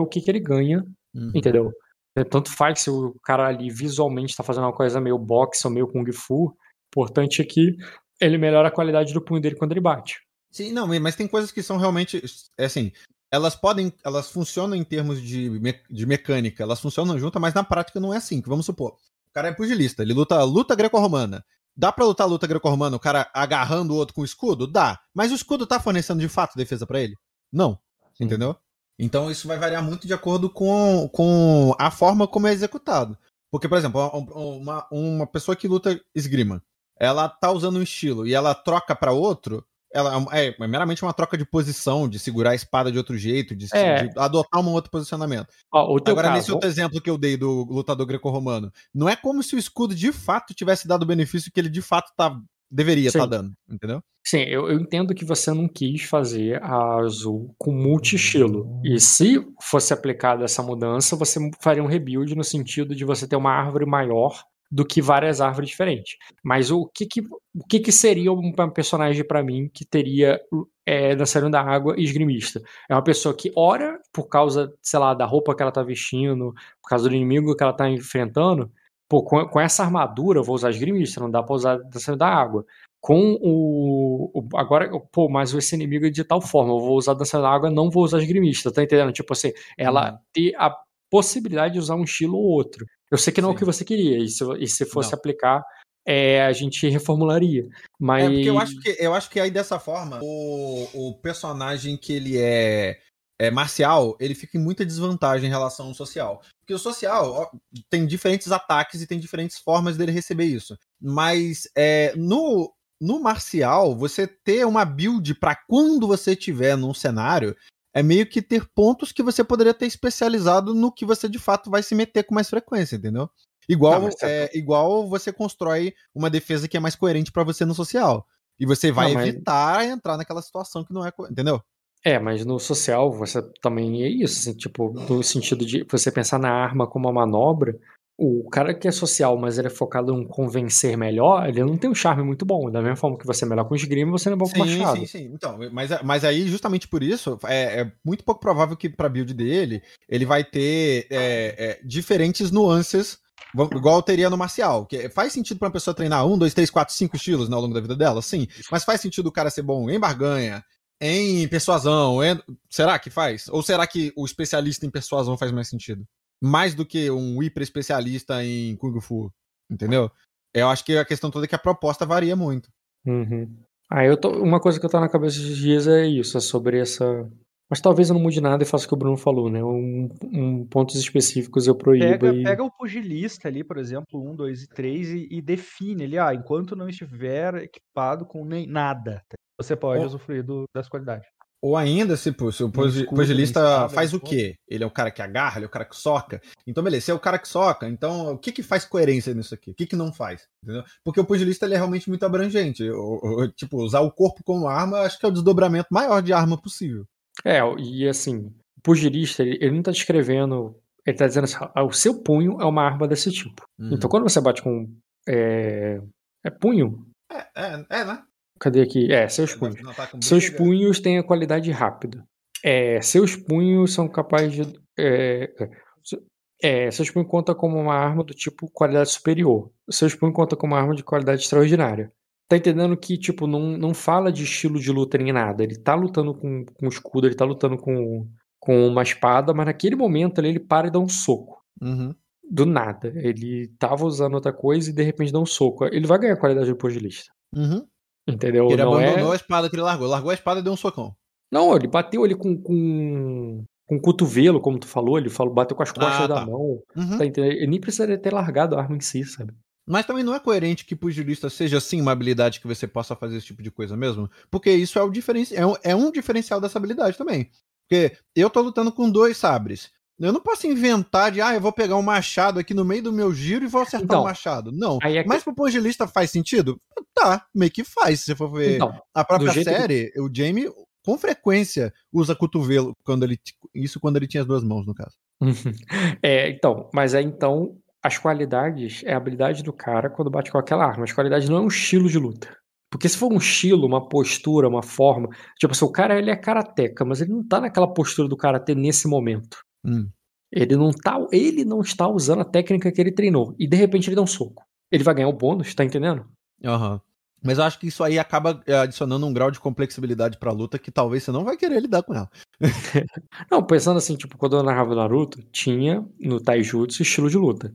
o que, que ele ganha, uhum. entendeu? É, tanto faz se o cara ali visualmente tá fazendo uma coisa meio boxe ou meio kung fu. Importante é que ele melhora a qualidade do punho dele quando ele bate. Sim, não, mas tem coisas que são realmente. É assim, elas podem. Elas funcionam em termos de, me, de mecânica, elas funcionam juntas, mas na prática não é assim. Que vamos supor. O cara é pugilista, ele luta luta greco-romana. Dá pra lutar luta greco-romana o cara agarrando o outro com o escudo? Dá. Mas o escudo tá fornecendo de fato defesa para ele? Não. Sim. Entendeu? Então isso vai variar muito de acordo com, com a forma como é executado. Porque, por exemplo, uma, uma pessoa que luta esgrima, ela tá usando um estilo e ela troca para outro, ela é, é, meramente uma troca de posição, de segurar a espada de outro jeito, de, é. de adotar um outro posicionamento. Ó, Agora, caso... nesse outro exemplo que eu dei do lutador greco-romano, não é como se o escudo de fato tivesse dado o benefício que ele de fato tá, deveria estar tá dando, entendeu? Sim, eu, eu, entendo que você não quis fazer a azul com multi-estilo. E se fosse aplicada essa mudança, você faria um rebuild no sentido de você ter uma árvore maior do que várias árvores diferentes. Mas o que que, o que, que seria um personagem para mim que teria é, dançarino da água e esgrimista? É uma pessoa que ora por causa, sei lá, da roupa que ela tá vestindo, por causa do inimigo que ela tá enfrentando, pô, com, com essa armadura eu vou usar esgrimista, não dá pra usar dançarino da água. Com o, o, Agora, pô, mas esse inimigo é de tal forma, eu vou usar dançarino da água, não vou usar esgrimista, tá entendendo? Tipo assim, ela hum. ter a possibilidade de usar um estilo ou outro. Eu sei que não Sim. é o que você queria, e se, e se fosse não. aplicar, é, a gente reformularia. Mas... É, porque eu acho que, eu acho que aí dessa forma, o, o personagem que ele é, é marcial, ele fica em muita desvantagem em relação ao social. Porque o social ó, tem diferentes ataques e tem diferentes formas dele receber isso. Mas é, no, no marcial, você ter uma build para quando você tiver num cenário é meio que ter pontos que você poderia ter especializado no que você de fato vai se meter com mais frequência, entendeu? Igual, não, é, igual você constrói uma defesa que é mais coerente para você no social. E você vai não, evitar mas... entrar naquela situação que não é. Entendeu? É, mas no social você também é isso, assim, tipo, no sentido de você pensar na arma como uma manobra, o cara que é social, mas ele é focado em convencer melhor, ele não tem um charme muito bom. Da mesma forma que você é melhor com esgrima, você não é bom com sim, machado. Sim, sim, Então, mas, mas aí, justamente por isso, é, é muito pouco provável que pra build dele, ele vai ter é, é, diferentes nuances, igual teria no marcial. Que faz sentido pra uma pessoa treinar um, dois, três, quatro, cinco estilos né, ao longo da vida dela, sim. Mas faz sentido o cara ser bom em barganha, em persuasão. Em... Será que faz? Ou será que o especialista em persuasão faz mais sentido? mais do que um hiper especialista em Kung Fu, entendeu? Eu acho que a questão toda é que a proposta varia muito. Uhum. Ah, eu tô, uma coisa que eu tô na cabeça esses dias é isso, é sobre essa. Mas talvez eu não mude nada e faça o que o Bruno falou, né? Um, um pontos específicos eu proíbo. Pega, e... pega o pugilista ali, por exemplo, um, dois e três, e, e define ele, ah, enquanto não estiver equipado com nem nada, você pode oh. usufruir do, das qualidades. Ou ainda, se, se o pugilista faz o quê? Ele é o cara que agarra, ele é o cara que soca. Então, beleza, se é o cara que soca, então o que que faz coerência nisso aqui? O que que não faz? Entendeu? Porque o pugilista ele é realmente muito abrangente. O, o, tipo, usar o corpo como arma, acho que é o desdobramento maior de arma possível. É, e assim, o pugilista, ele, ele não tá descrevendo. Ele tá dizendo assim, ah, o seu punho é uma arma desse tipo. Uhum. Então, quando você bate com. É, é punho? É, é, é, né? Cadê aqui? É, seus punhos. Tá seus punhos têm a qualidade rápida. É, seus punhos são capazes de. É, é, seus punhos conta como uma arma do tipo qualidade superior. Seus punhos conta como uma arma de qualidade extraordinária. Tá entendendo que, tipo, não, não fala de estilo de luta nem nada. Ele tá lutando com, com escudo, ele tá lutando com, com uma espada, mas naquele momento ali, ele para e dá um soco. Uhum. Do nada. Ele tava usando outra coisa e de repente dá um soco. Ele vai ganhar qualidade de pugilista. Uhum. Entendeu? Ele não abandonou é... a espada que ele largou. Largou a espada e deu um socão. Não, ele bateu ali com, com, com o cotovelo, como tu falou. Ele falou, bateu com as costas ah, tá. da mão. Uhum. Tá? Ele nem precisaria ter largado a arma em si, sabe? Mas também não é coerente que pugilista seja sim uma habilidade que você possa fazer esse tipo de coisa mesmo. Porque isso é, o diferenci... é, um, é um diferencial dessa habilidade também. Porque eu tô lutando com dois sabres. Eu não posso inventar de, ah, eu vou pegar um machado aqui no meio do meu giro e vou acertar então, o um machado. Não. É que... Mas pro pugilista faz sentido? Tá, meio que faz. Se você for ver então, a própria série, que... o Jamie com frequência usa cotovelo quando ele isso quando ele tinha as duas mãos no caso. é, então, mas é então as qualidades é a habilidade do cara quando bate com aquela arma. As qualidades não é um estilo de luta. Porque se for um estilo, uma postura, uma forma, tipo assim, o cara ele é karateca, mas ele não tá naquela postura do karatê nesse momento. Hum. Ele não, tá, ele não está usando a técnica que ele treinou. E de repente ele dá um soco. Ele vai ganhar o bônus, tá entendendo? Aham. Mas eu acho que isso aí acaba é, adicionando um grau de complexibilidade pra luta que talvez você não vai querer lidar com ela. Não, pensando assim, tipo, quando eu narrava o Naruto, tinha no Taijutsu estilo de luta.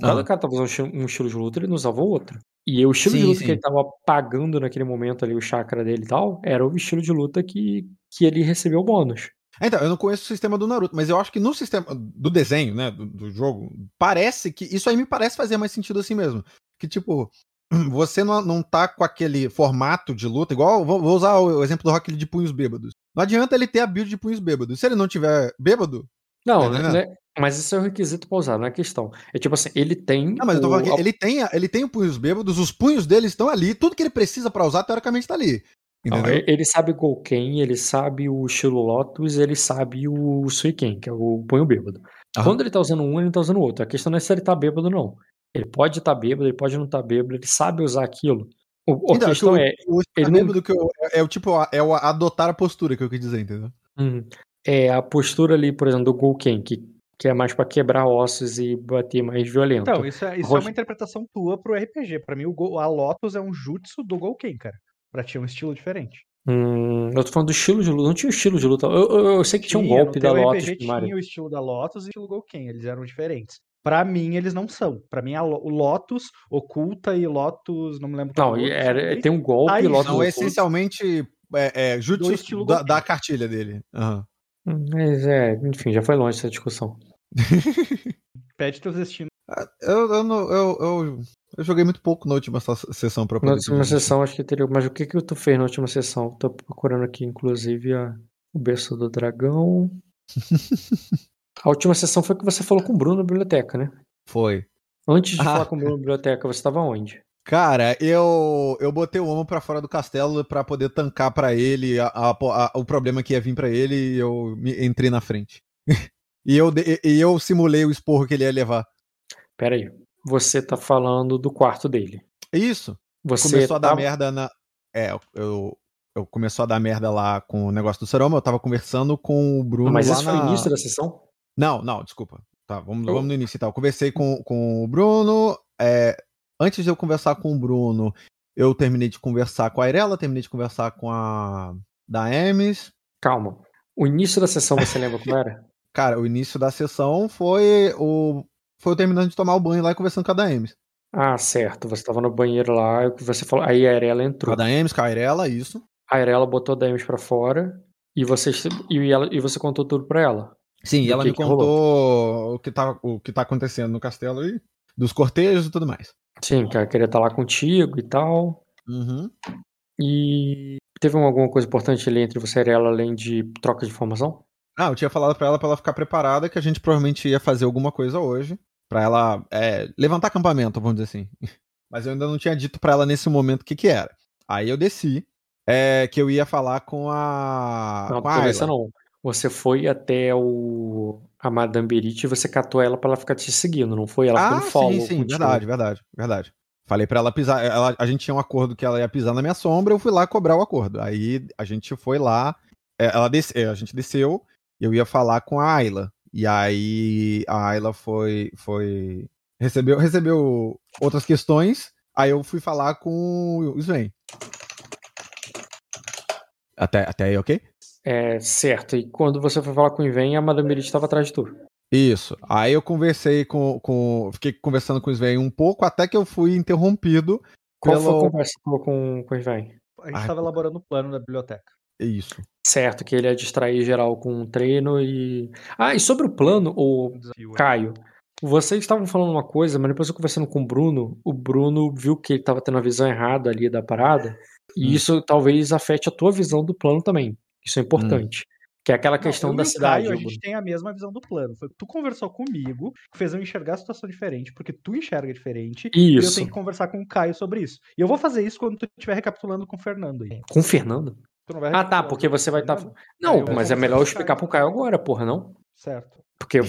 Cada Ah. cara tava usando um esti- estilo de luta, ele não usava o outro. E o estilo de Sim, luta sim. que ele tava pagando naquele momento ali, o chakra dele e tal, era o estilo de luta que, que ele recebeu o bônus. Então, eu não conheço o sistema do Naruto, mas eu acho que no sistema do desenho, né, do, do jogo, parece que isso aí me parece fazer mais sentido assim mesmo. Que tipo, você não, não tá com aquele formato de luta, igual, vou, vou usar o exemplo do Rock de punhos bêbados. Não adianta ele ter a build de punhos bêbados. Se ele não tiver bêbado, Não, Tá né, mas isso é o requisito pra usar, não é questão. É tipo assim, ele tem. Ah, mas eu tô o- falando que ele tem, ele tem o punhos bêbados, os punhos dele estão ali, tudo que ele precisa pra usar, teoricamente, tá ali. Não, ele sabe Golken, ele sabe o estilo Lotus, ele sabe o Suiken, que é o punho bêbado. Aham. Quando ele tá usando um, ele não tá usando o outro. A questão não é se ele tá bêbado, não. Ele pode estar bêbado, ele pode não estar bêbado, ele sabe usar aquilo. O, a Então, questão o, é, o ele não- que eu- é, é o tipo, é o adotar a postura que eu quis dizer, entendeu? hum, é a postura ali, por exemplo, do Golken, que, que é mais pra quebrar ossos e bater mais violento. Então, isso, é, isso é Rocha- uma interpretação tua pro RPG. Pra mim, o Go- a Lotus é um jutsu do Golken, cara. Pra ti é um estilo diferente. Hum, eu tô falando do estilo de luta. Não tinha estilo de luta. Eu, eu- eu sei que tinha um Tinha, golpe da Lotus RPG primária. tinha o estilo da Lotus e o estilo Golken, eles eram diferentes. Pra mim, eles não são. Pra mim, a o Lotus, Oculta e Lotus, não me lembro qual Não, é o e era- tem um golpe Ah, isso. Lotus São oculto. essencialmente é, é, jutsu Do estilo da, da cartilha dele. Aham. Hum, Mas é, enfim, já foi longe essa discussão. Pede teus destinos. Ah, Eu, eu, não- eu, eu, eu joguei muito pouco na última sessão pra Na poder última pedir isso. sessão acho que teria. Mas o que que tu fez na última sessão? Tô procurando aqui, inclusive, a- o berço do dragão. A última sessão foi que você falou com o Bruno na biblioteca, né? Foi. Antes de Ah. falar com o Bruno na biblioteca, você estava onde? Cara, eu, eu botei o homem pra fora do castelo pra poder tancar pra ele a- a- a- o problema que ia vir pra ele e eu me, entrei na frente. e, eu, e eu simulei o esporro que ele ia levar. Pera aí. Você tá falando do quarto dele. Isso. Você começou a dar tava- merda na. É, eu, eu começou a dar merda lá com o negócio do Saroma. Eu tava conversando com o Bruno Mas lá isso na... foi o início da sessão? Não, não, desculpa. Tá, vamos, Eu- vamos no início e tal. Eu conversei com, com o Bruno. é, antes de eu conversar com o Bruno, eu terminei de conversar com a Irela, terminei de conversar com a da Emes. Calma. O início da sessão você lembra como era? Cara, o início da sessão foi o. Foi eu terminando de tomar o banho lá e conversando com a da Emes. Ah, certo. Você tava no banheiro lá, você falou. Aí a Arela entrou. a da Emes, com a Irela, isso. A Arela botou a Daemis pra fora e você, e, ela, e você contou tudo pra ela. Sim, e ela que me que contou o que, tá, o que tá acontecendo no castelo e dos cortejos e tudo mais. Sim, que ela queria estar lá contigo e tal. Uhum. E teve alguma coisa importante ali entre você e ela, além de troca de informação? Ah, eu tinha falado pra ela pra ela ficar preparada que a gente provavelmente ia fazer alguma coisa hoje. Pra ela é, levantar acampamento, vamos dizer assim. Mas eu ainda não tinha dito pra ela nesse momento o que que era. Aí eu desci, é, que eu ia falar com a. não, com a Ayla. não. Você foi até o a Madame Berit e você catou ela pra ela ficar te seguindo, não foi? Ela Ah, ficou no follow sim, sim, contigo. verdade, verdade, verdade. Falei pra ela pisar. ela- a gente tinha um acordo que ela ia pisar na minha sombra, eu fui lá cobrar o acordo. Aí a gente foi lá, é, ela desce, é, a gente desceu, eu ia falar com a Ayla. E aí a Ayla foi, foi recebeu, recebeu outras questões. Aí eu fui falar com o Sven. Até, até aí, ok? É, certo. E quando você foi falar com o Iven, a Madame Berit estava atrás de tu. Isso. Aí eu conversei com, com. Fiquei conversando com o Sven um pouco, até que eu fui interrompido. Qual foi a Pelo- conversa com, com o Iven? A gente Ai, tava elaborando o plano da biblioteca. Isso. Certo, que ele ia distrair geral com um treino e. Ah, e sobre o plano, o desafio. Caio, vocês estavam falando uma coisa, mas depois eu conversando com o Bruno, o Bruno viu que ele estava tendo a visão errada ali da parada, e Hum. isso talvez afete a tua visão do plano também. Isso é importante. Que é aquela Não, questão eu da e o cidade. Caio, a gente tem a mesma visão do plano. Foi que tu conversou comigo, que fez eu enxergar a situação diferente, porque tu enxerga diferente. E eu Isso. tenho que conversar com o Caio sobre isso. E eu vou fazer isso quando tu estiver recapitulando com o Fernando aí. Com o Fernando? Tu não vai Ah, tá, porque você vai estar. Fernando? Não, eu vou mas é melhor eu o explicar Caio. pro Caio agora, porra, não? Certo. Porque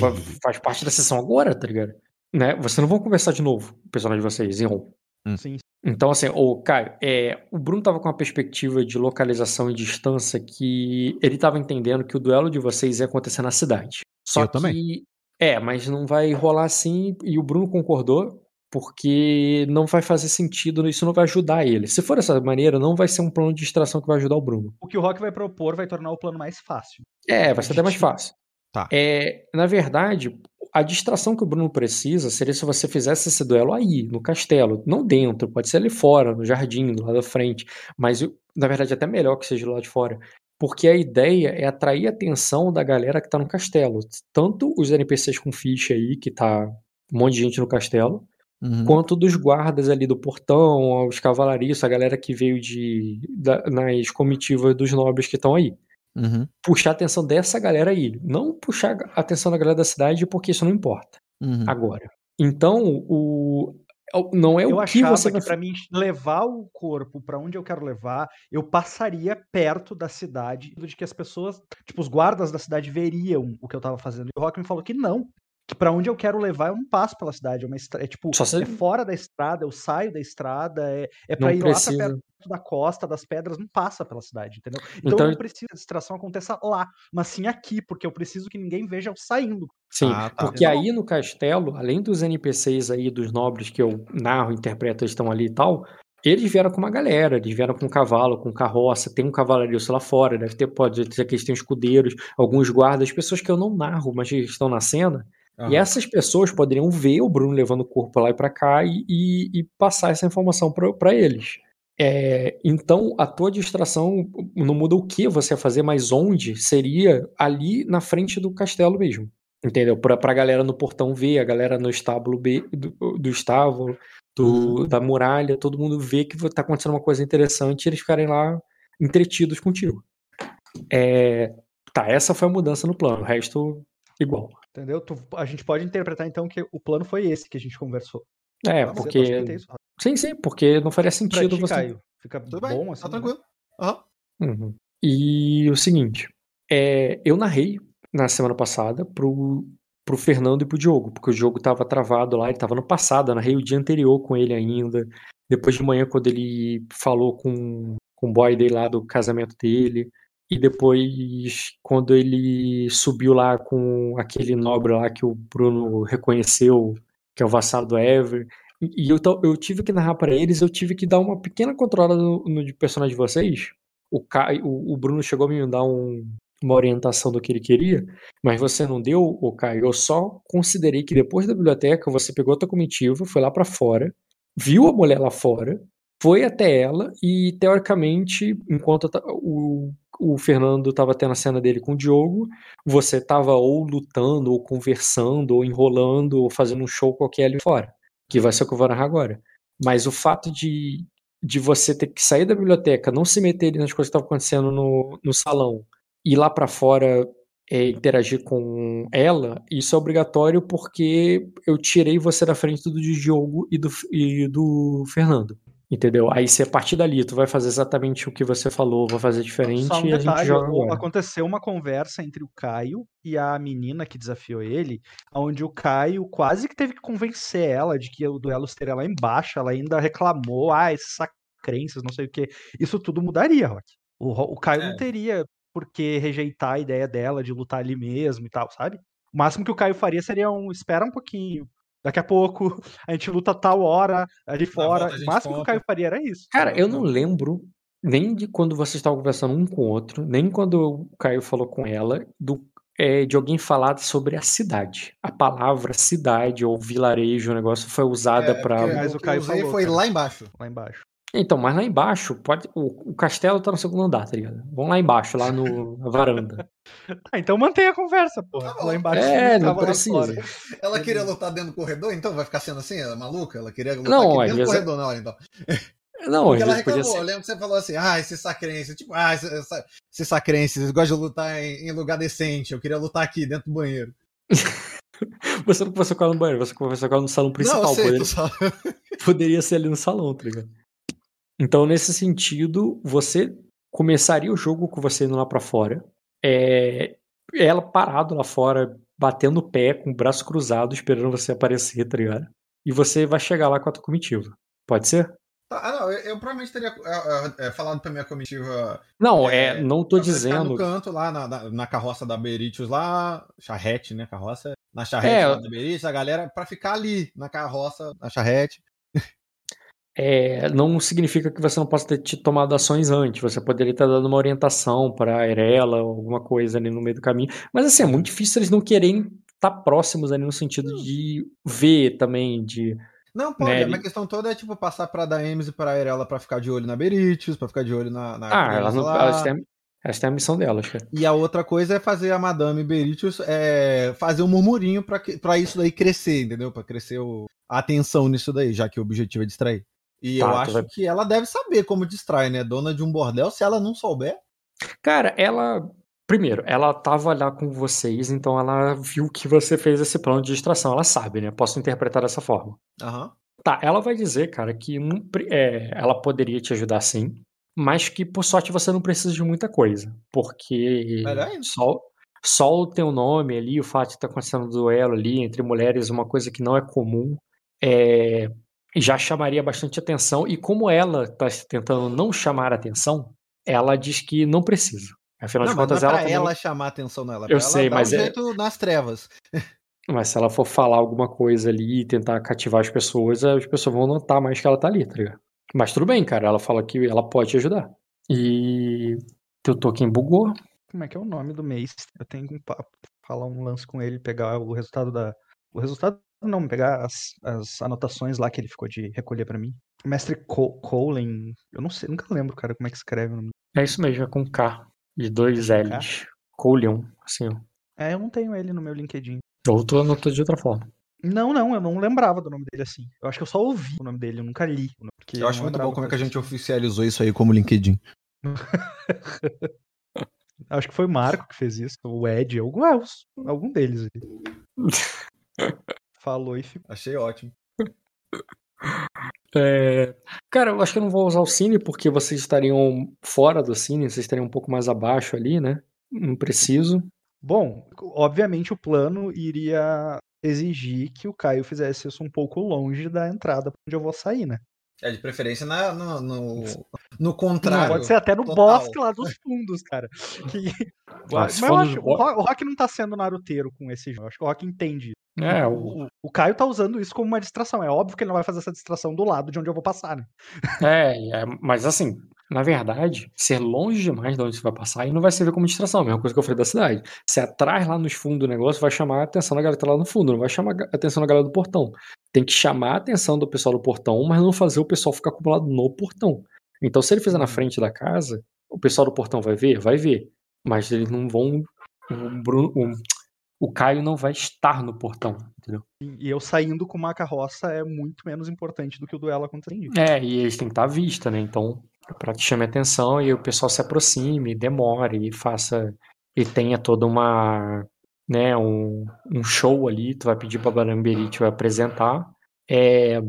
faz parte da sessão agora, tá ligado? Né? Vocês não vão conversar de novo, o personagem de vocês, em on. Hum. Sim. Então, assim, o Caio, é, o Bruno tava com uma perspectiva de localização e distância que ele tava entendendo que o duelo de vocês ia acontecer na cidade. Só Eu que. também. É, mas não vai rolar assim, e o Bruno concordou, porque não vai fazer sentido, isso não vai ajudar ele. Se for dessa maneira, não vai ser um plano de distração que vai ajudar o Bruno. O que o Rock vai propor vai tornar o plano mais fácil. É, vai ser até mais fácil. Tá. É, na verdade, a distração que o Bruno precisa seria se você fizesse esse duelo aí, no castelo. Não dentro, pode ser ali fora, no jardim, do lado da frente. Mas, na verdade, é até melhor que seja do lado de fora. Porque a ideia é atrair a atenção da galera que tá no castelo. Tanto os NPCs com ficha aí, que tá um monte de gente no castelo, Uhum. quanto dos guardas ali do portão, os cavalariços, a galera que veio de da- nas comitivas dos nobres que estão aí Uhum. puxar a atenção dessa galera aí. Não puxar a atenção da galera da cidade, porque isso não importa Uhum. agora. Então, o. Não é eu o que achava você que vai pra mim levar o corpo pra onde eu quero levar, eu passaria perto da cidade, de que as pessoas, tipo, os guardas da cidade veriam o que eu tava fazendo. E o Rock me falou que não. Que pra onde eu quero levar eu não passo pela cidade. É, uma estra... é tipo, se- é fora da estrada, eu saio da estrada, é, é pra Não ir precisa. lá pra perto da costa, das pedras, não passa pela cidade, entendeu? Então, Então- eu não preciso que a distração aconteça lá, mas sim aqui, porque eu preciso que ninguém veja eu saindo. Sim, Ah, tá. porque aí no castelo, além dos NPCs aí, dos nobres que eu narro, interpreto, eles estão ali e tal, eles vieram com uma galera, eles vieram com cavalo, com carroça, tem um cavalaria lá fora, deve ter, pode ter que eles têm escudeiros, alguns guardas, pessoas que eu não narro, mas que estão na cena, Aham. E essas pessoas poderiam ver o Bruno levando o corpo lá e pra cá e, e- e passar essa informação pra pra eles. É, então, a tua distração não muda o que você ia fazer, mas onde seria ali na frente do castelo mesmo. Entendeu? Pra, pra galera no portão ver, a galera no estábulo B, do, do estábulo, do- da muralha, todo mundo ver que tá acontecendo uma coisa interessante e eles ficarem lá entretidos contigo. É, tá, essa foi a mudança no plano, o resto igual. Entendeu? Tu- a gente pode interpretar então que o plano foi esse que a gente conversou. É, ser, porque. Sim, sim, porque não faria sentido ti, você. Caio, fica Tudo bem, bom assim. tá né? tranquilo. Aham. Uhum. E o seguinte, é, eu narrei na semana passada pro, pro Fernando e pro Diogo, porque o Diogo tava travado lá, ele tava no passado, eu narrei o dia anterior com ele ainda. Depois de manhã, quando ele falou com, com o boy dele lá do casamento dele. E depois, quando ele subiu lá com aquele nobre lá que o Bruno reconheceu, que é o vassalo do Ever. E eu, eu tive que narrar pra eles, eu tive que dar uma pequena controlada no, no de personagem de vocês. O, Caio, o, o Bruno chegou a me dar um- uma orientação do que ele queria, mas você não deu, o Caio. Eu só considerei que depois da biblioteca você pegou a tua comitiva, foi lá pra fora, viu a mulher lá fora, foi até ela e, teoricamente, enquanto o, o Fernando estava tendo a cena dele com o Diogo, você estava ou lutando, ou conversando, ou enrolando, ou fazendo um show qualquer ali fora, que vai ser o que eu vou narrar agora. Mas o fato de, de você ter que sair da biblioteca, não se meter nas coisas que estavam acontecendo no, no salão, ir lá para fora é, interagir com ela, isso é obrigatório porque eu tirei você da frente do Diogo e do, e do Fernando. Entendeu? Aí se a partir dali tu vai fazer exatamente o que você falou, vai fazer diferente Só um e a gente detalhe, joga aconteceu uma conversa entre o Caio e a menina que desafiou ele, onde o Caio quase que teve que convencer ela de que o duelo seria lá embaixo, ela ainda reclamou, ah, esses sacrenças, não sei o que. Isso tudo mudaria, Rock. O, o Caio É. não teria por que rejeitar a ideia dela de lutar ali mesmo e tal, sabe? O máximo que o Caio faria seria um, espera um pouquinho, daqui a pouco a gente luta tal hora ali fora. O máximo que o. Caio faria era isso. Cara, eu não lembro nem de quando vocês estavam conversando um com o outro, nem quando o Caio falou com ela, do, é, de alguém falar sobre a cidade. A palavra cidade ou vilarejo, o negócio foi usada É, pra. porque Mas o Caio falou, foi cara. lá embaixo. Lá embaixo. Então, mas lá embaixo, pode. O, o castelo tá no segundo andar, tá ligado? Vamos lá embaixo, lá no, na varanda. Ah, então mantém a conversa, porra. Tá lá embaixo. É, não precisa. Ela queria lutar dentro do corredor, então vai ficar sendo assim? Ela é maluca? Ela queria lutar Não, dentro do vezes é- corredor, não, então. Não, Porque ela reclamou, ser. eu lembro que você falou assim, ah, esse sacrense, tipo, ah, esse, esse sacrense, eles gostam de lutar em, em lugar decente, eu queria lutar aqui, dentro do banheiro. Você não conversou com ela no banheiro, você conversou com ela no salão principal. não, eu sei, poderia, só... poderia ser ali no salão, tá ligado? Então, nesse sentido, você começaria o jogo com você indo lá pra fora. É, ela parado lá fora, batendo o pé, com o braço cruzado, esperando você aparecer, tá ligado? E você vai chegar lá com a tua comitiva. Pode ser? Tá, ah, não, eu, eu provavelmente teria é, é, falado pra minha comitiva. Não, é, não tô dizendo. no canto lá, na, na, na carroça da Beritius lá, charrete, né? Carroça. Na charrete É. lá da Beritius, a galera, pra ficar ali, na carroça, na charrete. É, não significa que você não possa ter te tomado ações antes. Você poderia estar dando uma orientação para a Erela, alguma coisa ali no meio do caminho. Mas assim, é muito difícil eles não quererem estar próximos ali no sentido de ver também, de. Não, pode. Né, A questão toda é, tipo, passar pra Daemis e pra Erela pra ficar de olho na Beritius, pra ficar de olho na. na Ah, elas, não, elas, têm, elas têm a missão delas, cara. E a outra coisa é fazer a Madame Beritius é, fazer um murmurinho pra isso daí crescer, entendeu? Pra crescer o- a atenção nisso daí, já que o objetivo é distrair. E Tá, eu acho vai- que ela deve saber como distrai, né? Dona de um bordel, se ela não souber. Cara, ela. Primeiro, ela tava lá com vocês, então ela viu que você fez esse plano de distração. Ela sabe, né? Posso interpretar dessa forma. Aham. Tá, ela vai dizer, cara, que não é, ela poderia te ajudar sim, mas que por sorte você não precisa de muita coisa. Porque ainda. só, só o teu nome ali, o fato de estar acontecendo um duelo ali entre mulheres, uma coisa que não é comum, é, já chamaria bastante atenção. E como ela está tentando não chamar atenção, ela diz que não precisa. Afinal Não, de mas não contas, é ela pra também- ela chamar a atenção nela. é Eu ela sei, mas um é- jeito nas trevas. Mas se ela for falar alguma coisa ali e tentar cativar as pessoas, as pessoas vão notar mais que ela tá ali, tá ligado? Mas tudo bem, cara. Ela fala que ela pode te ajudar. E teu token bugou. Como é que é o nome do mês? Eu tenho que falar um lance com ele, pegar o resultado da. O resultado não, pegar as, as anotações lá que ele ficou de recolher pra mim. Mestre Co Colin. Eu não sei, nunca lembro, cara, como é que escreve o nome. É isso mesmo, é com K. E dois L's. Coulion, assim, ó. É, eu não tenho ele no meu LinkedIn. Ou tu anotou de outra forma. Não, não, eu não lembrava do nome dele assim. Eu acho que eu só ouvi o nome dele, eu nunca li. porque Eu acho muito bom como é que a gente isso. oficializou isso aí como LinkedIn. Acho que foi o Marco que fez isso, o Ed, algum, algum deles. Falou e ficou. Achei ótimo. É, Cara, eu acho que eu não vou usar o Cine porque vocês estariam fora do Cine, vocês estariam um pouco mais abaixo ali, né? Não preciso. Bom, obviamente o plano iria exigir que o Caio fizesse isso um pouco longe da entrada pra onde eu vou sair, né? É de preferência na, no, no, no Não, contrário. pode ser até no total. bosque lá dos fundos, cara. Que- Mas se eu acho, o bo- o Rock não tá sendo naruteiro com esse jogo. Eu acho que o Rock entende. É, o, O, o Caio tá usando isso como uma distração. É óbvio que ele não vai fazer essa distração do lado de onde eu vou passar, né? É, é, mas assim, na verdade, ser longe demais de onde você vai passar aí não vai servir como distração, a mesma coisa que eu falei da cidade. Você atrás lá nos fundos do negócio, vai chamar a atenção da galera que tá lá no fundo, não vai chamar a atenção da galera do portão. Tem que chamar a atenção do pessoal do portão, mas não fazer o pessoal ficar acumulado no portão. Então, se ele fizer na frente da casa, o pessoal do portão vai ver? Vai ver. Mas eles não vão. O, Bruno, o, o Caio não vai estar no portão, entendeu? E eu saindo com uma carroça é muito menos importante do que o duelo contra o Indy. É, e eles têm que estar à vista, né? Então, para que chame atenção e o pessoal se aproxime, demore e faça e tenha toda uma, né, um, um show ali, tu vai pedir pra Baramberi te vai apresentar. É,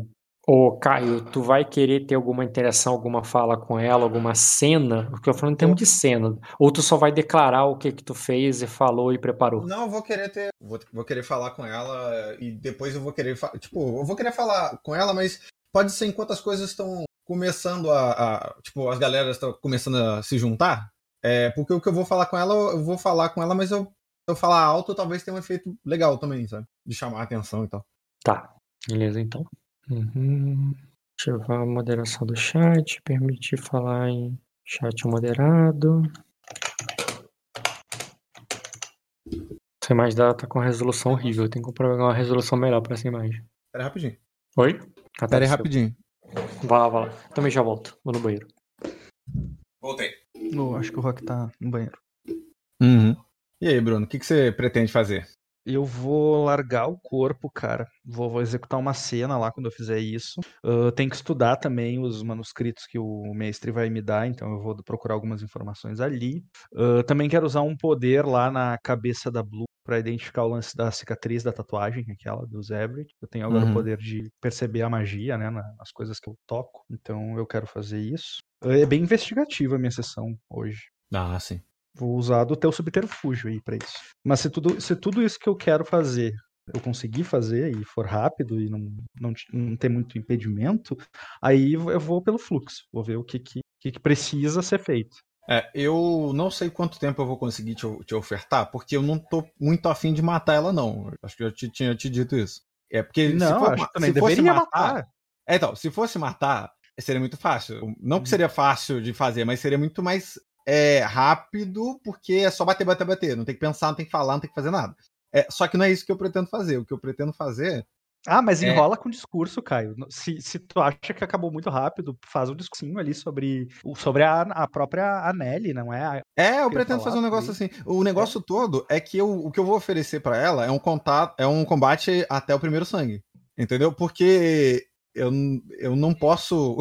ô Caio, tu vai querer ter alguma interação, alguma fala com ela, alguma cena? Porque eu tô falando em termos de cena. Ou tu só vai declarar o que que tu fez e falou e preparou? Não, eu vou querer ter. Vou, vou querer falar com ela e depois eu vou querer. fa- Tipo, eu vou querer falar com ela, mas pode ser enquanto as coisas estão começando a, a- Tipo, as galeras estão começando a se juntar. É, porque o que eu vou falar com ela, eu vou falar com ela, mas eu, eu falar alto, talvez tenha um efeito legal também, sabe? De chamar a atenção e tal. Tá, beleza então. Uhum. Ativar a moderação do chat, permitir falar em chat moderado. Essa imagem dela tá com resolução horrível, tem que comprar uma resolução melhor pra essa imagem. Pera aí rapidinho. Oi? Tá, Pera aí rapidinho. Vai lá, vai lá. Também já volto, vou no banheiro. Voltei. Eu acho que o Rock tá no banheiro. Uhum. E aí, Bruno, o que, que você pretende fazer? Eu vou largar o corpo, cara. Vou, vou executar uma cena lá quando eu fizer isso. Ah, tenho que estudar também os manuscritos que o mestre vai me dar, então eu vou procurar algumas informações ali. Ah, também quero usar um poder lá na cabeça da Blue para identificar o lance da cicatriz da tatuagem, aquela do Zebret. Eu tenho agora Uhum. o poder de perceber a magia, né, na- nas coisas que eu toco. Então eu quero fazer isso. É bem investigativa a minha sessão hoje. Ah, sim. Vou usar do teu subterfúgio aí pra isso. Mas se tudo, se tudo isso que eu quero fazer eu conseguir fazer e for rápido e não, não, não ter muito impedimento, aí eu vou pelo fluxo, vou ver o que, que, que precisa ser feito. É, eu não sei quanto tempo eu vou conseguir te, te, ofertar, porque eu não tô muito afim de matar ela, não. Acho que eu te, tinha te dito isso. É porque não, se, for, acho também se fosse matar, matar. É, então, se fosse matar, seria muito fácil. Não que seria fácil de fazer, mas seria muito mais é, rápido, porque é só bater, bater, bater. Não tem que pensar, não tem que falar, não tem que fazer nada. É, só que não é isso que eu pretendo fazer. O que eu pretendo fazer Ah, mas É. enrola com discurso, Caio. Se, se tu acha que acabou muito rápido, faz um discursinho ali sobre, sobre a, a própria Anneli, não é? É, eu pretendo fazer um negócio assim. O negócio todo é que eu, o que eu vou oferecer pra ela é um contato, é um combate até o primeiro sangue. Entendeu? Porque eu, eu não posso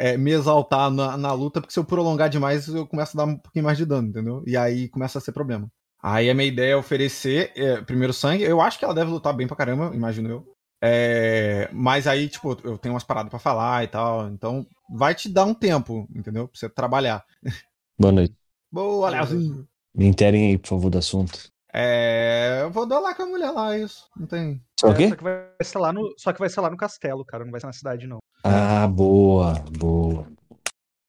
é, me exaltar na, na luta, porque se eu prolongar demais, eu começo a dar um pouquinho mais de dano, entendeu? E aí começa a ser problema. Aí a minha ideia é oferecer é, primeiro sangue. Eu acho que ela deve lutar bem pra caramba, imagino eu. É, mas aí, tipo, eu tenho umas paradas pra falar e tal. Então, vai te dar um tempo, entendeu? Pra você trabalhar. Boa noite. Boa, Leozinho. Me interem aí, por favor, do assunto. É, eu vou dar lá com a mulher lá, isso. Não tem. É, quê? só, que vai ser lá no, só que vai ser lá no castelo, cara. Não vai ser na cidade, não. Ah, boa, boa.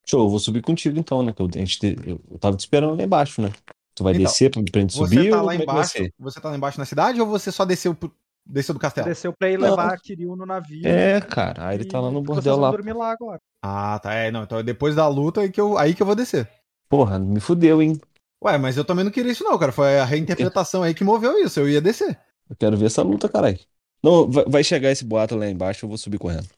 Show, eu vou subir contigo então, né? Que eu, a gente, te- eu, eu tava te esperando lá embaixo, né? Tu vai Então, descer pra, pra gente Você subir tá ou lá como é que vai embaixo. ser? Você tá lá embaixo na cidade ou você só desceu, pro- desceu do castelo? Desceu pra ir Não. levar a Kiryu no navio. É, cara. Aí ele tá lá no bordel vocês vão lá. dormir lá agora. Ah, tá. É, não. Então é depois da luta aí que eu, aí que eu vou descer. Porra, me fudeu, hein? Ué, mas eu também não queria isso, não, cara. Foi a reinterpretação aí que moveu isso. Eu ia descer. Eu quero ver essa luta, caralho. Não, vai, vai chegar esse boato lá embaixo, eu vou subir correndo.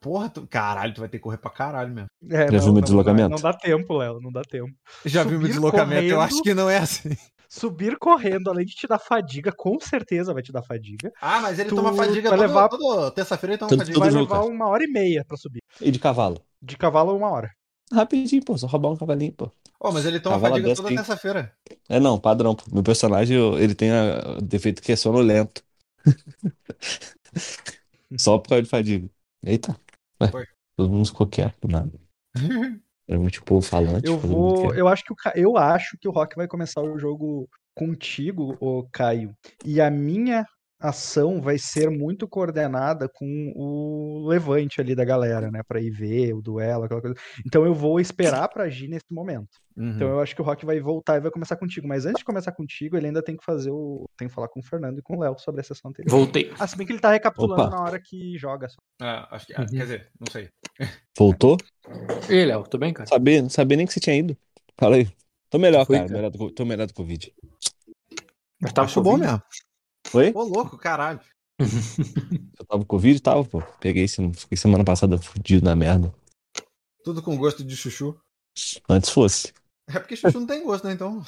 Porra, tu... caralho, tu vai ter que correr pra caralho mesmo. É, Já viu meu deslocamento? Não, dá tempo, Léo. Não dá tempo. Já viu meu deslocamento? Eu correndo. acho que não é assim. Subir correndo, além de te dar fadiga, com certeza vai te dar fadiga. Ah, mas ele Tu toma fadiga vai todo, levar- todo terça-feira, ele toma Tudo- fadiga. tudo vai junto, levar cara. uma hora e meia pra subir. E de cavalo? De cavalo, uma hora. Rapidinho, pô, só roubar um cavalinho, pô. Ó, mas ele toma Cavalo fadiga toda terça-feira. É não, padrão. pô. Meu personagem, eu- ele tem a- o defeito que é sonolento. Só por causa de fadiga. Eita. Ué, todo mundo ficou quieto, do nada. Era muito povo falante. Eu vou. Eu acho que o, eu acho que o Rock vai começar o jogo contigo, ô Caio. E a minha ação vai ser muito coordenada com o levante ali da galera, né? Pra ir ver o duelo, aquela coisa. Então eu vou esperar pra agir nesse momento. Uhum. Então eu acho que o Rock vai voltar e vai começar contigo. Mas antes de começar contigo, ele ainda tem que fazer o. Tem que falar com o Fernando e com o Léo sobre a sessão anterior. Voltei. Ah, se bem que ele tá recapitulando Opa. na hora que joga. só. É, acho que. ah, Quer dizer, não sei. Voltou? E aí, Léo, tudo bem, cara? Sabia, não sabia nem que você tinha ido. Fala aí. Tô melhor, Fui, cara. cara. Melhor do, tô melhor do Covid. Mas tava Acho bom mesmo. Oi? Ô, louco, caralho. Eu tava com Covid? Tava, pô. Peguei, fiquei semana passada fudido na merda. Tudo com gosto de chuchu. Antes fosse. É porque chuchu não tem gosto, né? Então.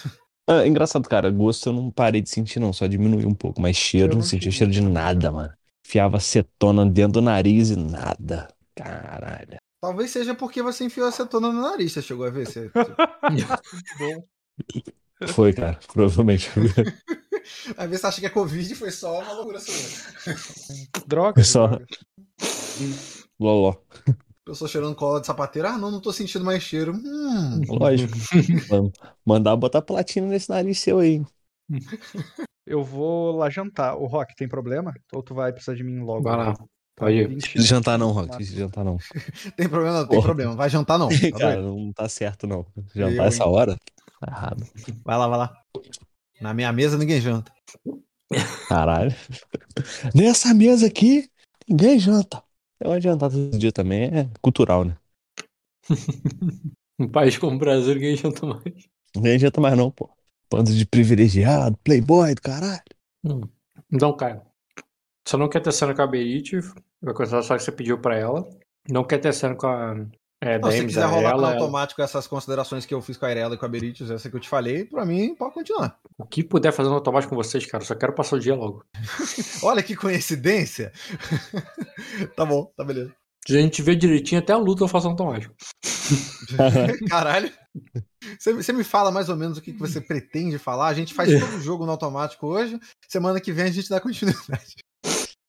Ah, engraçado, cara. Gosto eu não parei de sentir, não. Só diminuiu um pouco. Mas cheiro, Eu não não sentia cheiro de nada, mano. Fiava acetona dentro do nariz e nada. Caralho. Talvez seja porque você enfiou acetona no nariz. Você chegou a ver? Você... Foi, cara. Provavelmente. Às vezes você acha que é Covid e foi só uma loucura sua. Droga. Só- droga. Loló. Eu sou cheirando cola de sapateiro. Ah, não, não tô sentindo mais cheiro. Hum. Lógico. Vamos mandar botar platina nesse nariz seu aí. Eu vou lá jantar. O Rock, tem problema? Ou tu vai precisar de mim logo? Vai lá. Pode ir. 20. Precisa jantar não, Rock. Precisa jantar não. Tem problema, não tem Porra. problema. Vai jantar, não. Tá Cara, doido? não tá certo, não. Eu, Jantar hein? essa hora? Tá errado. Vai lá, vai lá. Na minha mesa ninguém janta. Caralho. Nessa mesa aqui, ninguém janta. Eu adiantar todo dia também é cultural, né? Um país como o Brasil, ninguém janta mais. Ninguém janta mais não, pô. Bando de privilegiado, playboy do caralho. Então, Caio, você não quer ter cena com a Berit, vai contar só que você pediu pra ela. Não quer ter cena com a é, Não, se quiser rolar no ela, automático essas considerações que eu fiz com a Irela e com a Berites, essa que eu te falei, pra mim, pode continuar. O que puder fazer no automático com vocês, cara, só quero passar o dia logo. Olha que coincidência. tá bom, tá beleza. A gente vê direitinho, até a luta eu faço no automático. Caralho. Você, me fala mais ou menos o que, que você pretende falar. A gente faz todo o jogo no automático hoje. Semana que vem a gente dá continuidade.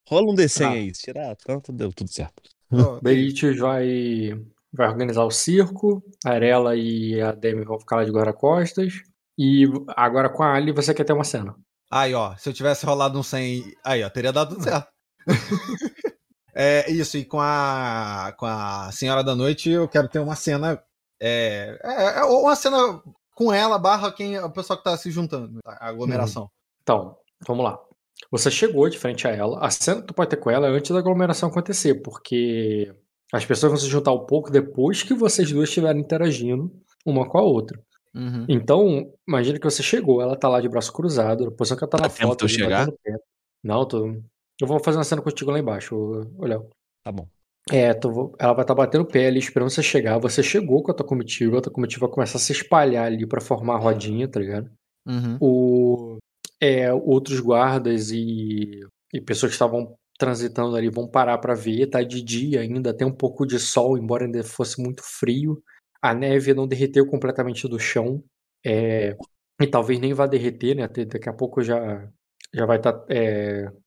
Rola um desenho Tá. aí. Tirar tanto, deu tudo certo. Ó, Berit vai, vai organizar o circo, a Arela e a Demi vão ficar lá de guarda-costas. E agora com a Ali você quer ter uma cena. Aí, ó, se eu tivesse rolado um 100, aí, ó, teria dado tudo certo. é isso, e com a, com a Senhora da Noite eu quero ter uma cena. É, é, é uma cena com ela, barra quem o pessoal que tá se juntando, a aglomeração. Então, vamos lá. Você chegou de frente a ela. A cena que tu pode ter com ela é antes da aglomeração acontecer, porque as pessoas vão se juntar um pouco depois que vocês duas estiverem interagindo uma com a outra. Uhum. Então, imagina que você chegou, ela tá lá de braço cruzado, na posição que ela tá na Dá tempo foto. ali, chegar? batendo pé. Não, tô... eu vou fazer uma cena contigo lá embaixo, Léo. Tá bom. É, vo- ela vai estar batendo o pé ali, esperando você chegar. Você chegou com a tua comitiva, a tua comitiva começa a se espalhar ali pra formar a rodinha, tá ligado? Uhum. O, é, outros guardas e, e pessoas que estavam transitando ali vão parar pra ver. Tá de dia ainda, tem um pouco de sol, embora ainda fosse muito frio. A neve não derreteu completamente do chão. é, e talvez nem vá derreter, né? Daqui a pouco já, já vai estar.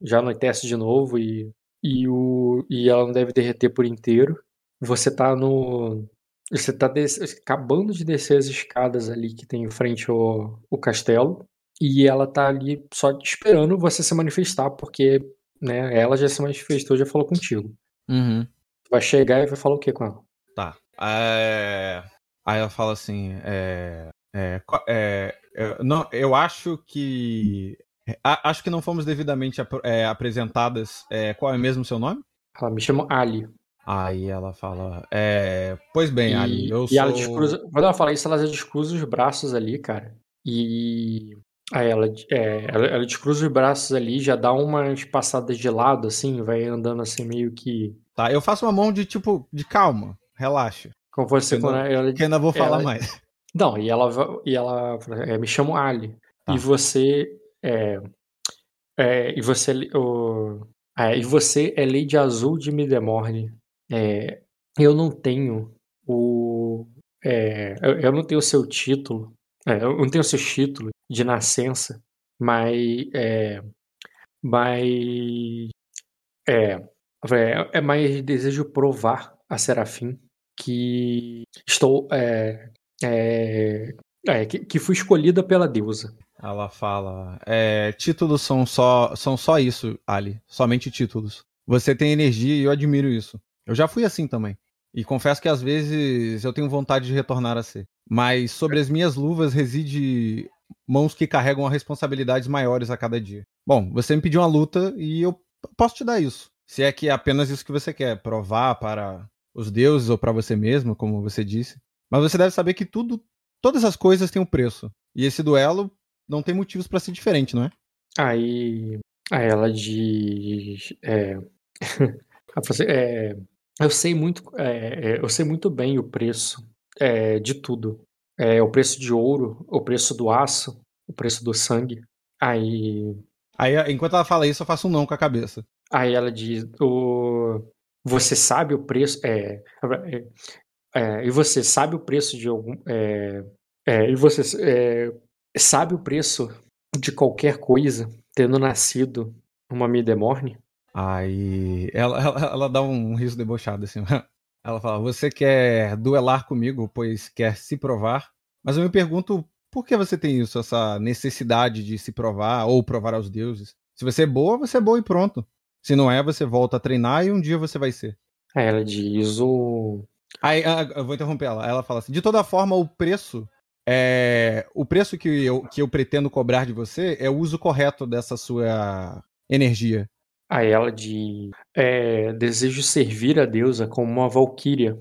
já anoitece de novo e, e, o, e ela não deve derreter por inteiro. Você tá no. Você tá des- acabando de descer as escadas ali que tem em frente ao, ao castelo. E ela tá ali só esperando você se manifestar, porque né, ela já se manifestou, já falou contigo. Uhum. Vai chegar e vai falar o que com ela? Tá. É, Aí ela fala assim: é... É... é, é, Não, eu acho que. a- Acho que não fomos devidamente apro- é, apresentadas. Qual é mesmo o seu nome? Ela me chama Ali. Aí ela fala. Pois bem, E, Ali, eu e sou. ela descruza. Quando ela fala isso, ela já descruza os braços ali, cara. E. Aí ela, é, ela, ela descruza os braços ali, já dá umas passadas de lado, assim, vai andando assim, meio que. Tá, eu faço uma mão de tipo, de calma, relaxa. Como você Eu quando não- ela, Que ainda vou falar Ela- mais. Não, e ela, e ela é, me chamo Ali. Tá. E você é, é, e você o, é, e você é Lady Azul de Midemorne. É, eu não tenho o é, eu, eu não tenho o seu título. é, eu não tenho o seu título de nascença, mas é, mas é, é, é mais desejo provar a Serafim que estou é, é, é, que, que fui escolhida pela deusa. Ela fala: é, títulos são só, são só isso, Ali. Somente títulos. Você tem energia e eu admiro isso. Eu já fui assim também. E confesso que às vezes eu tenho vontade de retornar a ser. Mas sobre as minhas luvas reside mãos que carregam responsabilidades maiores a cada dia. Bom, você me pediu uma luta e eu posso te dar isso. Se é que é apenas isso que você quer, provar para os deuses ou para você mesmo, como você disse. Mas você deve saber que tudo, todas as coisas têm um preço. E esse duelo não tem motivos pra ser diferente, não é? Aí, aí ela diz, é, é, eu sei muito, é, é, eu sei muito bem o preço é, de tudo. É, o preço de ouro, o preço do aço, o preço do sangue. Aí Aí, enquanto ela fala isso, eu faço um não com a cabeça. Aí ela diz: o... Você sabe o preço. É... é, é, e você sabe o preço de algum. É... é, e você sabe o preço de qualquer coisa tendo nascido uma Midemorne? Aí ela, ela, ela dá um riso debochado assim. Ela fala: Você quer duelar comigo, pois quer se provar? Mas eu me pergunto por que você tem isso, essa necessidade de se provar ou provar aos deuses? Se você é boa, você é boa e pronto. Se não é, você volta a treinar e um dia você vai ser. Aí ela diz: o. Aí ah, eu vou interromper ela. Ela fala assim: de toda forma, o preço é o preço que eu, que eu pretendo cobrar de você é o uso correto dessa sua energia. Aí ela diz: é, Desejo servir a deusa como uma valquíria.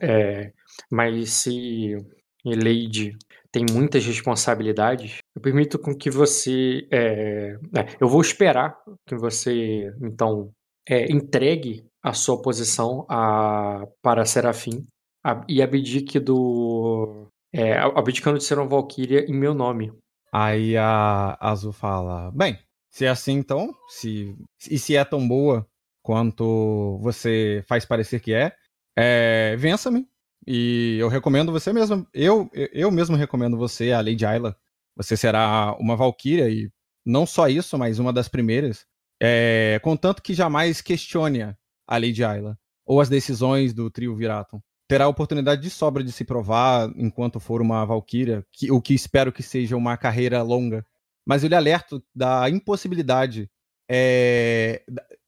É, mas se Lady tem muitas responsabilidades, eu permito com que você. é, é, eu vou esperar que você, então, é, entregue a sua posição a, para Serafim a- e abdique do. É, abdicando de ser uma Valkyria em meu nome. Aí a Azul fala: Bem, se é assim então, se, e se é tão boa quanto você faz parecer que é, é vença-me. E eu recomendo você mesmo. Eu, eu mesmo recomendo você, a Lady Ayla. Você será uma Valkyria e não só isso, mas uma das primeiras. É, contanto que jamais questione a Lady Ayla ou as decisões do trio Viraton. Terá a oportunidade de sobra de se provar enquanto for uma Valkyria, que, o que espero que seja uma carreira longa. Mas eu lhe alerto da impossibilidade. É,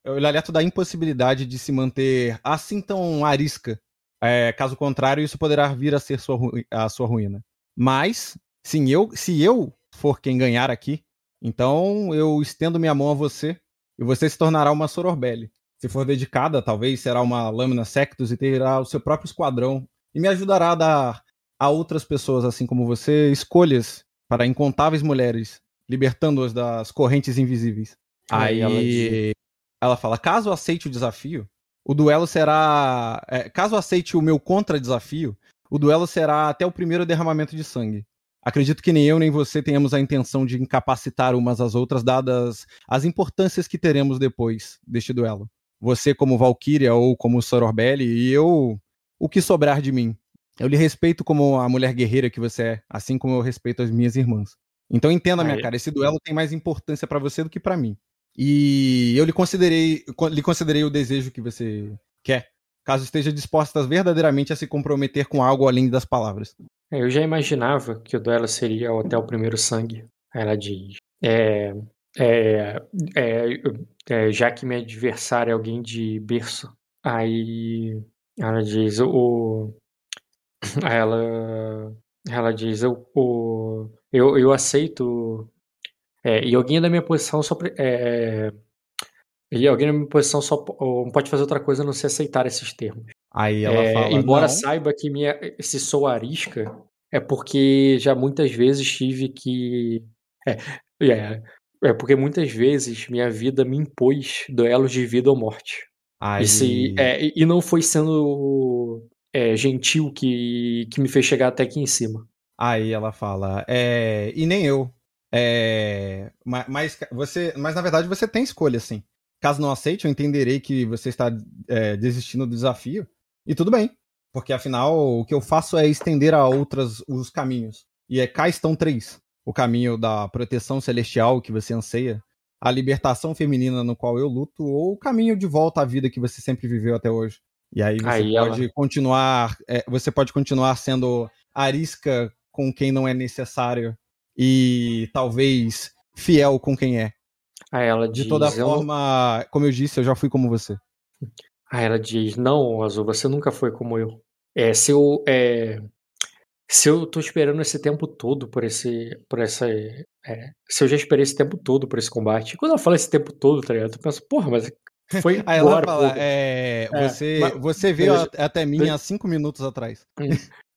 eu lhe alerto da impossibilidade de se manter assim tão arisca. É, caso contrário, isso poderá vir a ser sua, a sua ruína. Mas, sim, eu, se eu for quem ganhar aqui, então eu estendo minha mão a você e você se tornará uma Sororbelli. Se for dedicada, talvez será uma Lâmina Sectus e terá o seu próprio esquadrão e me ajudará a dar a outras pessoas, assim como você, escolhas para incontáveis mulheres, libertando-as das correntes invisíveis. Aí, Aí ela, ela, fala: caso aceite o desafio, o duelo será. É, caso aceite o meu contra-desafio, o duelo será até o primeiro derramamento de sangue. Acredito que nem eu nem você tenhamos a intenção de incapacitar umas às outras, dadas as importâncias que teremos depois deste duelo. Você como Valkyria ou como Sororbelli e eu o que sobrar de mim. Eu lhe respeito como a mulher guerreira que você é, assim como eu respeito as minhas irmãs. Então entenda, minha cara, esse duelo tem mais importância para você do que para mim. E eu lhe considerei, lhe considerei o desejo que você quer, caso esteja disposta verdadeiramente a se comprometer com algo além das palavras. É, eu já imaginava que o duelo seria até o primeiro sangue. Ela diz. É, é, é, é, já que meu adversário é alguém de berço, aí ela diz o. Ela, ela diz o eu, eu aceito. É, e alguém da minha posição só. É, e alguém da minha posição só não pode fazer outra coisa a não se aceitar esses termos. Aí ela é, fala. Embora não. saiba que minha, se sou arisca, é porque já muitas vezes tive que. É, é, é porque muitas vezes minha vida me impôs duelos de vida ou morte. Aí... E, se, é, e não foi sendo é, gentil que, que me fez chegar até aqui em cima. Aí ela fala, é, e nem eu. É, mas, você, mas na verdade você tem escolha, sim. Caso não aceite, eu entenderei que você está é, desistindo do desafio. E tudo bem, porque afinal o que eu faço é estender a outras os caminhos. E é cá estão três: o caminho da proteção celestial que você anseia, a libertação feminina no qual eu luto, ou o caminho de volta à vida que você sempre viveu até hoje. E aí você aí pode ela... continuar, é, você pode continuar sendo arisca com quem não é necessário e talvez fiel com quem é. Aí ela diz, de toda forma, eu... como eu disse, eu já fui como você. Aí ela diz: Não, Azul, você nunca foi como eu. É, se eu, é, se eu tô esperando esse tempo todo por esse, por essa, é, se eu já esperei esse tempo todo por esse combate. Quando ela fala esse tempo todo, tá ligado? Eu penso, porra, mas foi Aí ela fala, é, é, você, você veio até mim há cinco minutos atrás.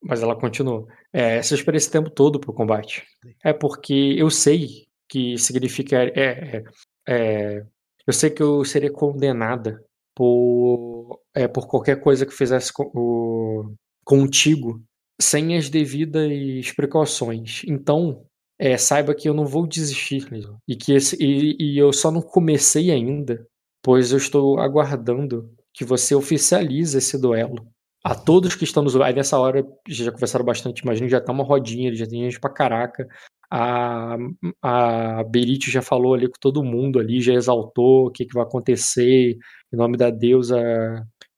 Mas ela continua. É, esperei esse tempo todo pro combate, é porque eu sei que significa, é, é, é eu sei que eu seria condenada por, é, por qualquer coisa que fizesse com, o, contigo sem as devidas precauções. Então, é, saiba que eu não vou desistir e que esse, e, e, eu só não comecei ainda, pois eu estou aguardando que você oficialize esse duelo. A todos que estão nos. Aí nessa hora já conversaram bastante, imagino já tá uma rodinha, já tem gente pra caraca. A, a Berit já falou ali com todo mundo ali, já exaltou o que, que vai acontecer, em nome da deusa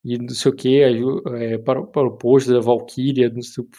e não sei o que, é, para, para o posto da Valkyria,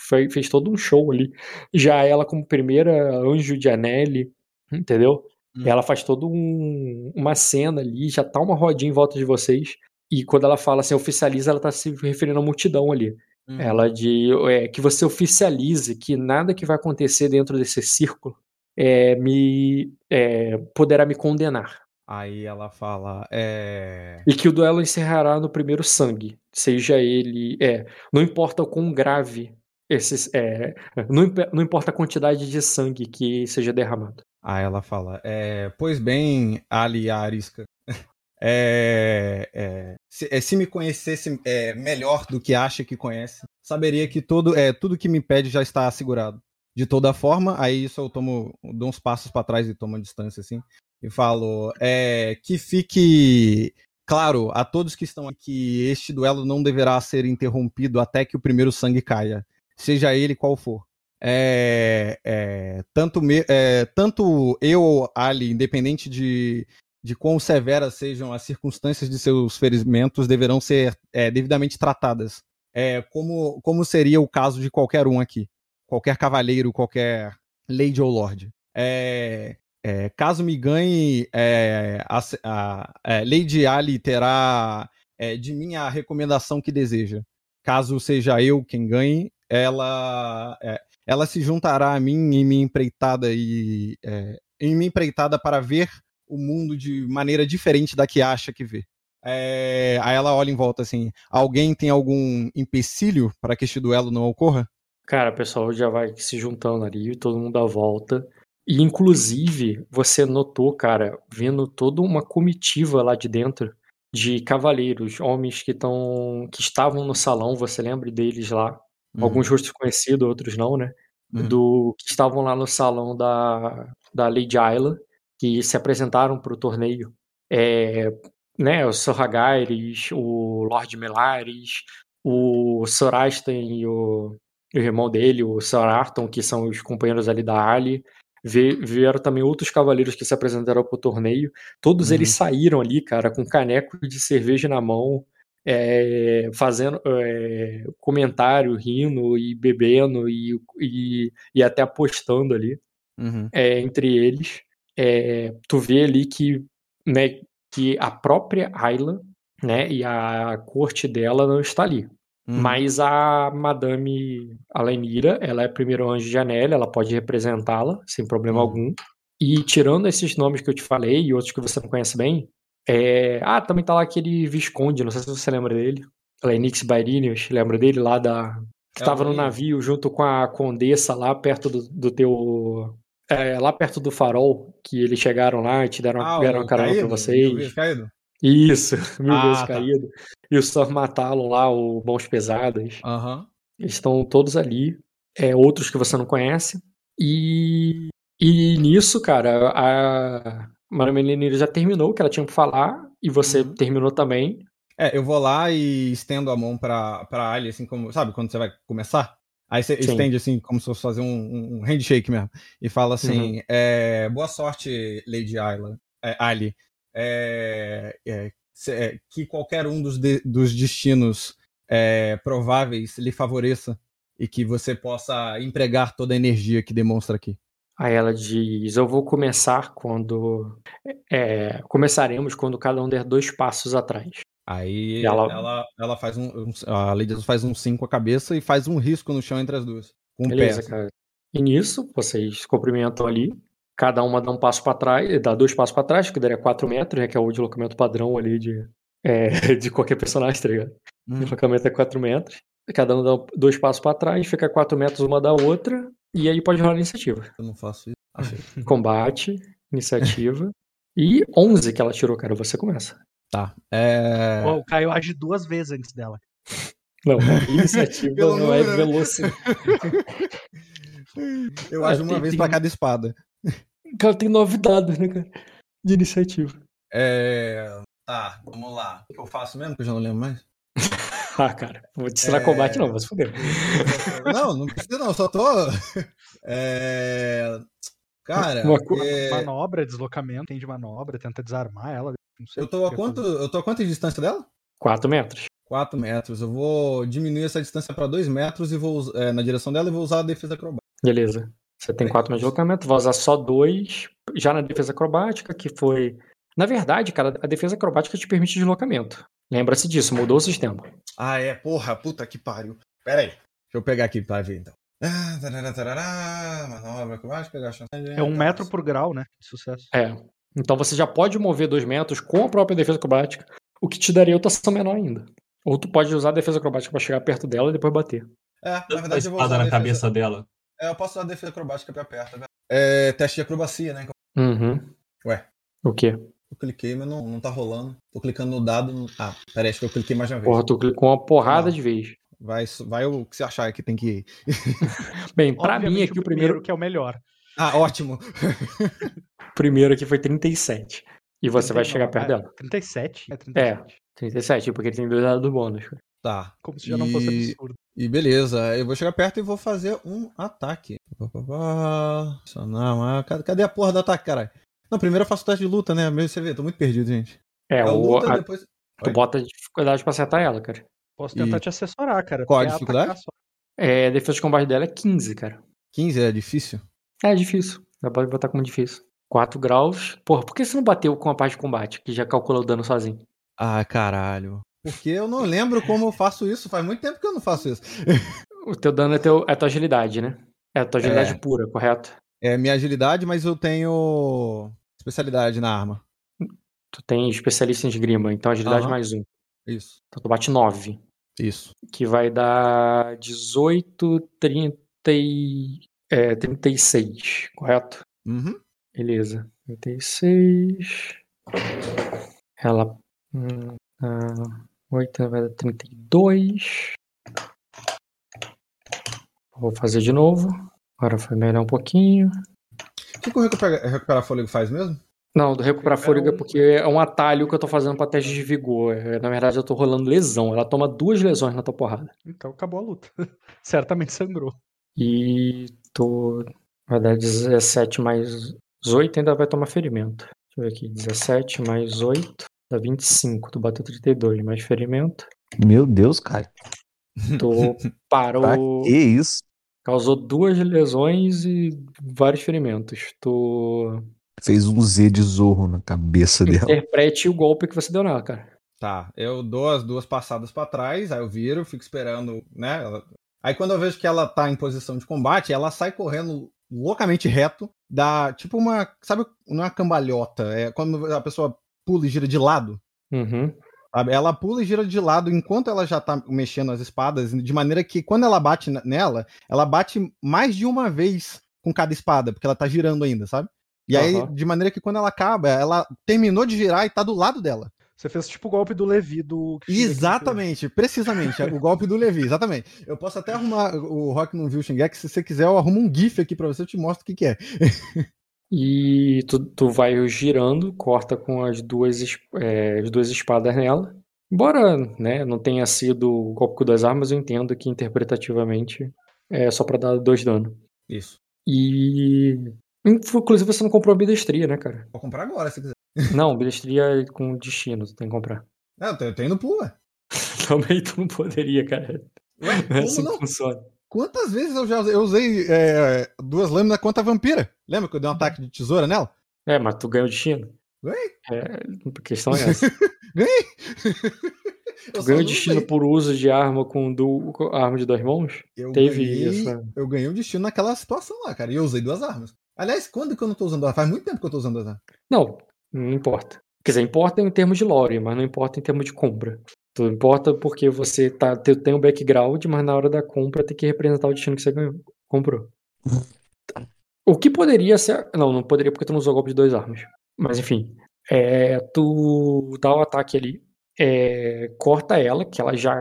fez, fez todo um show ali. Já ela, como primeira anjo de Anelli, entendeu? Hum. Ela faz toda um, uma cena ali, já tá uma rodinha em volta de vocês. E quando ela fala assim, oficializa, ela tá se referindo à multidão ali. Uhum. Ela de é, que você oficialize que nada que vai acontecer dentro desse círculo é, me é, poderá me condenar. Aí ela fala. É... E que o duelo encerrará no primeiro sangue. Seja ele. É, não importa o quão grave esses. É, não, não importa a quantidade de sangue que seja derramado. Aí ela fala. É, pois bem, Ali Arisca. É, é, se, é, se, me conhecesse é, melhor do que acha que conhece, saberia que todo, é, tudo que me pede já está assegurado. De toda forma, aí isso eu tomo, dou uns passos para trás e tomo distância assim, e falo é, que fique claro a todos que estão aqui, este duelo não deverá ser interrompido até que o primeiro sangue caia, seja ele qual for. É, é, tanto, me, é, tanto eu, Ali, independente de, de quão severas sejam as circunstâncias de seus ferimentos deverão ser é, devidamente tratadas. É, como, como seria o caso de qualquer um aqui. Qualquer cavaleiro, qualquer lady ou lord. É, caso me ganhe, a, a, é, Lady Ali terá de mim a recomendação que deseja. Caso seja eu quem ganhe, ela, é, ela se juntará a mim em minha empreitada e é, em minha empreitada para ver o mundo de maneira diferente da que acha que vê. É, aí ela olha em volta assim: alguém tem algum empecilho para que este duelo não ocorra? Cara, o pessoal já vai se juntando ali, todo mundo à volta. E inclusive, você notou, cara, vendo toda uma comitiva lá de dentro de cavaleiros, homens que estão que estavam no salão, você lembra deles lá? Uhum. Alguns rostos conhecidos, outros não, né? Uhum. Do que estavam lá no salão da da Lady Ayla, que se apresentaram para o torneio. É, né, o Sir Hagaires, o Lord Melares, o Sir Aston e o, o irmão dele, o Sir Arton, que são os companheiros ali da Ali. Vieram também outros cavaleiros que se apresentaram para o torneio. Todos uhum. eles saíram ali, cara, com caneco de cerveja na mão, é, fazendo é, comentário, rindo e bebendo e, e, e até apostando ali uhum. é, entre eles. tu vê ali que, né, que a própria Ayla né, e a corte dela não está ali. Hum. Mas a Madame Alenira, ela é primeiro anjo de Anélia, ela pode representá-la sem problema hum. algum. E tirando esses nomes que eu te falei e outros que você não conhece bem, é... ah, também tá lá aquele Visconde, não sei se você lembra dele. Lenix Bairinius, lembra dele lá da. Que estava é no navio junto com a Condessa lá perto do, do teu. É, lá perto do farol, que eles chegaram lá e te deram, ah, deram uma carona pra vocês. Caído? Isso, mil ah, vezes tá. caído. E o Sir Matalo lá, o Mãos Pesadas. Uhum. Eles estão todos ali. É, outros que você não conhece. E, e nisso, cara, a Maramelina já terminou o que ela tinha pra falar. E você uhum. terminou também. É, eu vou lá e estendo a mão pra, pra Ali, assim como. Sabe quando você vai começar? Aí você Sim. estende assim, como se fosse fazer um, um handshake mesmo. E fala assim: uhum. é, boa sorte, Lady Ayla, é, Ali é, é, é, que qualquer um dos, de, dos destinos é, prováveis lhe favoreça e que você possa empregar toda a energia que demonstra aqui. Aí ela diz: Eu vou começar quando. É, começaremos quando cada um der dois passos atrás. Aí ela, ela, ela faz um. A Lady faz um 5 com a cabeça e faz um risco no chão entre as duas. Com Beleza, pé. cara. E nisso, vocês cumprimentam ali cada uma dá um passo para trás, dá dois passos para trás, que daria 4 metros, né, que é o deslocamento padrão ali de, é, de qualquer personagem, tá ligado? Hum. O deslocamento é 4 metros. Cada um dá dois passos para trás, fica 4 metros uma da outra, e aí pode rolar iniciativa. Eu não faço isso. Achei. Combate, iniciativa. e 11 que ela tirou, cara, você começa. Tá. É... o Caio age duas vezes antes dela. Não, iniciativa não é velocidade. Eu acho uma tem, vez tem... para cada espada. Cara, tem nove dados, né, cara? De iniciativa. É. Tá, vamos lá. O que eu faço mesmo, que eu já não lembro mais? Ah, cara, vou te ensinar é... combate, não, mas fuder. Não, não precisa, não, só tô. É. Cara. Uma... É... Manobra, deslocamento, tem de manobra, tenta desarmar ela. eu tô a quanto, eu tô a quanto de distância dela? 4 metros. 4 metros. Eu vou diminuir essa distância para 2 metros e vou é, na direção dela e vou usar a defesa acrobática. Beleza. Você tem quatro no deslocamento, vai usar só dois. Já na defesa acrobática, que foi. Na verdade, cara, a defesa acrobática te permite deslocamento. Lembra-se disso, mudou o sistema. Ah, é? Porra, puta que pariu. Pera aí. Deixa eu pegar aqui pra ver então. Ah, manobra acrobática, É um metro por grau, né? De sucesso. É. Então você já pode mover dois metros com a própria defesa acrobática, o que te daria rotação menor ainda. Ou tu pode usar a defesa acrobática para chegar perto dela e depois bater. É, na verdade eu vou usar a defesa... cabeça dela. É, eu posso usar defesa acrobática pra perto, tá É teste de acrobacia, né? Uhum. Ué. O quê? Eu cliquei, mas não, não tá rolando. Tô clicando no dado. No... Ah, peraí, acho que eu cliquei mais uma vez. Porra, tu clicou uma porrada não. de vez. Vai, vai o que você achar que tem que ir. Bem, pra mim aqui o primeiro... que é o melhor. Ah, ótimo. o primeiro aqui foi 37. E você 39, vai chegar perto é, dela. 37? É 37. É, 37, porque ele tem dois dados do bônus. Tá. Como se já não fosse absurdo. E beleza, eu vou chegar perto e vou fazer um ataque. Não, cadê a porra do ataque, caralho? Não, primeiro eu faço o teste de luta, né? Mesmo você vê, tô muito perdido, gente. É, é o, luta, a... depois... tu bota dificuldade pra acertar ela, cara. Posso tentar e... te assessorar, cara. Qual a dificuldade? É, a defesa de combate dela é 15, cara. 15 é difícil? É difícil. Dá pra botar como difícil. 4 graus. Porra, por que você não bateu com a parte de combate, que já calcula o dano sozinho? Ah, caralho. Porque eu não lembro como eu faço isso. Faz muito tempo que eu não faço isso. O teu dano é, teu, é a tua agilidade, né? É a tua agilidade É. pura, correto? É minha agilidade, mas eu tenho especialidade na arma. Tu tem especialista em esgrima, então agilidade Aham. mais um. Isso. Então tu bate 9. Isso. Que vai dar 18, 30 e... É, 36, correto? Uhum. Beleza. 36. Ela. Hum, ah, 8 vai dar 32. Vou fazer de novo. Agora foi melhor um pouquinho. O que, que o recuperar, recuperar fôlego faz mesmo? Não, do recuperar Recupera fôlego é porque é um atalho que eu tô fazendo pra teste de vigor. É, Na verdade, eu tô rolando lesão. Ela toma duas lesões na tua porrada. Então acabou a luta. Certamente sangrou. E tô. Vai dar 17 mais 8, ainda vai tomar ferimento. Deixa eu ver aqui. 17 mais 8 dá 25. Tu bateu 32, mais ferimento. Meu Deus, cara. Tu Pra parou. que isso? Causou duas lesões e vários ferimentos. Tu Fez um Z de zorro na cabeça dela. interprete o golpe que você deu nela, cara. Tá, eu dou as duas passadas pra trás, aí eu viro, fico esperando, né? Aí quando eu vejo que ela tá em posição de combate, ela sai correndo loucamente reto, dá tipo uma, sabe, não é uma cambalhota, é quando a pessoa pula e gira de lado. Uhum. Sabe? Ela pula e gira de lado enquanto ela já tá mexendo as espadas, de maneira que quando ela bate nela, ela bate mais de uma vez com cada espada, porque ela tá girando ainda, sabe? E aí, de maneira que quando ela acaba, ela terminou de girar e tá do lado dela. Você fez tipo o golpe do Levi do. Exatamente, precisamente. o golpe do Levi, exatamente. Eu posso até arrumar. O Rock não viu o Shingeki. Se você quiser, eu arrumo um GIF aqui pra você, eu te mostro o que, que é. E tu, tu vai girando, corta com as duas, é, as duas espadas nela. Embora né, não tenha sido o golpe com duas armas, eu entendo que interpretativamente é só pra dar dois dano. Isso. E. Inclusive você não comprou a bidestria, né, cara? Vou comprar agora, se quiser. Não, bidestria é com destino, tu tem que comprar. Não, eu indo pro ué. Também tu não poderia, cara. Ué, Não é como assim não? funciona. Quantas vezes eu já usei, eu usei é, duas lâminas contra a vampira? Lembra que eu dei um ataque de tesoura nela? É, mas tu ganhou destino. Ganhei. É, a questão é essa. Ganhei! Tu ganhou destino por uso de arma com, du... com arma de duas mãos? Eu Teve ganhei, essa. eu ganhei um destino naquela situação lá, cara. E eu usei duas armas. Aliás, quando que eu não tô usando armas? Faz muito tempo que eu tô usando duas armas. Não, não importa. Quer dizer, importa em termos de lore, mas não importa em termos de compra. Tu importa porque você tá, te- tem um background, mas na hora da compra tem que representar o destino que você ganhou, comprou. O que poderia ser. Não, não poderia porque tu não usou golpe de duas armas. Mas enfim. É, tu dá o ataque ali. é, corta ela, que ela já.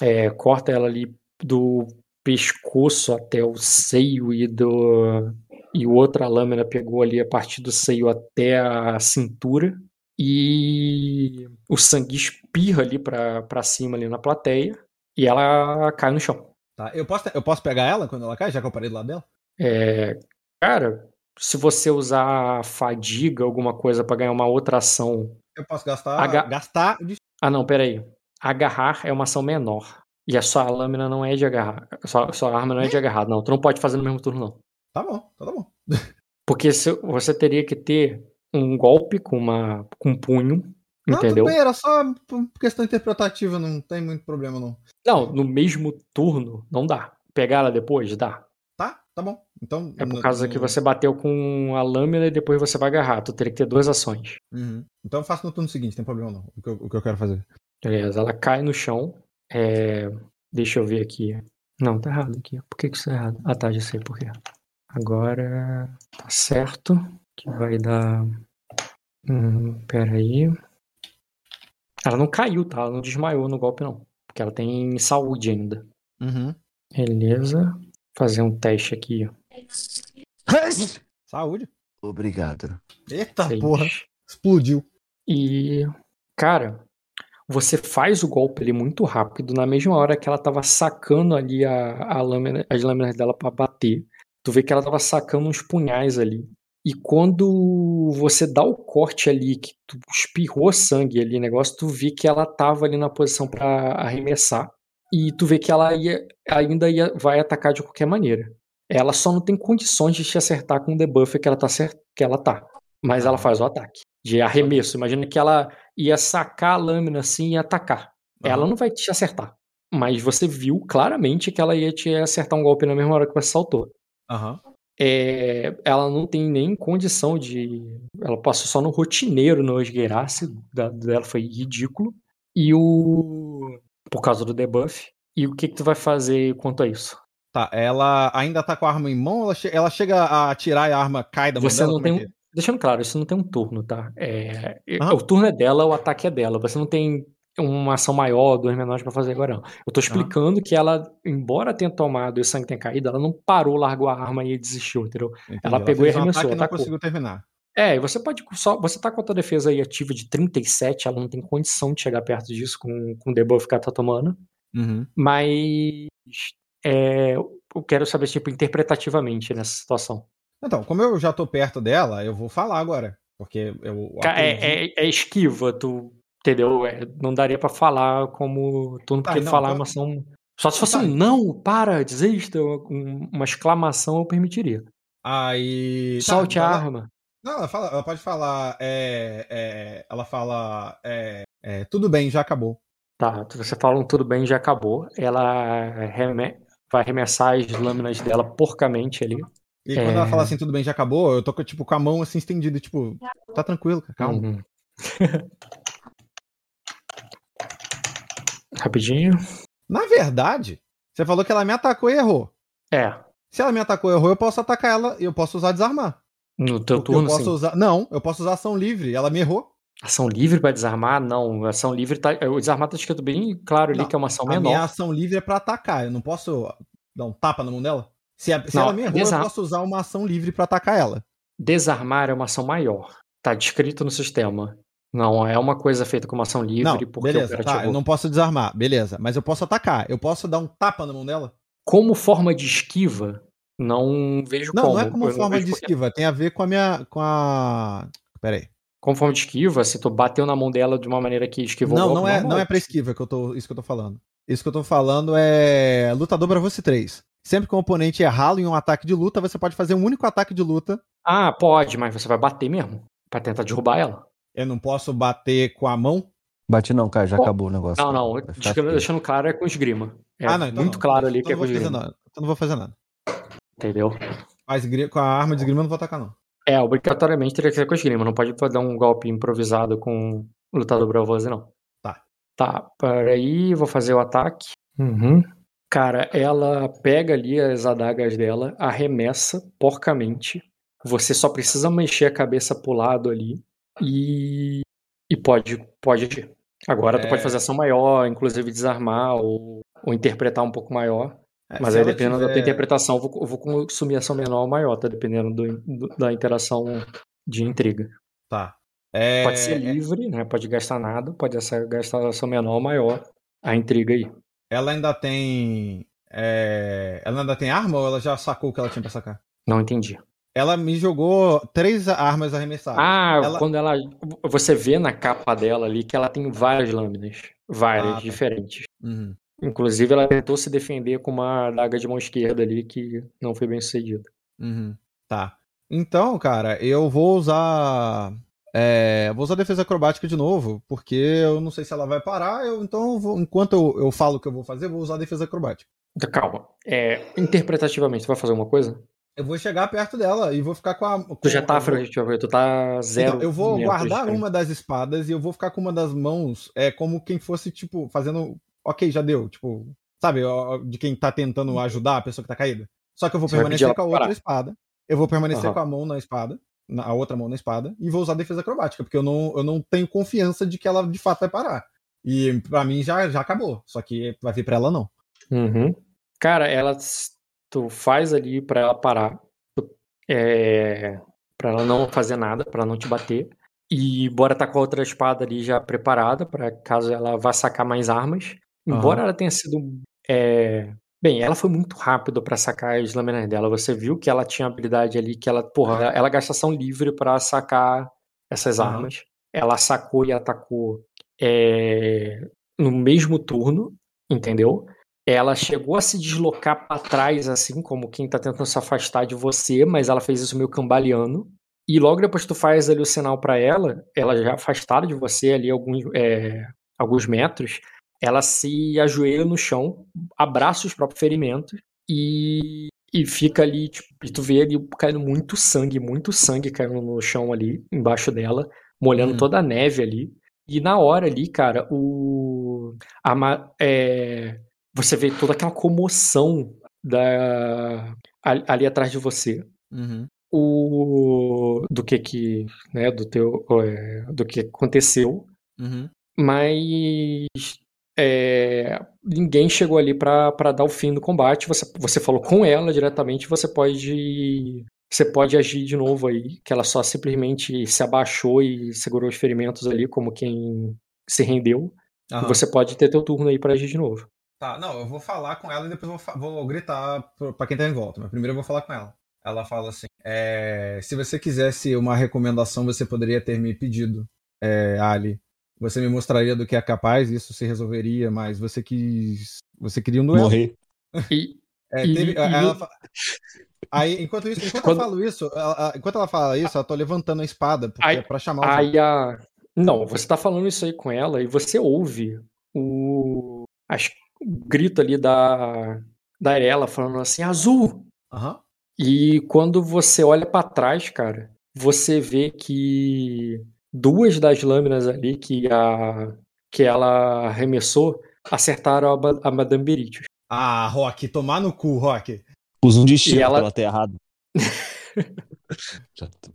é, corta ela ali do pescoço até o seio e do. E outra lâmina pegou ali a partir do seio até a cintura. E o sangue espirra ali pra, pra cima ali na plateia. E ela cai no chão. Tá? Eu, posso, eu posso pegar ela quando ela cai, já que eu parei do lado dela? É, cara, se você usar fadiga, alguma coisa pra ganhar uma outra ação. Eu posso gastar. H- gastar. Ah, não, peraí. Agarrar é uma ação menor. E a sua lâmina não é de agarrar. A sua, sua arma não é de agarrar, não. Tu não pode fazer no mesmo turno, não. Tá bom, tá bom. Porque se- você teria que ter um golpe com, uma, com um punho. Não, Entendeu? tudo bem, era só questão interpretativa, não tem muito problema, não. Não, no mesmo turno não dá. Pegar ela depois, dá. Tá, tá bom. Então. É por causa no- que você bateu com a lâmina e depois você vai agarrar. Tu teria que ter duas ações. Uhum. Então eu faço no turno seguinte, não tem problema não. O que eu, o que eu quero fazer. Beleza, ela cai no chão. É, Deixa eu ver aqui. Não, tá errado aqui. Por que, que isso é errado? Ah, tá, já sei por quê. Agora tá certo. Que vai dar. Hum, peraí. Ela não caiu, tá? Ela não desmaiou no golpe, não. Porque ela tem saúde ainda. Uhum. Beleza. Fazer um teste aqui. Saúde. Obrigado. Eita Seis. porra. Explodiu. E, cara, você faz o golpe ali muito rápido, na mesma hora que ela tava sacando ali a, a lâmina, as lâminas dela pra bater. Tu vê que ela tava sacando uns punhais ali. E quando você dá o corte ali, que tu espirrou sangue ali, negócio, tu vê que ela tava ali na posição pra arremessar. E tu vê que ela ia, ainda ia, vai atacar de qualquer maneira. Ela só não tem condições de te acertar com o debuff que ela tá, que ela tá. Mas ela faz o ataque de arremesso. Imagina que ela ia sacar a lâmina assim e atacar. Ela Aham. não vai te acertar. Mas você viu claramente que ela ia te acertar um golpe na mesma hora que você saltou. Aham. É, ela não tem nem condição de. Ela passou só no rotineiro no esgueirasse, da dela foi ridículo. E o. Por causa do debuff. E o que, que tu vai fazer quanto a isso? Tá, ela ainda tá com a arma em mão? Ela, che- ela chega a atirar e a arma cai da mão Você dela? não é tem. um- é? Deixando claro, isso não tem um turno, tá? É, Aham. O turno é dela, o ataque é dela. Você não tem uma ação maior, duas menores pra fazer agora, não. Eu tô explicando que ela, embora tenha tomado e o sangue tenha caído, ela não parou, largou a arma e desistiu, entendeu? Entendi. Ela pegou e um arremessou, ataque e não conseguiu terminar. É, e você pode só. Você tá com a tua defesa aí ativa de 37, ela não tem condição de chegar perto disso com, com o debuff que ela tá tomando. Uhum. Mas. É, eu quero saber, tipo, interpretativamente nessa situação. Então, como eu já tô perto dela, eu vou falar agora. Porque eu Ca- aprendi- É, é- é esquiva, tu. Entendeu? É, não daria pra falar como turno, Tá, porque não, falar tá- uma ação. Só se fosse Tá. um não, para, desista, um- uma exclamação eu permitiria. Aí. tá, Solte a ela- arma. Não, ela, fala, ela pode falar. é, é, ela fala. é, é, tudo bem, já acabou. Tá, você fala um tudo bem, já acabou. Ela reme- vai arremessar as lâminas dela porcamente ali. E quando É. ela fala assim, tudo bem, já acabou, eu tô com, tipo, com a mão assim estendida, tipo, tá tranquilo, calma. Uhum. Rapidinho. Na verdade, você falou que ela me atacou e errou. É, Se ela me atacou e errou, eu posso atacar ela e eu posso usar desarmar. no teu Porque turno, eu posso sim. usar. Não, eu posso usar ação livre. Ela me errou. Ação livre pra desarmar? Não, ação livre tá. O desarmar tá escrito bem claro ali Não, que é uma ação A minha menor. ação livre é pra atacar. Eu não posso dar um tapa na mão dela? Se, a- se Não, ela me errou, desar- eu posso usar uma ação livre pra atacar ela. Desarmar é uma ação maior. Tá descrito no sistema. Não é uma coisa feita como ação livre Não, porque beleza, tá, eu não posso desarmar, beleza. Mas eu posso atacar. Eu posso dar um tapa na mão dela? Como forma de esquiva, não vejo Não, como. não é como Eu forma de porque- esquiva. Tem a ver com a minha. com a. Pera aí. Como forma de esquiva, se tu bateu na mão dela de uma maneira que esquivou Não, não é, não é pra esquiva que eu tô, isso que eu tô falando. Isso que eu tô falando é lutador pra você 3. Sempre que o oponente errá-lo em um ataque de luta, você pode fazer um único ataque de luta. Ah, pode, mas você vai bater mesmo. Pra tentar derrubar ela. Eu não posso bater com a mão. Bate não, cara, já Bom, acabou o negócio. Não, não. Deixando- claro é com esgrima. É ah, não, então muito não. claro ali Então que é não com vou fazer esgrima. nada. Então não vou fazer nada. Entendeu? Com a, esgri- com a arma de esgrima eu não vou atacar, não. É, obrigatoriamente teria que ser com esgrima. Não pode dar um golpe improvisado com o lutador bravoso, não. Tá. Tá, peraí, vou fazer o ataque. Uhum. Cara, ela pega ali as adagas dela, arremessa porcamente. Você só precisa mexer a cabeça pro lado ali e, e pode, pode agir. Agora tu É. pode fazer ação maior, inclusive desarmar ou, ou interpretar um pouco maior. É, Mas aí, dependendo da tua tiver- interpretação, eu vou, eu vou consumir ação menor ou maior, tá? Dependendo do- do- da interação de intriga. Tá. É, Pode ser é- livre, né? Pode gastar nada, pode gastar ação menor ou maior. A intriga aí. Ela ainda tem. é, Ela ainda tem arma ou ela já sacou o que ela tinha pra sacar? Não entendi. Ela me jogou três armas arremessadas. Ah, ela- quando ela. Você vê na capa dela ali que ela tem várias lâminas. Várias, Ah, tá. diferentes. Uhum. Inclusive, ela tentou se defender com uma adaga de mão esquerda ali que não foi bem sucedida. Uhum. Tá. Então, cara, eu vou usar. É, vou usar defesa acrobática de novo, porque eu não sei se ela vai parar. Eu, então, eu vou- enquanto eu, eu falo o que eu vou fazer, eu vou usar defesa acrobática. Então, calma. É, interpretativamente, tu vai fazer alguma coisa? Eu vou chegar perto dela e vou ficar com a. Tu já com- tá eu vou- frente, tu tá zero. Então, eu vou guardar uma das espadas e eu vou ficar com uma das mãos é como quem fosse, tipo, fazendo. Ok, já deu. Tipo, sabe, de quem tá tentando ajudar a pessoa que tá caída. Só que eu vou Você permanecer com a outra parar. espada. Eu vou permanecer Aham. com a mão na espada, na, a outra mão na espada, e vou usar defesa acrobática, porque eu não, eu não tenho confiança de que ela de fato vai parar. E pra mim já, já acabou. Só que vai vir pra ela não. Uhum. Cara, ela. Tu faz ali pra ela parar. É, pra ela não fazer nada, pra ela não te bater. E bora tá com a outra espada ali já preparada, pra caso ela vá sacar mais armas. Embora ela tenha sido. é, Bem, ela foi muito rápido pra sacar as lâminas dela. Você viu que ela tinha habilidade ali, que ela, porra, ela, ela gasta ação livre pra sacar essas Aham. armas. Ela sacou e atacou é, no mesmo turno, entendeu? Ela chegou a se deslocar pra trás, assim, como quem tá tentando se afastar de você, mas ela fez isso meio cambaleando. E logo depois que tu faz ali o sinal para ela, ela já afastada de você ali alguns, é, alguns metros, ela se ajoelha no chão, abraça os próprios ferimentos e, e fica ali, tipo, e tu vê ali caindo muito sangue, muito sangue caindo no chão ali, embaixo dela, molhando Uhum. toda a neve ali. E na hora ali, cara, o. a é, você vê toda aquela comoção da, ali, atrás de você. Uhum. O, do que que, né, do teu, é, do que aconteceu, Uhum. mas é, ninguém chegou ali pra dar o fim do combate. Você, você falou com ela diretamente, você pode você pode agir de novo aí, que ela só simplesmente se abaixou e segurou os ferimentos ali como quem se rendeu. Aham. você pode ter teu turno aí pra agir de novo. Tá, não, eu vou falar com ela e depois vou, vou gritar pra quem tá em volta. Mas primeiro eu vou falar com ela. Ela fala assim: é, se você quisesse uma recomendação, você poderia ter me pedido, é, Ali. Você me mostraria do que é capaz, isso se resolveria, mas você quis. Você queria um duelo. Morrer. E, É, E- teve- e- ela fa- Aí, enquanto isso, enquanto Quando- eu falo isso, ela- enquanto ela fala isso, eu tô levantando a espada, porque Aí- é pra chamar o Aí a. Não, você tá falando isso aí com ela e você ouve o, as- grito ali da, da Arela falando assim, azul! Aham. E quando você olha pra trás, cara, você vê que duas das lâminas ali que, a, que ela arremessou acertaram a, a Madame Beritius. Ah, Rock, tomar no cu, Rock. Usa um destino ela- pra ela ter errado.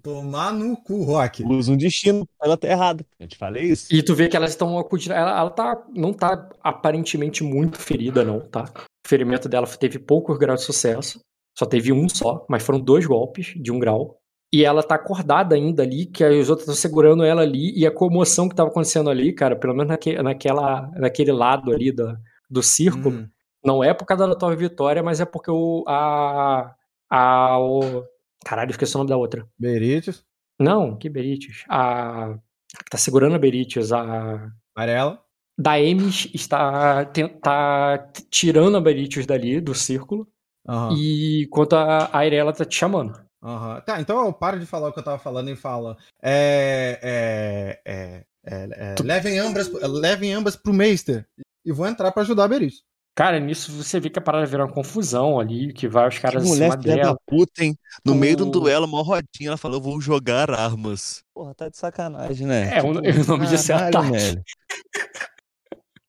Tomar no cu, Rock. Usa um destino ela ter errado. Eu te falei isso. E tu vê que elas estão acudindo. Ela, ela tá, não tá aparentemente muito ferida, não, tá? O ferimento dela teve poucos graus de sucesso. Só teve um só, mas foram dois golpes de um grau. E ela tá acordada ainda ali, que os outros estão segurando ela ali. E a comoção que tava acontecendo ali, cara, pelo menos naque, naquela, naquele lado ali da, do círculo, Hum. não é por causa da tua vitória, mas é porque o. A. A. O, caralho, esqueci o nome da outra. Beritius, Não, que Beritius. A. a que tá segurando a Beritius, a. Arela. Daemis está tá tirando a Beritius dali, do círculo, Aham. e enquanto a a Irela tá te chamando. Aham. Tá, então eu paro de falar o que eu tava falando e falo. É. É. É. é, é, levem, ambas, levem ambas pro Meister. E vou entrar pra ajudar a Beritius. Cara, nisso você vê que a parada vira uma confusão ali, que vai os Que caras em mulher cima filha da dela. puta, hein? No meio de um O- duelo, uma rodinha, ela falou, eu vou jogar armas. Porra, tá de sacanagem, né? É, o- o nome disso é caralho, ataque. velho.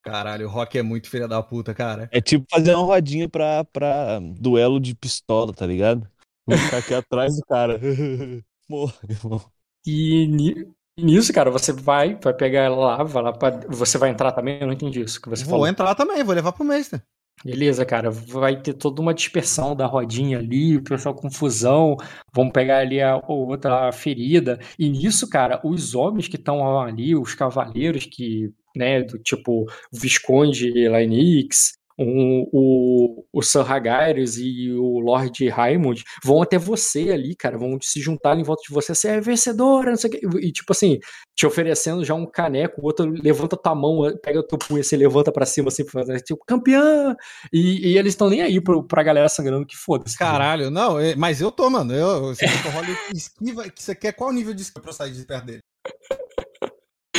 Caralho, o Rock é muito filha da puta, cara. É tipo fazer uma rodinha pra, pra duelo de pistola, tá ligado? Vou ficar aqui atrás do cara. Morra, irmão. E e nisso, cara, você vai, vai pegar ela lá, vai lá pra... Você vai entrar também? Eu não entendi isso que você Vou falou. entrar também, vou levar pro Meister. Beleza, cara. Vai ter toda uma dispersão da rodinha ali, o pessoal confusão, vão pegar ali a, a outra ferida. E nisso, cara, os homens que estão ali, os cavaleiros que, né, do tipo Visconde Laenix, um, o, o Sir e o Lord Raimund vão até você ali, cara, vão se juntar em volta de você, você é vencedora, não sei o que, e tipo assim, te oferecendo já um caneco, o outro levanta tua mão, pega o teu punho, você levanta pra cima, assim, tipo, campeã! E, e eles estão nem aí pro, pra galera sangrando, que foda-se. Caralho, não, é- mas eu tô, mano. Eu, esquiva? Você quer qual nível de esquiva pra eu sair de perto dele?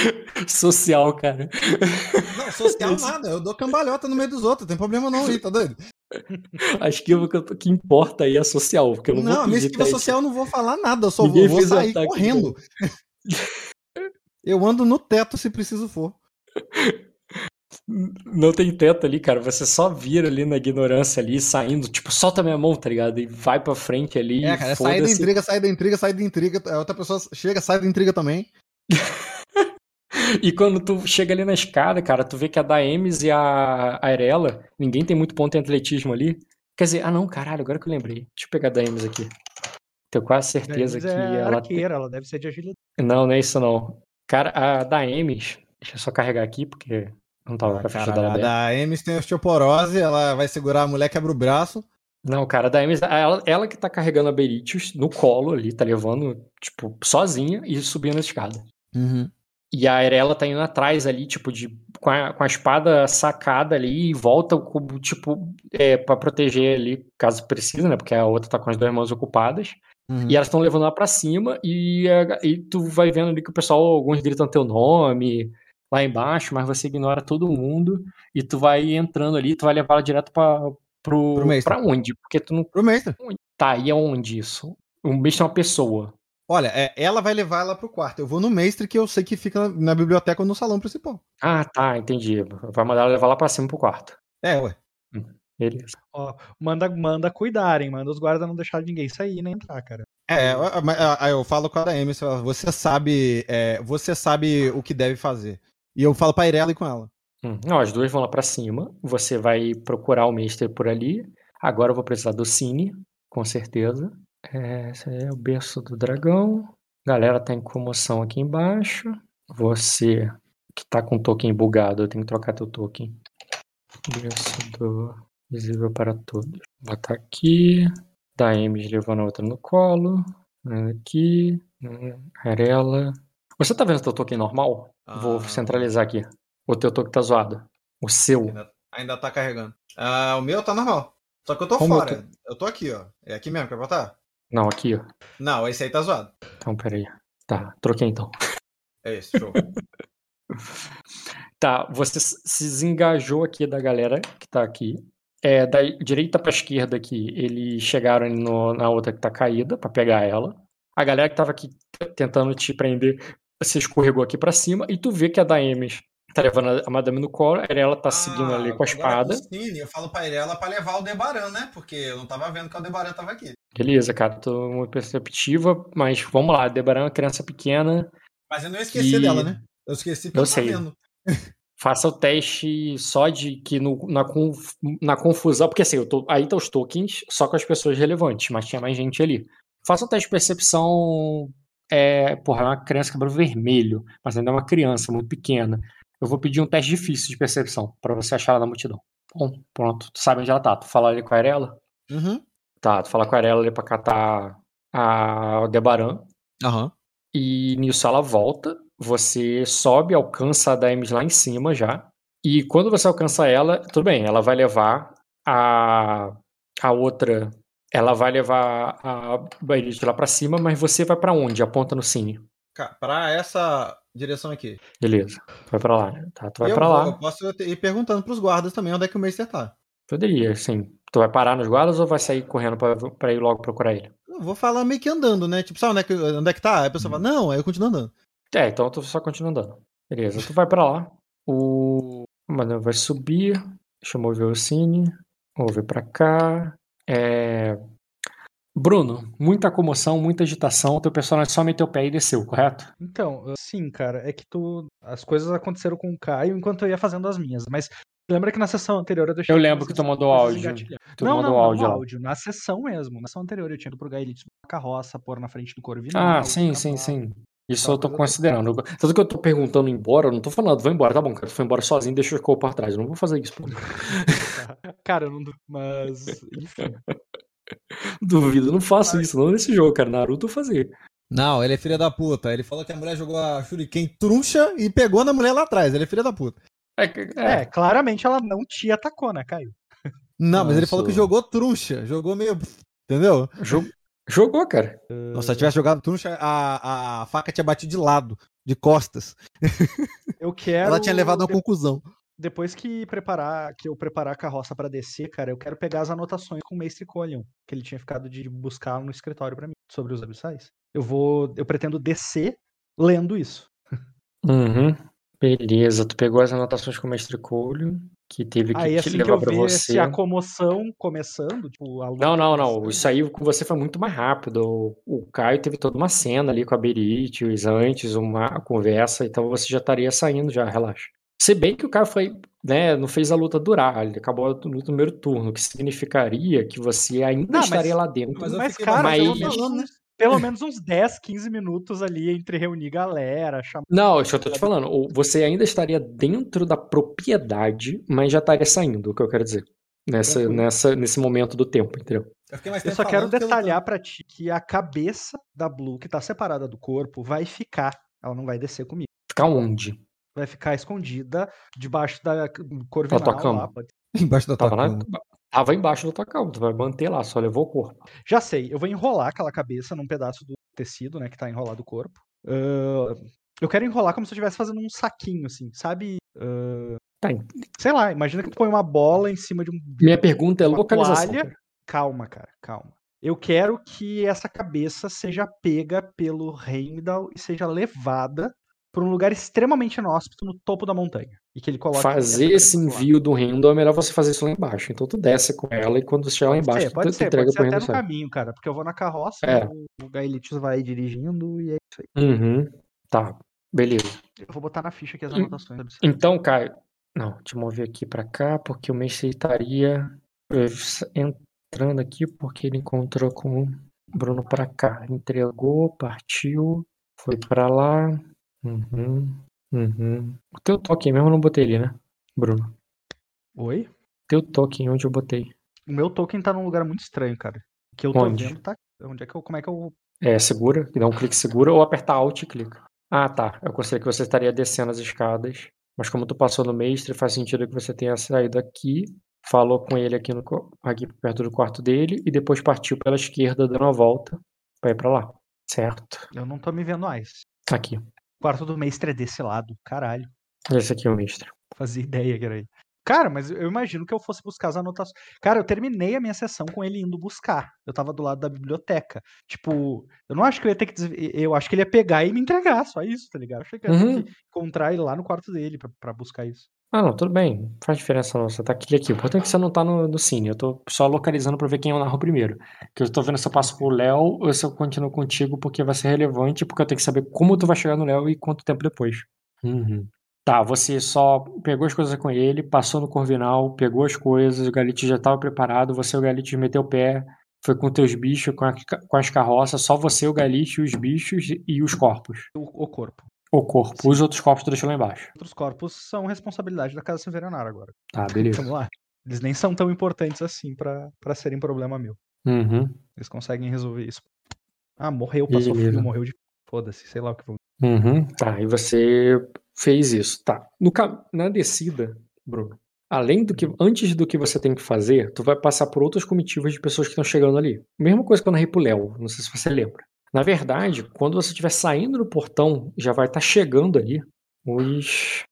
Social, cara. Não, social nada. Eu dou cambalhota no meio dos outros. Tem problema não aí, tá doido? A esquiva que, tô- que importa aí é social, porque eu não, Não, vou a minha esquiva social eu não vou falar nada. Eu só Ninguém vou, sair ataque, correndo. Eu ando no teto se preciso for. Não tem teto ali, cara. Você só vira ali na ignorância ali, saindo, tipo, solta minha mão, tá ligado? E vai pra frente ali. É, cara, é sair da intriga, sair da intriga, sair da intriga. A outra pessoa chega, sai da intriga também. E quando tu chega ali na escada, cara, tu vê que a Daemis e a Arela, ninguém tem muito ponto em atletismo ali. Quer dizer, ah não, caralho, agora que eu lembrei. Deixa eu pegar a Daemis aqui. Tenho quase certeza Daemis que é ela. arqueira, ela deve ser de agilidade. Não, não é isso não. Cara, a Daemis, deixa eu só carregar aqui, porque não tava com a ficha dela Caralho, a aberta. da Emis tem osteoporose, ela vai segurar a mulher, quebra o braço. Não, cara, a Daemis, ela, ela que tá carregando a Beritius no colo ali, tá levando, tipo, sozinha e subindo a escada. E a Arela tá indo atrás ali, tipo, de, com, a, com a espada sacada ali e volta, como, tipo, é, pra proteger ali, caso precise, né? Porque a outra tá com as duas mãos ocupadas. Uhum. E elas estão levando lá pra cima e, a- e tu vai vendo ali que o pessoal, alguns gritam teu nome lá embaixo, mas você ignora todo mundo e tu vai entrando ali, tu vai levar ela direto pra, pro, Pro mestre. pra onde? Porque tu não. Pro mestre. Tá, e aonde isso? O mestre é uma pessoa. Olha, é, ela vai levar ela pro quarto. Eu vou no mestre que eu sei que fica na, na biblioteca ou no salão principal. Ah, tá, entendi. Vai mandar ela levar lá pra cima pro quarto. É, ué. Beleza. Ó, manda, manda cuidarem, manda os guardas não deixar ninguém sair nem entrar, cara. É, eu- mas, ah, eu falo com a Amy, você fala, você sabe, é, você sabe o que deve fazer. E eu falo pra Irela e com ela. Hum, Não, as duas vão lá pra cima. Você vai procurar o mestre por ali. Agora eu vou precisar do Cine, com certeza. É, esse aí é o berço do dragão. Galera tá em comoção aqui embaixo. Você que tá com o token bugado, eu tenho que trocar teu token. Berço do visível para todos. Botar aqui. Da Ames levando a outra no colo. Aqui. Arela. Você tá vendo teu token normal? Vou Ah. centralizar aqui. O teu token tá zoado. O seu. Ainda, ainda tá carregando. Ah, o meu tá normal. Só que eu tô Como eu fora. Eu tô... aqui, ó. É aqui mesmo, quer botar? Não, aqui, ó. Não, esse aí tá zoado. Então, peraí. Tá, troquei então. É esse, show. Tá, você se desengajou aqui da galera que tá aqui. É, da direita pra esquerda aqui, eles chegaram no- na outra que tá caída pra pegar ela. A galera que tava aqui tentando te prender se escorregou aqui pra cima. E tu vê que a Daemis tá levando a- a Madame no colo. Ela tá seguindo ali com a espada. eu falo pra Irela pra levar o Debaran, né? Porque eu não tava vendo que o Debaran tava aqui. Beleza, cara, tô muito perceptiva, mas vamos lá. Debaran é uma criança pequena. Mas eu não ia esquecer E- dela, né? Eu esqueci porque Eu eu, sei. Faça o teste só de que no- na, conf- na confusão, porque assim, eu tô, aí tá os tokens só com as pessoas relevantes, mas tinha mais gente ali. Faça o teste de percepção. É, porra, é uma criança cabelo vermelho, mas ainda é uma criança muito pequena. Eu vou pedir um teste difícil de percepção pra você achar ela na multidão. Bom, pronto. Tu sabe onde ela tá. Tu fala ali com a Arela? Uhum. Tá, tu fala com a Arela ali pra catar a Aldebaran. Aham. E nisso ela volta, você sobe, alcança a Daemis lá em cima já. E quando você alcança ela, tudo bem, ela vai levar a, a outra. Ela vai levar a Bairite lá pra cima, mas você vai pra onde? Aponta no cine. Pra essa direção aqui. Beleza. Vai pra lá. né? Tá, tu vai eu, pra lá. eu posso ir perguntando pros guardas também onde é que o Meister tá. Poderia, sim. Tu vai parar nos guardas ou vai sair correndo pra, pra ir logo procurar ele? Eu vou falar meio que andando, né? Tipo, sabe onde é que, onde é que tá? Aí a pessoa fala, não, aí eu continuo andando. É, então tu só continua andando. Beleza, tu vai pra lá. O Mano vai subir. Deixa eu mover o cine. Mover pra cá. É... Bruno, muita comoção, muita agitação. Teu personagem só meteu o pé e desceu, correto? Então, sim, cara, é que tu. As coisas aconteceram com o Caio enquanto eu ia fazendo as minhas, mas lembra que na sessão anterior eu deixei. Eu lembro que tu mandou áudio. Tu não, mandou não, áudio não, áudio, na sessão mesmo. Na sessão anterior eu tinha ido pro Gaelite uma carroça, pôr na frente do Corvinal. Ah, sim, sim, sim. Isso eu tô toda. considerando. Tanto que eu tô perguntando embora, eu não tô falando, vou embora, tá bom, cara. Tu foi embora sozinho, deixa o Scope pra trás. Eu não vou fazer isso, pô. Cara, eu não. Mas, enfim. Duvido, não faço isso, não nesse jogo, cara. Naruto eu fazer. Não, ele é filho da puta. Ele falou que a mulher jogou a Shuriken truncha e pegou na mulher lá atrás. Ele é filho da puta. É, É, é, claramente ela não te atacou, né, Caio? Não, mas ele falou que jogou truncha. Jogou meio. Entendeu? jo- jogou, cara. Nossa, se ela tivesse jogado truncha, a, a faca tinha batido de lado, de costas. Eu quero. Ela tinha levado uma de- conclusão. Depois que preparar, que eu preparar a carroça pra descer, cara, eu quero pegar as anotações com o Mestre Colion, que ele tinha ficado de buscar no escritório pra mim, sobre os abissais. Eu vou, eu pretendo descer lendo isso. Uhum. Beleza, tu pegou as anotações com o mestre Coelho, que teve que Aí te assim que levar eu pra ver você. se a comoção começando, tipo, a Não, não, não. Isso aí com você foi muito mais rápido. O, o Caio teve toda uma cena ali com a Beritius antes, uma conversa, então você já estaria saindo já, relaxa. Se bem que o Caio foi, né, não fez a luta durar, ele acabou no primeiro turno, o que significaria que você ainda Não, mas- estaria lá dentro. mas Mas, cara, menos, falando, né? uns- pelo menos uns 10, 15 minutos ali entre reunir galera, chamar. Não, isso que eu tô te falando. Você ainda estaria dentro da propriedade, mas já estaria saindo, o que eu quero dizer. Nessa, nessa, nesse momento do tempo, entendeu? Eu, Eu só quero falando que eu detalhar pra ti que a cabeça da Blue, que tá separada do corpo, vai ficar. Ela não vai descer comigo. Ficar onde? Vai ficar escondida debaixo da corvinal tua cama? lá. pode- Embaixo da tua Tava lá? cama. Tava embaixo da tua cama, tu vai manter lá, só levou o corpo. Já sei, eu vou enrolar aquela cabeça num pedaço do tecido, né, que tá enrolado o corpo. Ah, eu quero enrolar como se eu estivesse fazendo um saquinho, assim, sabe? Ah, Tá. sei lá, imagina que tu põe uma bola em cima de um. Minha pergunta é Uma localização. toalha. Calma, cara, calma. Eu quero que essa cabeça seja pega pelo Heimdall e seja levada para um lugar extremamente inóspito no topo da montanha. E que ele coloque. Fazer esse envio do Rendo é melhor você fazer isso lá embaixo. Então tu desce com ela e quando você chegar lá Pode embaixo, ser, tu, pode tu ser, entrega pode ser até no caminho, cara, porque eu vou na carroça, É. o, Gaelitius vai dirigindo e é isso aí. Uhum. Tá, beleza. Eu vou botar na ficha aqui as Hum, anotações. Então, Caio. Não, te mover aqui pra cá, porque o mestre estaria eh, entrando aqui porque ele encontrou com o Bruno pra cá. Entregou, partiu, foi pra lá. Uhum. Uhum. O teu token mesmo eu não botei ali, né, Bruno? Oi? Teu token onde eu botei? O meu token tá num lugar muito estranho, cara. O que eu tô Onde? vendo tá. Onde é que eu. Como é que eu. É, segura, dá um clique segura ou apertar Alt e clica. Ah, tá. Eu considerei que você estaria descendo as escadas. Mas como tu passou no mestre, faz sentido que você tenha saído aqui, falou com ele aqui, no, aqui perto do quarto dele e depois partiu pela esquerda dando a volta pra ir pra lá. Certo. Eu não tô me vendo mais. Aqui. Quarto do mestre é desse lado. Caralho. Esse aqui é o mestre. Fazia ideia que era aí. Cara, mas eu imagino que eu fosse buscar as anotações. Cara, eu terminei a minha sessão com ele indo buscar. Eu tava do lado da biblioteca. Tipo, eu não acho que eu ia ter que. des- Eu acho que ele ia pegar e me entregar, só isso, tá ligado? Eu achei que eu ia ter Uhum. que encontrar ele lá no quarto dele pra buscar isso. Ah, não, tudo bem. Não faz diferença não. Você tá aqui aqui. O importante é que você não tá no, no cine. Eu tô só localizando pra ver quem eu narro primeiro. Que eu tô vendo se eu passo pro Léo ou se eu continuo contigo, porque vai ser relevante, porque eu tenho que saber como tu vai chegar no Léo e quanto tempo depois. Uhum. Tá, você só pegou as coisas com ele, passou no Corvinal, pegou as coisas, o Galite já tava preparado, você e o Galite meteu o pé, foi com teus bichos, com, a- com as carroças, só você, o Galite, os bichos e os corpos. O, o corpo. O corpo. Os outros corpos tu deixou lá embaixo. Outros corpos são responsabilidade da Casa Severanar agora. Tá, beleza. Vamos lá. Eles nem são tão importantes assim pra, pra serem problema meu. Uhum. Eles conseguem resolver isso. Ah, morreu, passou Beleza. frio, morreu de. Foda-se, sei lá o que vou. Uhum, tá, e você fez isso, tá. No, na descida, Bruno, além do que, antes do que você tem que fazer, tu vai passar por outras comitivas de pessoas que estão chegando ali. Mesma coisa que eu narrei pro Léo, não sei se você lembra. Na verdade, quando você estiver saindo do portão, já vai estar chegando ali os...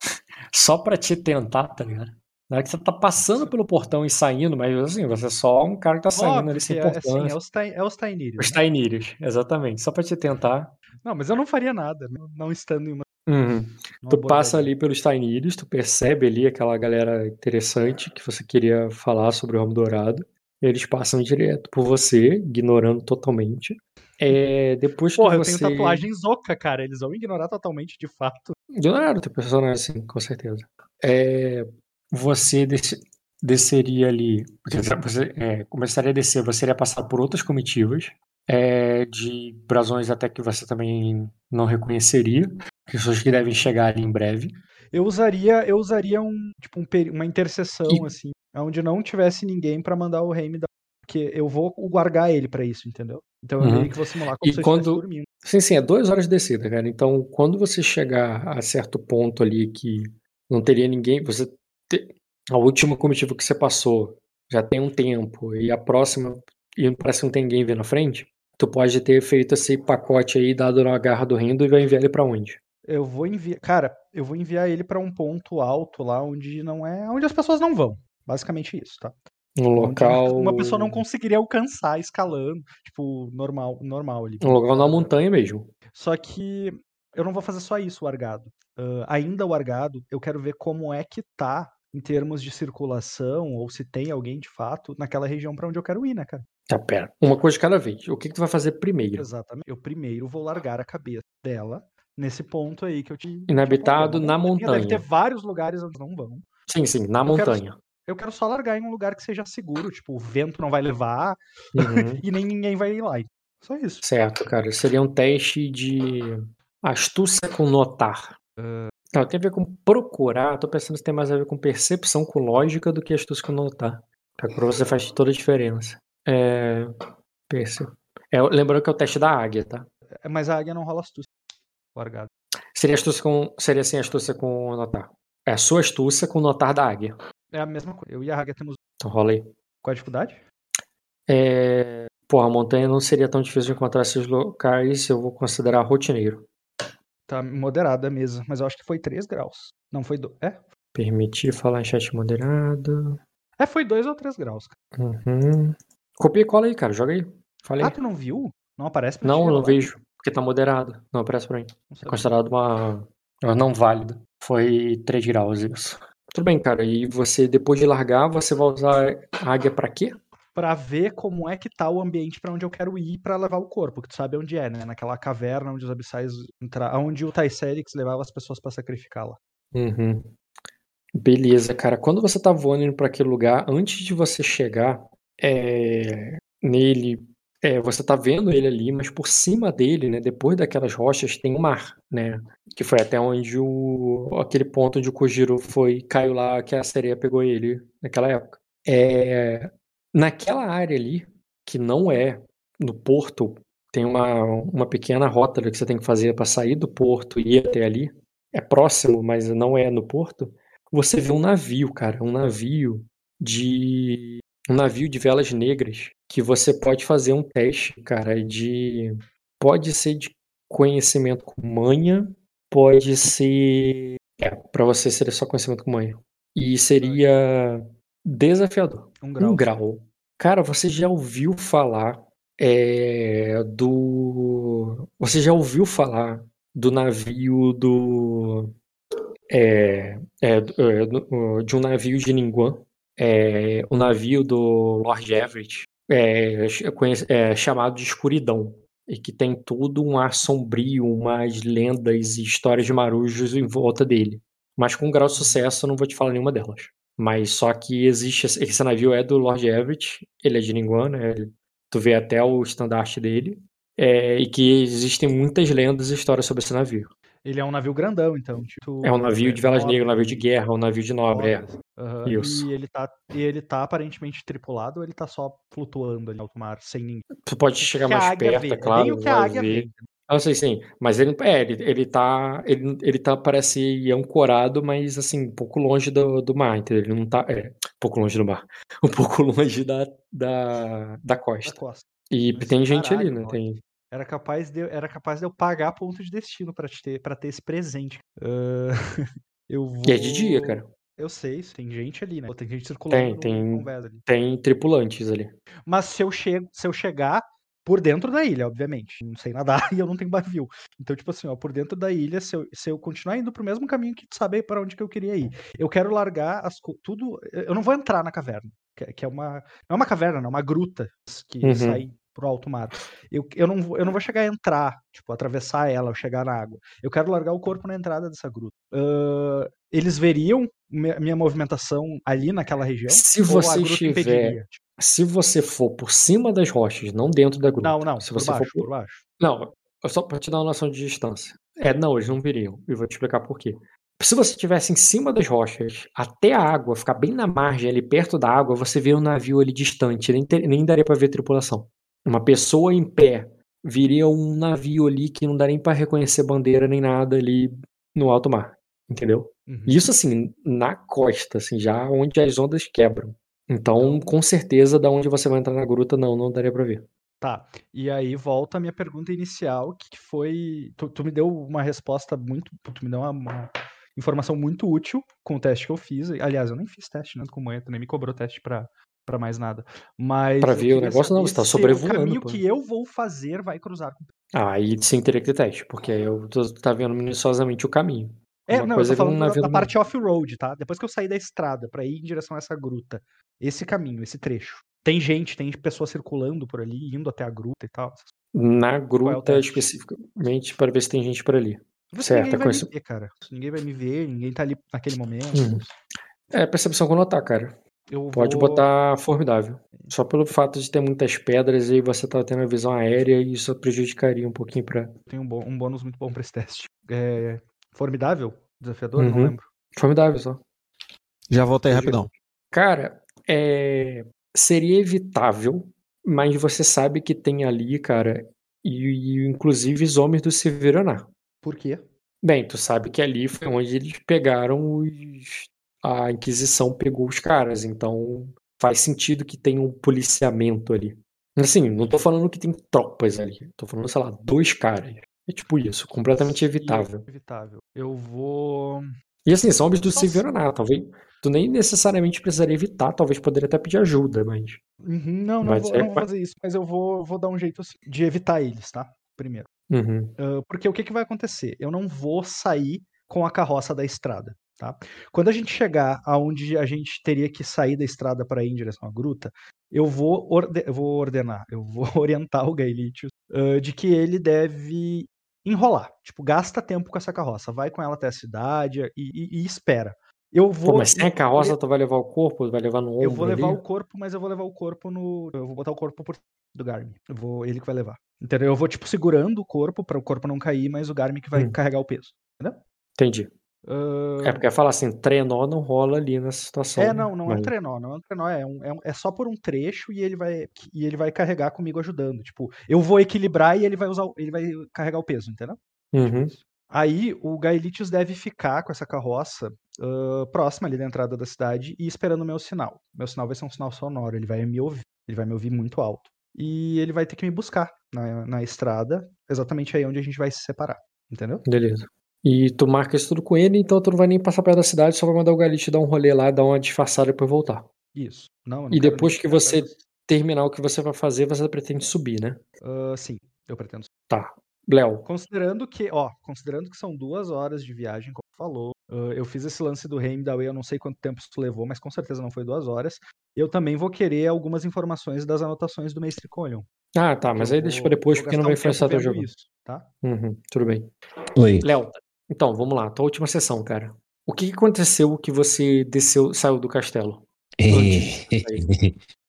Só pra te tentar, tá ligado? Na hora que você tá passando pelo portão e saindo, mas assim, você é só um cara que tá saindo Óbvio ali sem é, assim, importância. é os, é os Tainírios, exatamente. Só pra te tentar. Não, mas eu não faria nada, não- estando em uma. Uhum. Tu passa abordagem. ali pelos Tainírios, tu percebe ali aquela galera interessante que você queria falar sobre o Ramo Dourado. Eles passam direto por você, ignorando totalmente. É, depois que Porra, eu você. tenho tatuagem Zoca, cara. Eles vão ignorar totalmente de fato. Ignoraram teu personagem, sim, com certeza. É, você desce- desceria ali. Você é, começaria a descer, você iria passar por outras comitivas. é, de brasões até que você também não reconheceria. Pessoas que devem chegar ali em breve. Eu usaria, eu usaria um, tipo, um uma interseção, E- assim, onde não tivesse ninguém pra mandar o Heim dar. Porque eu vou guardar ele pra isso, entendeu? Então eu Uhum. meio que vou simular como E se eu quando- estivesse dormindo. Sim, sim, é duas horas de descida, cara. Então, quando você chegar a certo ponto ali que não teria ninguém, você. te- A última comitiva que você passou já tem um tempo, e a próxima, e parece que não tem ninguém vendo na frente, tu pode ter feito esse pacote aí, dado na garra do Rendo, e vai enviar ele pra onde? Eu vou enviar. Cara, eu vou enviar ele pra um ponto alto lá onde não é. onde as pessoas não vão. Basicamente isso, tá? Um Onde local. uma pessoa não conseguiria alcançar escalando, tipo, normal, normal ali. Um local na montanha mesmo. Só que eu não vou fazer só isso, o Argado. Ah, ainda o Argado, eu quero ver como é que tá em termos de circulação, ou se tem alguém de fato naquela região pra onde eu quero ir, né, cara? Tá, pera. Uma coisa de cada vez. O que, que tu vai fazer primeiro? Exatamente. Eu primeiro vou largar a cabeça dela nesse ponto aí que eu te. Inabitado te na apontei. Deve ter montanha. vários lugares onde não vão. Sim, sim, na Eu quero- montanha. Eu quero só largar em um lugar que seja seguro, tipo, o vento não vai levar Uhum. e nem ninguém vai ir lá. Só isso. Certo, cara. Seria um teste de astúcia com notar. Não, tem a ver com procurar. Tô pensando se tem mais a ver com percepção com lógica do que astúcia com notar. Pra pra você faz toda a diferença. É. Perce... É, lembrando que é o teste da águia, tá? É, Mas a águia não rola astúcia. O Argado. Seria astúcia com. Seria assim astúcia com notar. É a sua astúcia com notar da águia. É a mesma coisa. Eu e a Haga temos. Então rola aí. Qual a dificuldade? É... Porra, a montanha não seria tão difícil de encontrar esses locais, eu vou considerar rotineiro. Tá moderada a mesa, mas eu acho que foi 3 graus. Não foi. Do... É? Permitir falar em chat moderado. É, foi 2 ou 3 graus. cara. Uhum. Copia e cola aí, cara. Joga aí. Fala aí. Ah, tu não viu? Não aparece pra não, não agora? vejo. Porque tá moderado. Não aparece pra mim. É considerado uma. uma não válida. Foi 3 graus isso. Tudo bem, cara. E você, depois de largar, você vai usar a águia pra quê? Pra ver como é que tá o ambiente pra onde eu quero ir pra levar o corpo, que tu sabe onde é, né? Naquela caverna onde os abissais entraram, onde o Tycerix levava as pessoas pra sacrificá-la. Uhum. Beleza, cara. Quando você tá voando pra aquele lugar, antes de você chegar é, nele, é, você tá vendo ele ali, mas por cima dele, né, depois daquelas rochas, tem o mar, né? Que foi até onde o aquele ponto onde o Kojiro foi, caiu lá, que a sereia pegou ele naquela época. É, naquela área ali, que não é no porto, tem uma, uma pequena rota que você tem que fazer para sair do porto e ir até ali. É próximo, mas não é no porto. Você vê um navio, cara, um navio de um navio de velas negras que você pode fazer um teste, cara, de pode ser de conhecimento com manha, pode ser é, para você seria só conhecimento com manha. E seria desafiador. Um grau. Um grau. Cara, você já ouviu falar é, do. Você já ouviu falar do navio do. É, é, é, de um navio de Ningguang, é, o navio do Lord Everett, é, conhece- é, chamado de Escuridão, e que tem todo um ar sombrio, umas lendas e histórias de marujos em volta dele. Mas com grau de sucesso, eu não vou te falar nenhuma delas. Mas só que existe. Esse navio é do Lord Everett, ele é de Ningguang, né? Tu vê até o estandarte dele. é, e que existem muitas lendas e histórias sobre esse navio. Ele é um navio grandão, então. Tipo, É um navio de velas nobre, negras, um navio de guerra, um navio de nobre. É. Aham, Isso. E ele tá, e ele tá aparentemente tripulado ou ele tá só flutuando ali no alto mar, sem ninguém? Tu pode chegar que mais perto, vê, é é claro. bem o que a águia ver. vê. Eu sei, sim. Mas ele, é, ele, ele tá. Ele, ele tá, parece ancorado, mas assim, um pouco longe do, do mar, entendeu? Ele não tá. É, um pouco longe do mar. Um pouco longe da, da, da da costa. costa. E Mas tem gente ali, caralho, né? mano. Tem. Era capaz de, eu- era capaz de eu pagar ponto de destino pra te ter, pra ter esse presente. Ah, eu vou. E é de dia, cara. Eu sei, tem gente ali, né? Tem gente circulando Tem, tem-. Tem tripulantes ali. Mas se eu, chego, se eu chegar por dentro da ilha, obviamente. Não sei nadar e eu não tenho barril. Então, tipo assim, ó, por dentro da ilha, se eu, se eu continuar indo pro mesmo caminho que tu sabe para onde que eu queria ir. Eu quero largar as tudo. Eu não vou entrar na caverna. Que, é uma. Não é uma caverna, não, é uma gruta que Uhum. sai pro alto mar. Eu, eu, não, vou- eu não vou chegar a entrar, tipo, atravessar ela ou chegar na água. Eu quero largar o corpo na entrada dessa gruta. Ah, eles veriam minha movimentação ali naquela região? Se você estiver- impediria? Tipo, Se você for por cima das rochas, não dentro da gruta. Não, não, Se você baixo, for por- por baixo. Não, é só pra te dar uma noção de distância. É, não, eles não viriam. E vou te explicar por quê. Se você estivesse em cima das rochas, até a água, ficar bem na margem, ali perto da água, você vê um navio ali distante, nem, ter- nem daria pra ver tripulação. Uma pessoa em pé viria um navio ali que não dá nem pra reconhecer bandeira nem nada ali no alto mar. Entendeu? Uhum. Isso assim, na costa, assim, já onde as ondas quebram. Então, com certeza, da onde você vai entrar na gruta, não, não daria pra ver. Tá. E aí volta a minha pergunta inicial, que foi. Tu, tu me deu uma resposta muito. Tu me deu uma, uma informação muito útil com o teste que eu fiz. Aliás, eu nem fiz teste, né? Com manhã, tu nem me cobrou teste pra, pra mais nada. Mas. Pra ver o negócio, não, você tá sobrevoando, O caminho pô. que eu vou fazer vai cruzar com. Ah, aí sim teria que ter teste, porque aí eu tô, tá vendo minuciosamente o caminho. É, não, eu tô é falando da, da parte off-road, tá? Depois que eu sair da estrada pra ir em direção a essa gruta. Esse caminho, esse trecho. Tem gente, tem pessoas circulando por ali, indo até a gruta e tal. Na gruta, teste? especificamente, para ver se tem gente por ali. Certo, ninguém é vai me ver, cara. Ninguém vai me ver, ninguém tá ali naquele momento. Uhum. É percepção com notar, cara. Eu Pode vou... botar formidável. Só pelo fato de ter muitas pedras e você tá tendo a visão aérea e isso prejudicaria um pouquinho pra. Tem um, um bônus muito bom pra esse teste. É... Formidável? Desafiador? Não Uhum. lembro. Formidável só. Já voltei rapidão. Cara, é, seria evitável, mas você sabe que tem ali, cara, e, e inclusive os homens do Severaná. Por quê? Bem, tu sabe que ali foi onde eles pegaram os, a Inquisição pegou os caras, então faz sentido que tenha um policiamento ali. Assim, não tô falando que tem tropas ali, tô falando, sei lá, dois caras. É tipo isso, completamente evitável. Evitável. Eu vou. E assim, são óbitos do Nossa. Severonato, talvez. Tu nem necessariamente precisaria evitar, talvez poderia até pedir ajuda, mas. Uhum, não, não Mas vou, é- não vou fazer isso, mas eu vou, vou dar um jeito assim, de evitar eles, tá? Primeiro. Uhum. Ah, porque o que, que vai acontecer? Eu não vou sair com a carroça da estrada, tá? Quando a gente chegar aonde a gente teria que sair da estrada para ir em direção à gruta, eu vou, orde- eu vou ordenar, eu vou orientar o Gaelitius ah, de que ele deve enrolar. Tipo, gasta tempo com essa carroça, vai com ela até a cidade e, e- e espera. Eu vou. Pô, mas sem a carroça, tu vai levar o corpo, vai levar no ombro Eu vou levar ali? o corpo, mas eu vou levar o corpo no. Eu vou botar o corpo por do Garmin. Eu vou, ele que vai levar. Entendeu? Eu vou, tipo, segurando o corpo para o corpo não cair, mas o Garmin que vai Hum. carregar o peso. Entendi. Ah, É porque eu falo assim, trenó não rola ali nessa situação. É, não, não é um mas- trenó, não é um trenó, é, um, é, um- é só por um trecho e ele vai e ele vai carregar comigo ajudando. Tipo, eu vou equilibrar e ele vai usar, ele vai carregar o peso, entendeu? Uhum. Aí o Gaelitius deve ficar com essa carroça ah, próxima ali da entrada da cidade e esperando o meu sinal. Meu sinal vai ser um sinal sonoro, ele vai me ouvir, ele vai me ouvir muito alto. E ele vai ter que me buscar na, na estrada, exatamente aí onde a gente vai se separar, entendeu? Beleza. E tu marca isso tudo com ele, então tu não vai nem passar perto da cidade, só vai mandar o Galit dar um rolê lá, dar uma disfarçada e depois voltar. Isso. Não, não E depois que você- Terminar o que você vai fazer, você pretende subir, né? Ah, sim, eu pretendo Tá. Léo, Considerando que, ó, considerando que são duas horas de viagem, como falou, ah, eu fiz esse lance do Heimdall, eu não sei quanto tempo isso levou, mas com certeza não foi duas horas. Eu também vou querer algumas informações das anotações do Mestre Colion. Ah, tá, mas Eu aí deixa vou- pra depois, porque não vai influenciar teu jogo. Isso, tá? Uhum, tudo bem. Oi. Léo, então, vamos lá, tua última sessão, cara. O que aconteceu que você desceu, saiu do castelo?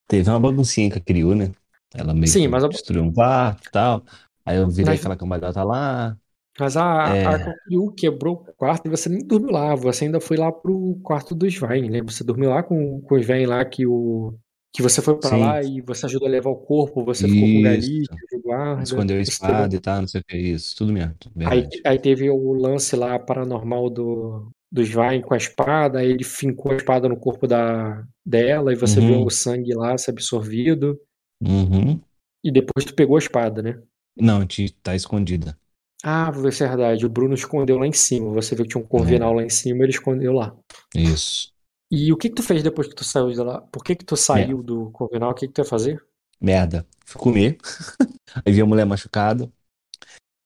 Teve uma baguncinha que criou, né? Ela meio Sim, que mas a- destruiu um quarto e tal. Aí eu virei Mas- aquela cambalhota lá. Mas a, É. a quebrou o quarto e você nem dormiu lá, você ainda foi lá pro quarto do Svain, lembra? Você dormiu lá com, com o Svain lá que o. Que você foi pra Sim. lá e você ajudou a levar o corpo, você ficou com o Isso. Guarda. Escondeu a espada e tal, não sei o que. Isso, tudo mesmo. Aí, aí teve o lance lá paranormal do, do Svain com a espada, aí ele fincou a espada no corpo da, dela e você Uhum. viu o sangue lá ser absorvido. Uhum. E depois tu pegou a espada, né? Não, tá escondida. Ah, foi verdade. O Bruno escondeu lá em cima. Você viu que tinha um corvinal lá em cima, ele escondeu lá. Isso. E o que que tu fez depois que tu saiu de lá? Por que que tu saiu do corvinal? O que que tu ia fazer? Merda. Fui comer. Aí vi a mulher machucada.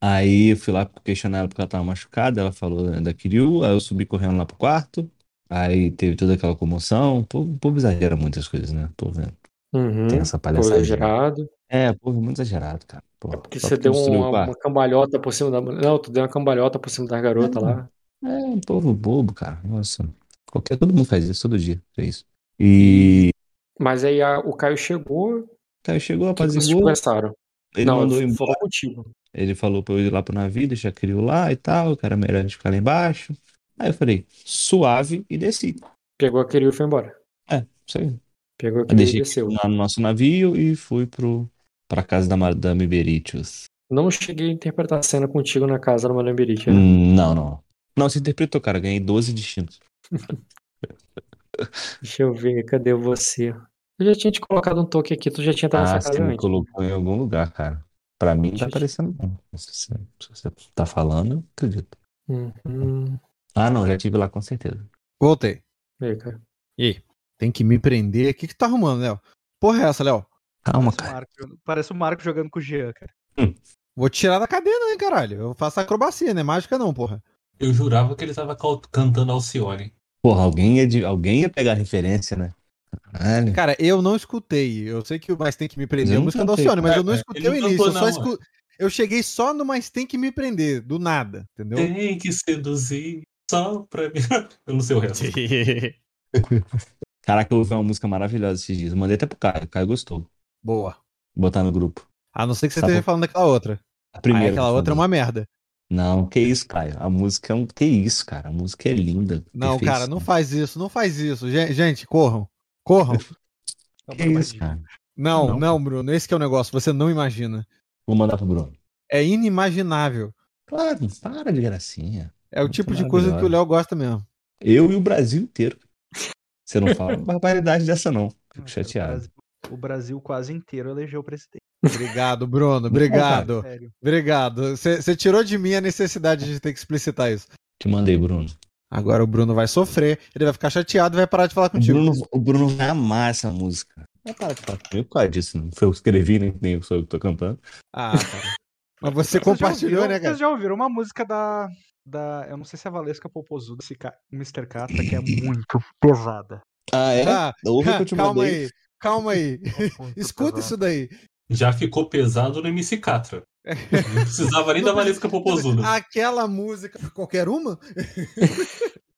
Aí eu fui lá questionar ela porque ela tava machucada. Ela falou né, da Kiryu. Aí eu subi correndo lá pro quarto. Aí teve toda aquela comoção. O povo, o povo exagera muitas coisas, né? O povo, né? Uhum. Tem essa palhaçada. exagerado. É, o povo é muito exagerado, cara. Pô, Porque você deu uma, uma cambalhota por cima da. Não, tu deu uma cambalhota por cima da garota lá. É, um povo bobo, cara. Nossa. Qualquer, todo mundo faz isso todo dia. É isso. E. Mas aí a- o Caio chegou. Cara, chegou, O conversaram? Ele Não, mandou embora. falou contigo. Ele falou pra eu ir lá pro navio, deixar a Kiryu lá e tal, que era melhor a gente ficar lá embaixo. Aí eu falei, suave, e desci. Pegou a Kiryu e foi embora. É, isso aí. Pegou a Kiryu e desceu. lá no nosso navio e fui pro, pra casa da Madame Beritius. Não cheguei a interpretar a cena contigo na casa do Madame Berit, né? Hum, Não, não. Não, você interpretou, cara. Ganhei 12 destinos. Deixa eu ver, cadê você? Eu já tinha te colocado um toque aqui, tu já tinha entrado Ah, nessa você casa me antes. colocou em algum lugar, cara. Pra mim tá Gente. aparecendo não. Se você, se você tá falando, eu acredito. Uhum. Ah, não, já tive lá com certeza. Voltei. E aí, cara? E aí? Tem que me prender. O que que tá arrumando, Léo? Porra é essa, Léo? Calma, Parece o, cara. Marco, parece o Marco jogando com o Jean, cara. Vou te tirar da cadeia, né, caralho? Eu faço acrobacia, né? Mágica não, porra. Eu jurava que ele tava cantando Alcione. Porra, alguém ia, de- alguém ia pegar referência, né? Caralho. Cara, eu não escutei. Eu sei que o Mas Tem Que Me Prender é Eu música do. Alcione, mas eu não É, escutei ele o início. Eu cantou, só não, escu... Eu cheguei só no Mas Tem Que Me Prender, do nada, entendeu? Tem que seduzir só pra mim. Eu não sei o resto. Caraca, eu ouvi uma música maravilhosa esses dias. Eu mandei até pro Caio. O Caio gostou. Boa. Vou botar no grupo. A não ser que você Tá esteja falando daquela outra. A Aí primeira. aquela que eu outra é uma merda. Não, que isso, Caio. A música é um. Que isso, cara. A música é linda. Não, perfeição. cara, não faz isso, não faz isso. Gen- Gente, corram. Corram. Que isso, cara. Não, não, Não. Bruno, esse que é o negócio, você não imagina. Vou mandar pro Bruno. É inimaginável. Claro, para de gracinha. É o Muito tipo de coisa que o. Léo gosta mesmo. Eu e o Brasil inteiro. Você não fala uma barbaridade dessa, não. Fico O chateado. Brasil, o Brasil quase inteiro elegeu o presidente. Obrigado, Bruno. Obrigado. Obrigado. Você tirou de mim a necessidade de ter que explicitar isso. Te mandei, Bruno. Agora o Bruno vai sofrer, ele vai ficar chateado e vai parar de falar O contigo. Bruno, o Bruno vai amar essa música. Vai parar de falar comigo por causa disso. Não foi eu que escrevi, nem, nem sou eu que tô cantando. Ah, cara. Mas você Vocês compartilhou, ouviram- né, cara? Vocês já ouviram uma música da. da eu não sei se é a Valesca Popozuda, esse ca- Mr. Catra, que é muito pesada. Ah, é? Ah, Ouve o que eu te calma mandei. aí, calma aí. Escuta pesada. isso daí. Já ficou pesado no MC Catra. Não precisava nem da Valesca Popozuda. Aquela música, qualquer uma?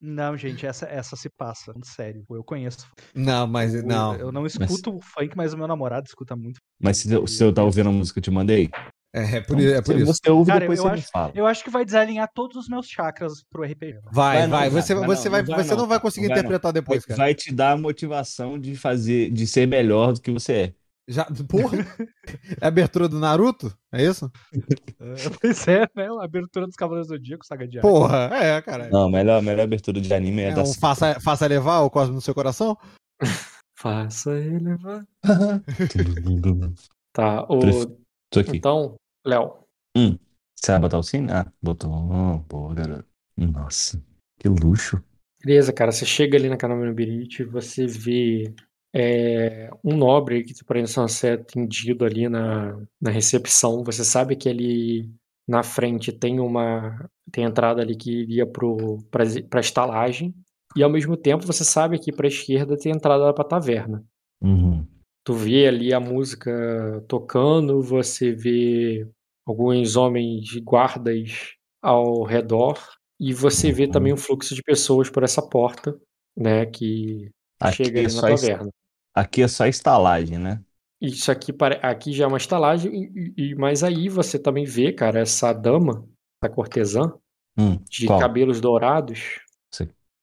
Não, gente, essa, essa se passa. Sério. Eu conheço. Não, mas Eu- não. Eu não escuto funk, mas o meu namorado escuta muito. Mas se, eu- se eu tá ouvindo a música que eu te mandei, É, é por, é por se isso. você ouve, Cara, depois eu você me acho- fala. Eu acho que vai desalinhar todos os meus chakras pro RPG. Vai, Vai vai. Você, vai, você, não, vai, não você não vai conseguir interpretar depois, vai, cara. vai te dar a motivação de fazer, de ser melhor do que você é. Já, porra. É a abertura do Naruto? É isso? pois é, né? A abertura dos Cavaleiros do Zodíaco, Saga de. Porra, é, cara. Não, a melhor, a melhor abertura de anime é, É da um faça, faça levar o cosmo no seu coração? Faça elevar. Tá, o... Pref- Tô aqui. então, Léo, Você vai botar o sino? Ah, botou. Oh, boa, garoto. Nossa, que luxo. beleza, cara, você chega ali na Canal Birite, você vê é, um nobre que para ser atendido ali na, na recepção. Você sabe que ali na frente tem uma tem entrada ali que iria para a estalagem e ao mesmo tempo você sabe que para a esquerda tem entrada para a taverna. Uhum. Tu vê ali a música tocando, você vê alguns homens de guardas ao redor e você vê Uhum. também um fluxo de pessoas por essa porta, né, que Aqui chega é, ali na taverna. Aqui é só estalagem, né? Isso aqui, aqui já é uma estalagem, e, e- mas aí você também vê, cara, essa dama, essa cortesã, Hum, de qual? cabelos dourados.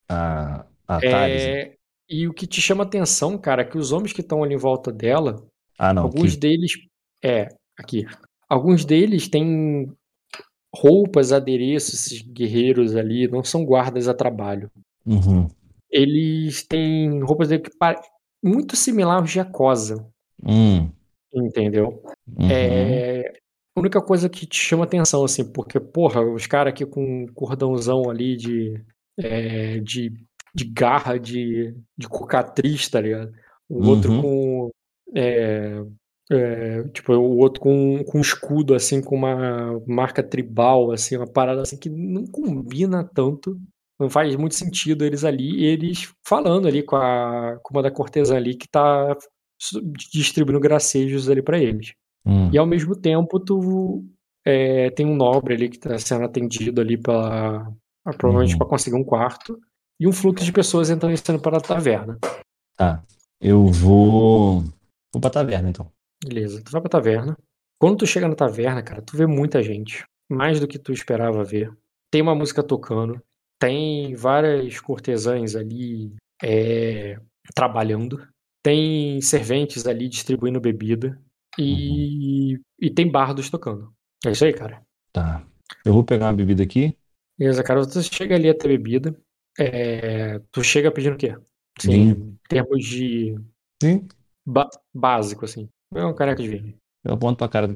A, a Thales? É, e o que te chama atenção, cara, é que os homens que estão ali em volta dela, Ah, não. alguns aqui. deles. É, aqui. Alguns deles têm roupas, adereços, esses guerreiros ali, não são guardas a trabalho. Uhum. Eles têm roupas que. Muito similar aos de Acosa, Hum, entendeu? uhum. É a única coisa que te chama atenção, assim, porque, porra, os caras aqui com um cordãozão ali de, é, de, de garra de, de cocatriz, tá ligado? O outro Uhum. com. é, é, tipo, o outro com, com um escudo, assim, com uma marca tribal, assim, uma parada assim que não combina tanto. Não faz muito sentido eles ali, eles falando ali com, a, com uma da cortesã ali que tá distribuindo gracejos ali pra eles. Hum. E ao mesmo tempo, tu é, tem um nobre ali que está sendo atendido ali pela. Provavelmente Uhum. para conseguir um quarto. E um fluxo de pessoas entrando e saindo para a taverna. Tá. Eu vou. Vou pra taverna, então. Beleza, tu vai pra taverna. Quando tu chega na taverna, cara, tu vê muita gente. Mais do que tu esperava ver. Tem uma música tocando. Tem várias cortesãs ali é, trabalhando. Tem serventes ali distribuindo bebida. E, e tem bardos tocando. É isso aí, cara. Tá. Eu vou pegar uma bebida aqui. Beleza, cara, tu chega ali a ter bebida. É, tu chega pedindo o quê? Assim, Vinho. em termos de Sim. básico, assim. É uma caneca de vinho. Eu aponto pra cara.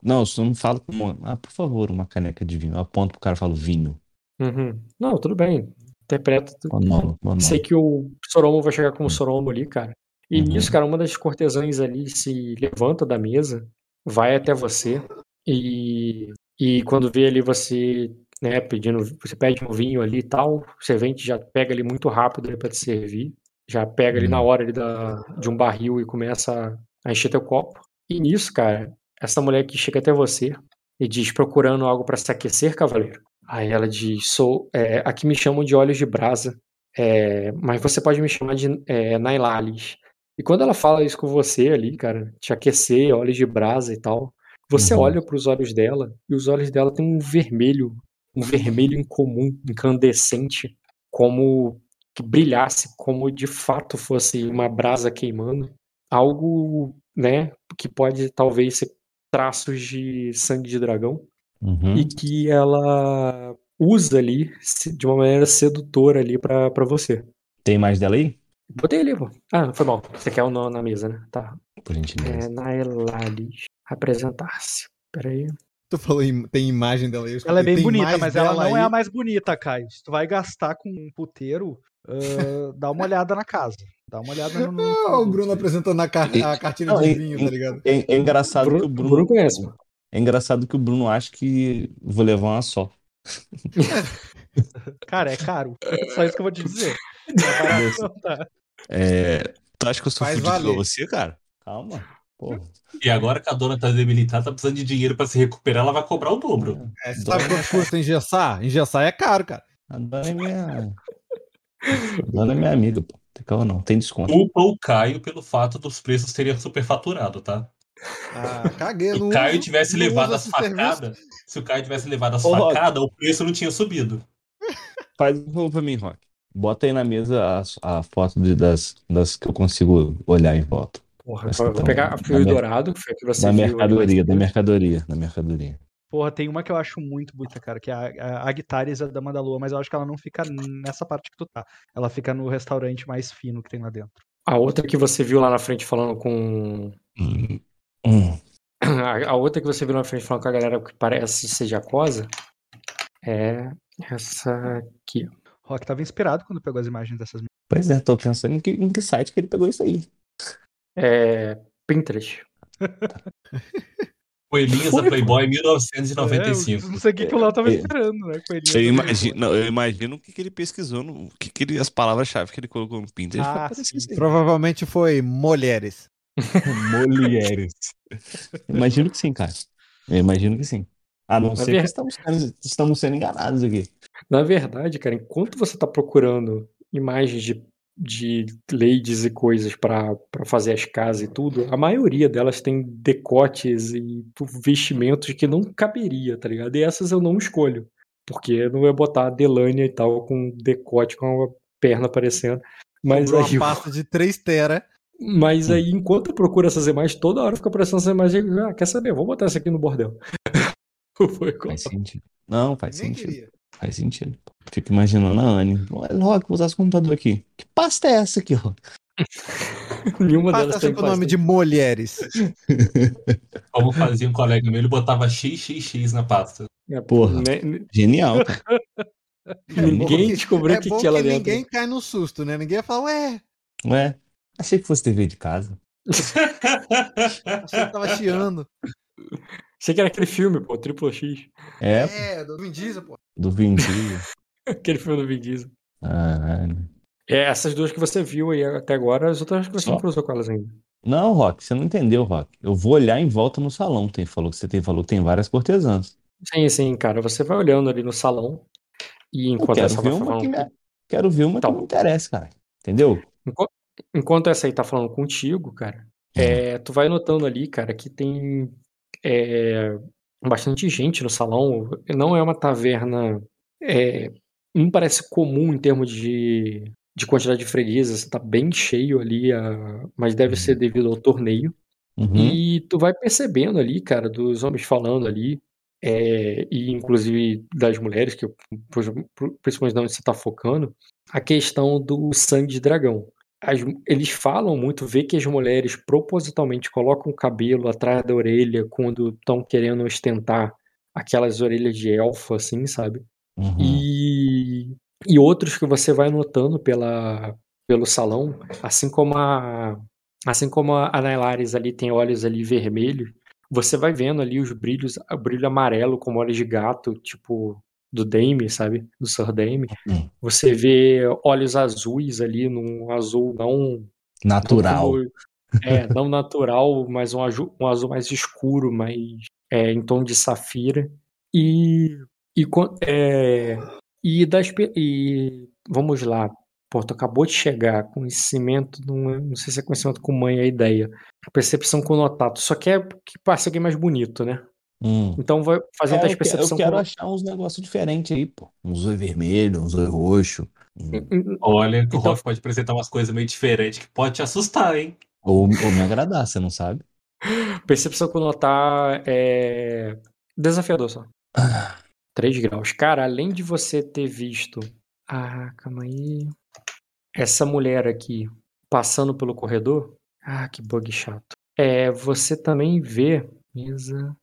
Não, eu não falo como. Ah, por favor, uma caneca de vinho. Eu aponto pro cara e falo vinho. Uhum. Não, tudo bem. Interpreta. tu- Monólogo, monólogo. Sei que o Soromo vai chegar como Soromo ali, cara. E Uhum. nisso, cara, uma das cortesãs ali se levanta da mesa, vai até você e, e quando vê ali você, né, pedindo, você pede um vinho ali e tal, o servente já pega ali muito rápido ali pra te servir, já pega ali na Uhum. hora ali da, de um barril e começa a encher teu copo. E nisso, cara, essa mulher que chega até você e diz procurando algo pra se aquecer, cavaleiro. Aí ela diz, sou, é, aqui me chamam de olhos de brasa. É, mas você pode me chamar de é, Nailales. E quando ela fala isso com você ali, cara, te aquecer, olhos de brasa e tal, você Uhum. olha para os olhos dela e os olhos dela têm um vermelho, um vermelho incomum, incandescente, como que brilhasse, como de fato fosse uma brasa queimando. Algo, né, que pode talvez ser traços de sangue de dragão Uhum. e que ela usa ali de uma maneira sedutora ali pra pra você. Tem mais dela aí? Botei ali, pô. Ah, não foi mal. Você quer o um na mesa, né? Tá. Por gentileza. É, Naelalis. Apresentar-se. Peraí. Tu falou, im- tem imagem dela aí. eu Ela é bem bonita, mas ela não é aí. a mais bonita, Caio. Se tu vai gastar com um puteiro, ah, dá uma olhada na casa. Dá uma olhada no. no Ah, o Bruno apresentando a, car- a cartilha de vinho, tá ligado? É, é engraçado Bruno, que o Bruno. Bruno conhece, mano. É engraçado que o Bruno acha que vou levar uma só. Cara, é caro. Só isso que eu vou te dizer. É tá? É, tu acha que eu sou Faz fudido valer. pra você, cara? Calma. Porra. E agora que a dona tá debilitada, tá precisando de dinheiro pra se recuperar, ela vai cobrar o dobro. É, você sabe quanto custa engessar? Engessar é caro, cara. A dona é minha. A dona é minha amiga, pô. Tem calma não, tem desconto. Culpa o Caio pelo fato dos preços terem superfaturado, tá? Ah, caguei. Se o Caio uso- tivesse levado as facadas, se o Caio tivesse levado as facadas, o preço não tinha subido. Faz um favor pra mim, Rock. Bota aí na mesa a, a foto de- das, das que eu consigo olhar em volta. Porra, Mas vou então, pegar a fio dourado, que foi que você Da viu. mercadoria, da mercadoria, da mercadoria. Porra, tem uma que eu acho muito bonita, cara, que é a, a, a Guitares, a Dama da Lua, mas eu acho que ela não fica nessa parte que tu tá. Ela fica no restaurante mais fino que tem lá dentro. A outra que você viu lá na frente falando com. Hum. Hum. A a outra que você viu na frente falando com a galera que parece ser jacosa é essa aqui. Rock tava inspirado quando pegou as imagens dessas Pois é, tô pensando em que, em que site que ele pegou isso aí. É. Pinterest. Coelhinhas da Foi, Playboy É, 1995. eu não sei o que, que o Léo tava É. esperando, né? Coelhinho Eu da imagino, não, eu imagino o que, que ele pesquisou, no, o que, que ele, as palavras-chave que ele colocou no Pinterest Ah. Provavelmente foi mulheres. Mulheres. Imagino que sim, cara. Eu imagino que sim. A não Na ser ver- que estamos sendo, estamos sendo enganados aqui. Na verdade, cara, enquanto você tá procurando imagens de, de ladies e coisas pra pra fazer as casas e tudo, a maioria delas tem decotes e vestimentos que não caberia, tá ligado? E essas eu não escolho. Porque não ia botar a Delânia e tal com decote, com a perna aparecendo. Mas Comprou aí, uma pasta de 3 tera. Mas aí, enquanto eu procuro essas imagens, toda hora fica aparecendo essas imagens. Ah, quer saber? Vou botar essa aqui no bordel. Foi como- Faz sentido. Não, faz Nem sentido. queria. Faz sentido. Fico imaginando a Anne. Olha, Rock, vou usar esse computador aqui. Que pasta é essa aqui, Rock? Nenhuma delas Pasta tem com o nome pasta. de mulheres. Como fazia um colega meu, ele botava XXX na pasta. É, Porra. né, Genial, cara. Ninguém que- descobriu é o que bom tinha lá que dentro. ninguém cai no susto, né? Ninguém fala, ué, Ué, achei que fosse TV de casa. achei que tava chiando. Achei que era aquele filme, pô, Triple X. É, É, do Vin Diesel, pô. do Vin Diesel. Aquele filme do Vin Diesel. Caralho. É, essas duas que você viu aí até agora, as outras acho que você Só. não cruzou com elas ainda. Não, Rock, você não entendeu, Rock. Eu vou olhar em volta no salão. Tem, falou que você tem, falou que tem várias cortesãs. Sim, sim, cara. Você vai olhando ali no salão e Eu enquanto quero essa ver uma que falando. me, quero ver uma que Então. me interessa, cara. Entendeu? Enquanto, enquanto essa aí tá falando contigo, cara, é, tu vai notando ali, cara, que tem é, bastante gente no salão. Não é uma taverna. É, não parece comum em termos de, de quantidade de freguesas. Tá bem cheio ali, a- mas deve ser devido ao torneio. Uhum. E tu vai percebendo ali, cara, dos homens falando ali, é, e inclusive das mulheres, que eu- principalmente da onde você tá focando, a questão do sangue de dragão. As- eles falam muito, vê que as mulheres propositalmente colocam o cabelo atrás da orelha quando estão querendo ostentar aquelas orelhas de elfo, assim, sabe? Uhum. E, e outros que você vai notando pela, pelo salão, assim como a assim como a ali tem olhos ali vermelhos, você vai vendo ali os brilhos, o brilho amarelo como olhos de gato, tipo do Dame, sabe? Do Sir Dame. Hum. Você vê olhos azuis ali, num azul não não Natural. como- é, não natural, mas um azul, um azul mais escuro, mais é, em tom de safira. E, e, é, e, das, e vamos lá. Pô, tu acabou de chegar. Conhecimento, não, é- não sei se é conhecimento com mãe é a ideia. Percepção com notato. Só quer que passe alguém mais bonito, né? Hum. Então vai fazendo É, as eu, que- eu percepção quero com achar uns negócios diferentes aí, pô. Um zóio vermelho, um zóio roxo. um- Olha, que o Então- Rock pode apresentar umas coisas meio diferentes que pode te assustar, hein? Ou, ou me agradar, você não sabe? Percepção com notar é desafiador só. 3 graus. Cara, além de você ter visto. Ah, calma aí. Essa mulher aqui. passando pelo corredor. Ah, que bug chato. É, você também vê. Mesa.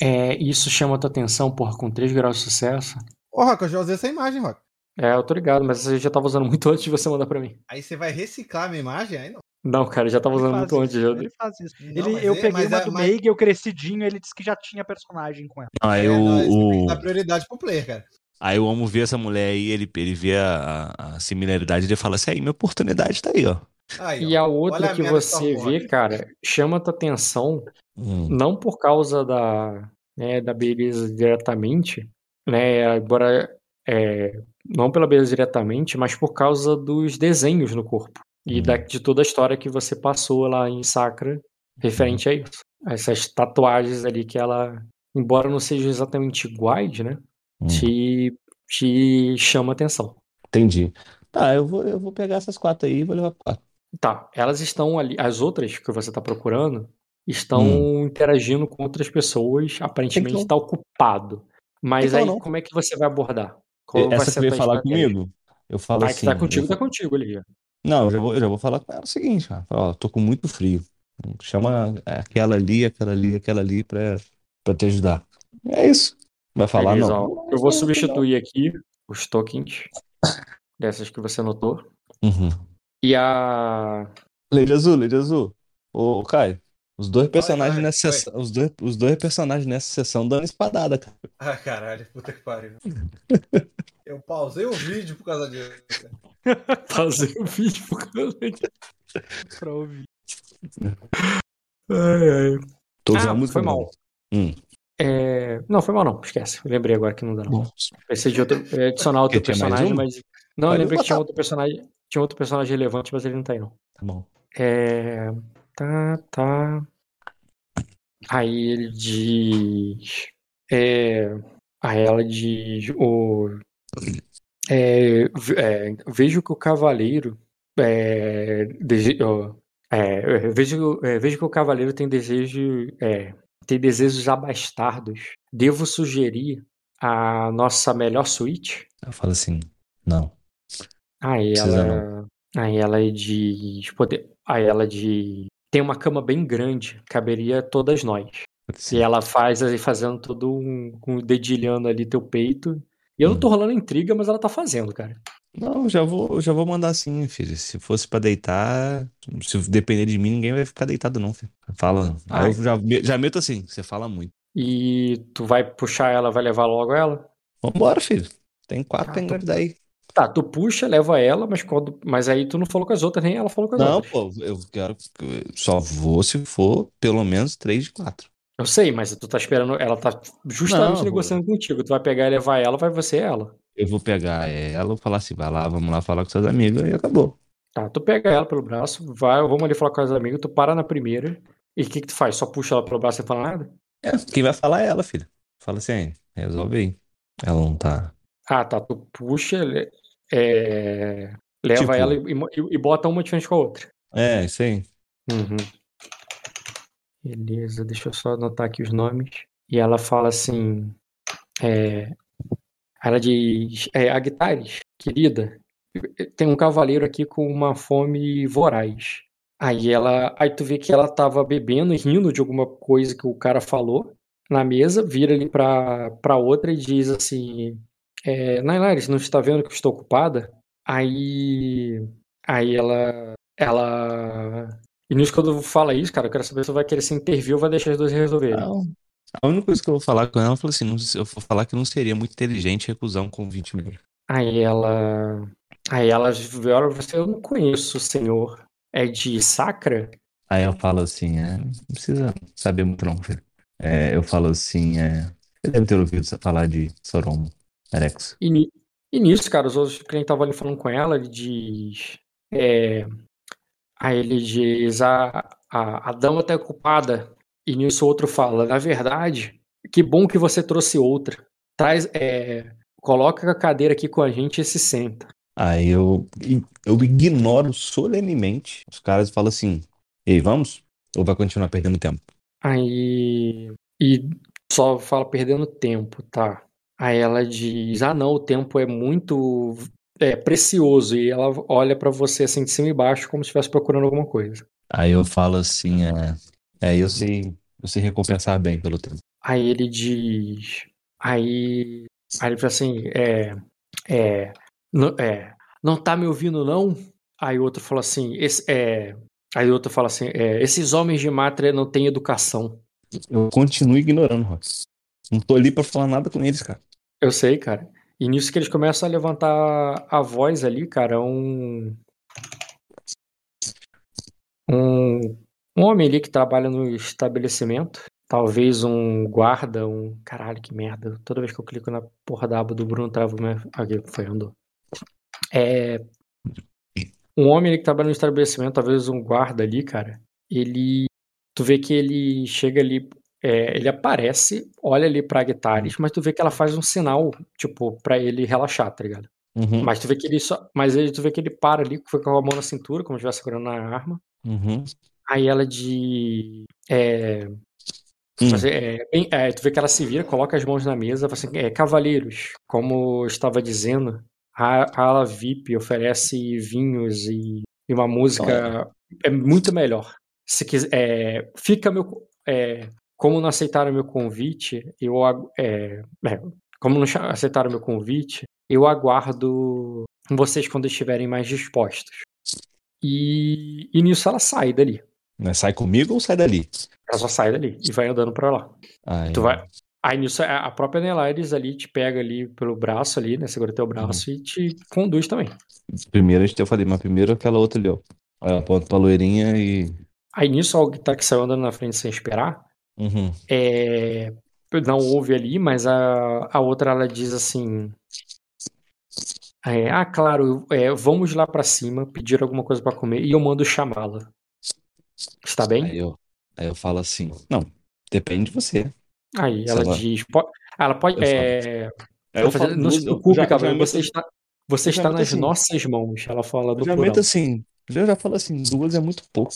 É, isso chama a tua atenção, porra, com 3 graus de sucesso. Ô, Rock, eu já usei essa imagem, Rock. É, eu tô ligado, mas você já tava usando muito antes de você mandar pra mim. Aí você vai reciclar a minha imagem? Aí não. Não, cara, já tava usando muito antes. Ele faz isso. Não, Ele, eu é- peguei uma é- do mas- Meig, eu crescidinho, ele disse que já tinha personagem com ela. Aí É, o, não, que o- dar prioridade pro player, cara. aí o homem vê essa mulher aí, ele, ele vê a, a- a similaridade e ele fala assim, aí minha oportunidade tá aí, ó. Aí, E a outra a que merda você vê, cara, chama a tua atenção Hum, não por causa da, né, da beleza diretamente, né, embora é, não pela beleza diretamente, mas por causa dos desenhos no corpo e Uhum. da, de toda a história que você passou lá em Sacra referente a isso. Essas tatuagens ali que ela, embora não sejam exatamente iguais, né, hum. te, te chama a atenção. Entendi. Tá, eu vou, eu vou pegar essas quatro aí e vou levar pra quatro. Tá, elas estão ali, as outras que você está procurando estão Hum. interagindo com outras pessoas, aparentemente Então- está ocupado. Mas Então aí não. como é que você vai abordar? Qual vai Essa que veio falar comigo, eu falo Ah, assim. que tá contigo, eu- tá contigo ó. Não, eu já vou, eu já vou falar com ela o seguinte, cara. Ó, tô com muito frio. Chama aquela ali, aquela ali, aquela ali pra, pra te ajudar. É isso. Vai falar, Beleza, não. ó. Eu vou substituir aqui os tokens dessas que você anotou. Uhum. E a. Lady Azul, Lady Azul. Ô, ô, Caio, os dois personagens vai, nessa vai. sessão, os dois, os dois personagens nessa sessão dando espadada, cara. Ah, caralho, puta que pariu. Eu pausei o vídeo por causa disso. Fazer o vídeo por causa disso. Pra ouvir. Ai, ai. Tô Ah, muito foi mal. Hum. É, Não, foi mal não, esquece. Eu lembrei agora que não dá não. Bom, Pensei de outro, é, adicionar outro personagem, um? mas. Não, eu lembrei que tinha outro personagem. Tinha outro personagem relevante, mas ele não tá aí, não. tá bom. É. Tá, tá. Aí ele diz. É. Aí ela diz. O. É, é, vejo que o cavaleiro. É, dese- é, vejo, é, vejo que o cavaleiro tem desejo. É, tem desejos abastardos. Devo sugerir a nossa melhor suíte? Eu falo assim, não. Aí Precisa ela. Aí ela diz. Poder, aí ela diz. Tem uma cama bem grande, caberia todas nós. E ela faz fazendo todo um, um dedilhando ali teu peito. E eu não tô rolando intriga, mas ela tá fazendo, cara. Não, já vou, já vou mandar assim, filho. Se fosse pra deitar, se depender de mim, ninguém vai ficar deitado, não, filho. Fala. Ai. eu já, já meto assim, você fala muito. E tu vai puxar ela, vai levar logo ela? Vambora, filho. Tem quatro Ah, pra engravidar aí. Tá, tu puxa, leva ela, mas quando. Mas aí tu não falou com as outras, nem ela falou com as Não, outras. pô, eu quero. Só vou se for pelo menos três de quatro. Eu sei, mas tu tá esperando. Ela tá justamente Não, negociando contigo. Tu vai pegar e levar ela, vai você e ela. Eu vou pegar ela, vou falar assim, vai lá, vamos lá falar com seus amigos e acabou. Tá, tu pega ela pelo braço, vai, vamos ali falar com as amigas, tu para na primeira. E o que que tu faz? Só puxa ela pelo braço sem falar nada? É, quem vai falar é ela, filho. Fala assim, "Aí, resolve aí. Ela não tá. Ah, tá. Tu puxa, é, leva Tipo- ela e, e- e bota uma de frente com a outra. É, isso aí. Uhum. Beleza, deixa eu só anotar aqui os nomes. E ela fala assim. É, ela diz: é, Agtares, querida, tem um cavaleiro aqui com uma fome voraz. Aí ela. Aí tu vê que ela tava bebendo e rindo de alguma coisa que o cara falou na mesa, vira ali pra, pra outra e diz assim: é, Nailares, não está vendo que eu estou ocupada? Aí. Aí ela. Ela. E nisso, quando fala isso, cara, eu quero saber se você vai querer se intervir ou vai deixar as duas resolverem. Não. A única coisa que eu vou falar com ela, eu falo assim, não, eu vou falar que não seria muito inteligente recusar um convite meu. Aí ela. Aí ela olha você, eu não conheço o senhor. É de Sacra? Aí ela fala assim, é, não precisa saber muito não, filho. É, eu falo assim, é, você deve ter ouvido falar de Soromo, Erex. E, e nisso, cara, os outros clientes estavam ali falando com ela, ele diz. É, aí ele diz: a, a, a dama tá ocupada. E nisso o outro fala: na verdade, que bom que você trouxe outra. Traz, é, coloca a cadeira aqui com a gente e se senta. Aí eu, eu ignoro solenemente os caras e falo assim, ei, vamos? Ou vai continuar perdendo tempo? Aí. E só fala perdendo tempo, tá? Aí ela diz: Ah, não, o tempo é muito. é, precioso e ela olha pra você assim de cima e baixo como se estivesse procurando alguma coisa. Aí eu falo assim, é, é eu sei, eu sei recompensar bem pelo tempo. Aí ele diz. Aí. Aí ele fala assim: é. É. Não, é, não tá me ouvindo, não? Aí o outro fala assim: esse, é. Aí o outro fala assim: é, esses homens de mátria não têm educação. Eu continuo ignorando, Rox. Não tô ali pra falar nada com eles, cara. Eu sei, cara. E nisso que eles começam a levantar a voz ali, cara, um. Um, um homem ali que trabalha no estabelecimento. Talvez um guarda, um. Caralho, que merda. Toda vez que eu clico na porra da aba do Bruno, trava. Minha... Aqui, foi, andou. É. Um homem ali que trabalha no estabelecimento, talvez um guarda ali, cara. Ele. Tu vê que ele chega ali é, ele aparece, olha ali pra Guitares, mas tu vê que ela faz um sinal, tipo, pra ele relaxar, tá ligado? Uhum, Mas tu vê que ele só. Mas ele, tu vê que ele para ali, foi com a mão na cintura, como se estivesse segurando a arma. uhum. Aí ela de. É, Hum. é, bem- é, tu vê que ela se vira, coloca as mãos na mesa, fala assim, é, cavaleiros, como eu estava dizendo, a, a ala VIP oferece vinhos e, e uma música é muito melhor. Se quiser, é, fica meu, é, como não aceitaram meu convite, eu é, é, como não aceitaram meu convite, eu aguardo vocês quando estiverem mais dispostos. E, e nisso ela sai dali. Mas sai comigo ou sai dali? Ela só sai dali e vai andando pra lá. Aí, Tu vai. Aí nisso a a própria Nelaires ali te pega ali pelo braço ali, né? Segura teu braço e te conduz também. Primeiro a gente eu falei, mas primeiro aquela outra ali, ó. Aí ela aponta pra loirinha e. Aí nisso alguém tá que saiu andando na frente sem esperar. Uhum. É, não ouve ali, mas a, a outra ela diz assim: é, Ah, claro, é, vamos lá pra cima pedir alguma coisa pra comer e eu mando chamá-la. Está bem? Aí eu, aí eu falo assim, não, depende de você. Aí ela ela- diz: "Po- Ela pode. Eu é, Aí Ela fala, não se eu preocupe, já- Gabriel, já você meto- está, você eu já está nas assim. nossas mãos. Ela fala do eu já meto assim, eu já falo assim, duas é muito pouco.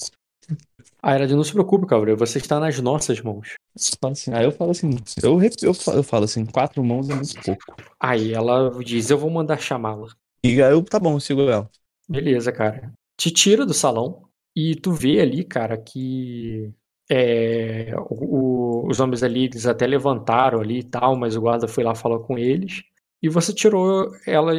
Aí ela diz, não se preocupe, Gabriel, você está nas nossas mãos. Falo assim, aí eu falo assim, eu, eu, fa- eu falo assim, quatro mãos é muito pouco. Aí ela diz, eu vou mandar chamá-la. E aí eu, tá bom, eu sigo ela. Beleza, cara. Te tira do salão e tu vê ali, cara, que é, o- o- os homens ali, eles até levantaram ali e tal, mas o guarda foi lá falar com eles. E você tirou ela,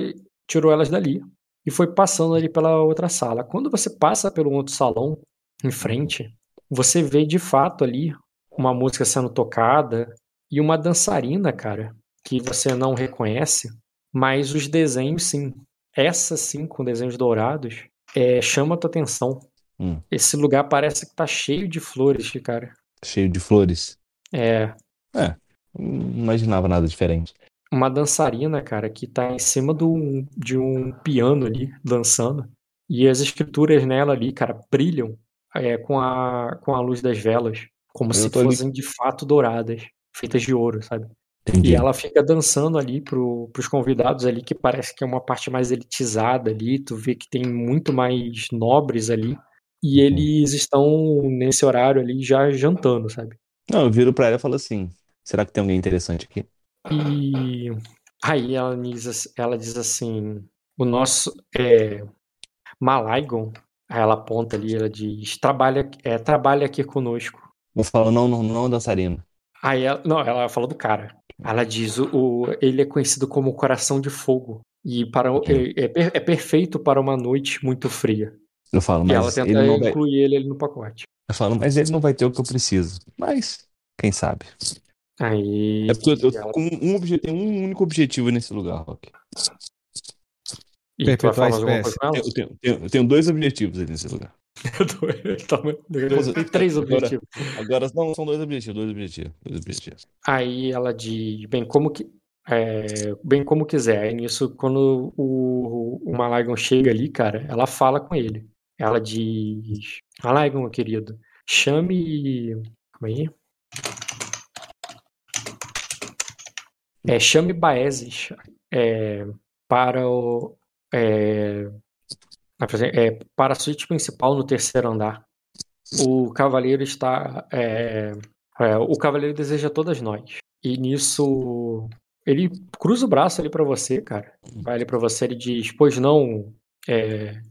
tirou elas dali e foi passando ali pela outra sala. Quando você passa pelo outro salão em frente, você vê de fato ali uma música sendo tocada e uma dançarina, cara, que você não reconhece, mas os desenhos sim. Essa sim, com desenhos dourados, é, chama a tua atenção. Hum. Esse lugar parece que tá cheio de flores, cara. Cheio de flores. É Não imaginava nada diferente. uma dançarina, cara, que tá em cima do, de um piano ali, dançando. E as escrituras nela ali, cara, brilham é, com, a, com a luz das velas, como Eu se tô ali- fossem de fato douradas, feitas de ouro, sabe? Entendi. E ela fica dançando ali pro, pros convidados ali, que parece que é uma parte mais elitizada ali, tu vê que tem muito mais nobres ali, e eles estão nesse horário ali já jantando, sabe? Não, eu viro pra ela e falo assim, será que tem alguém interessante aqui? E aí ela diz, ela diz assim, o nosso é, Malaigon, ela aponta ali, ela diz, trabalha, é, trabalha aqui conosco. Eu falo, não, não, não dançarina. Aí ela, não, ela fala do cara. Ela diz, o, o- ele é conhecido como Coração de Fogo. E para, o- é, é é perfeito para uma noite muito fria. Eu falo, e ela mas tenta ele não vai... incluir ele ali no pacote. Eu falo, mas ele não vai ter o que eu preciso. Mas, quem sabe? Aí É porque eu, eu ela- tô com um, obje- tenho um único objetivo nesse lugar, Rock. E tu vai Perpetuar falar? Eu tenho, tenho- eu tenho dois objetivos aí nesse lugar. Tem três Agora- objetivos. Agora, não, são dois objetivos, dois objetivos, dois objetivos. Aí ela diz, bem, como que. é, bem como quiser. Aí nisso, quando o, o Malagon chega ali, cara, ela fala com ele. Ela diz: Malagon, meu querido, chame. Calma aí. É, chame Baezes é, para o. É, é, para a suíte principal no terceiro andar. O cavaleiro está. é, é, o cavaleiro deseja todas nós. E nisso ele cruza o braço ali pra você, cara. Vai ali pra você, ele diz, pois não, é,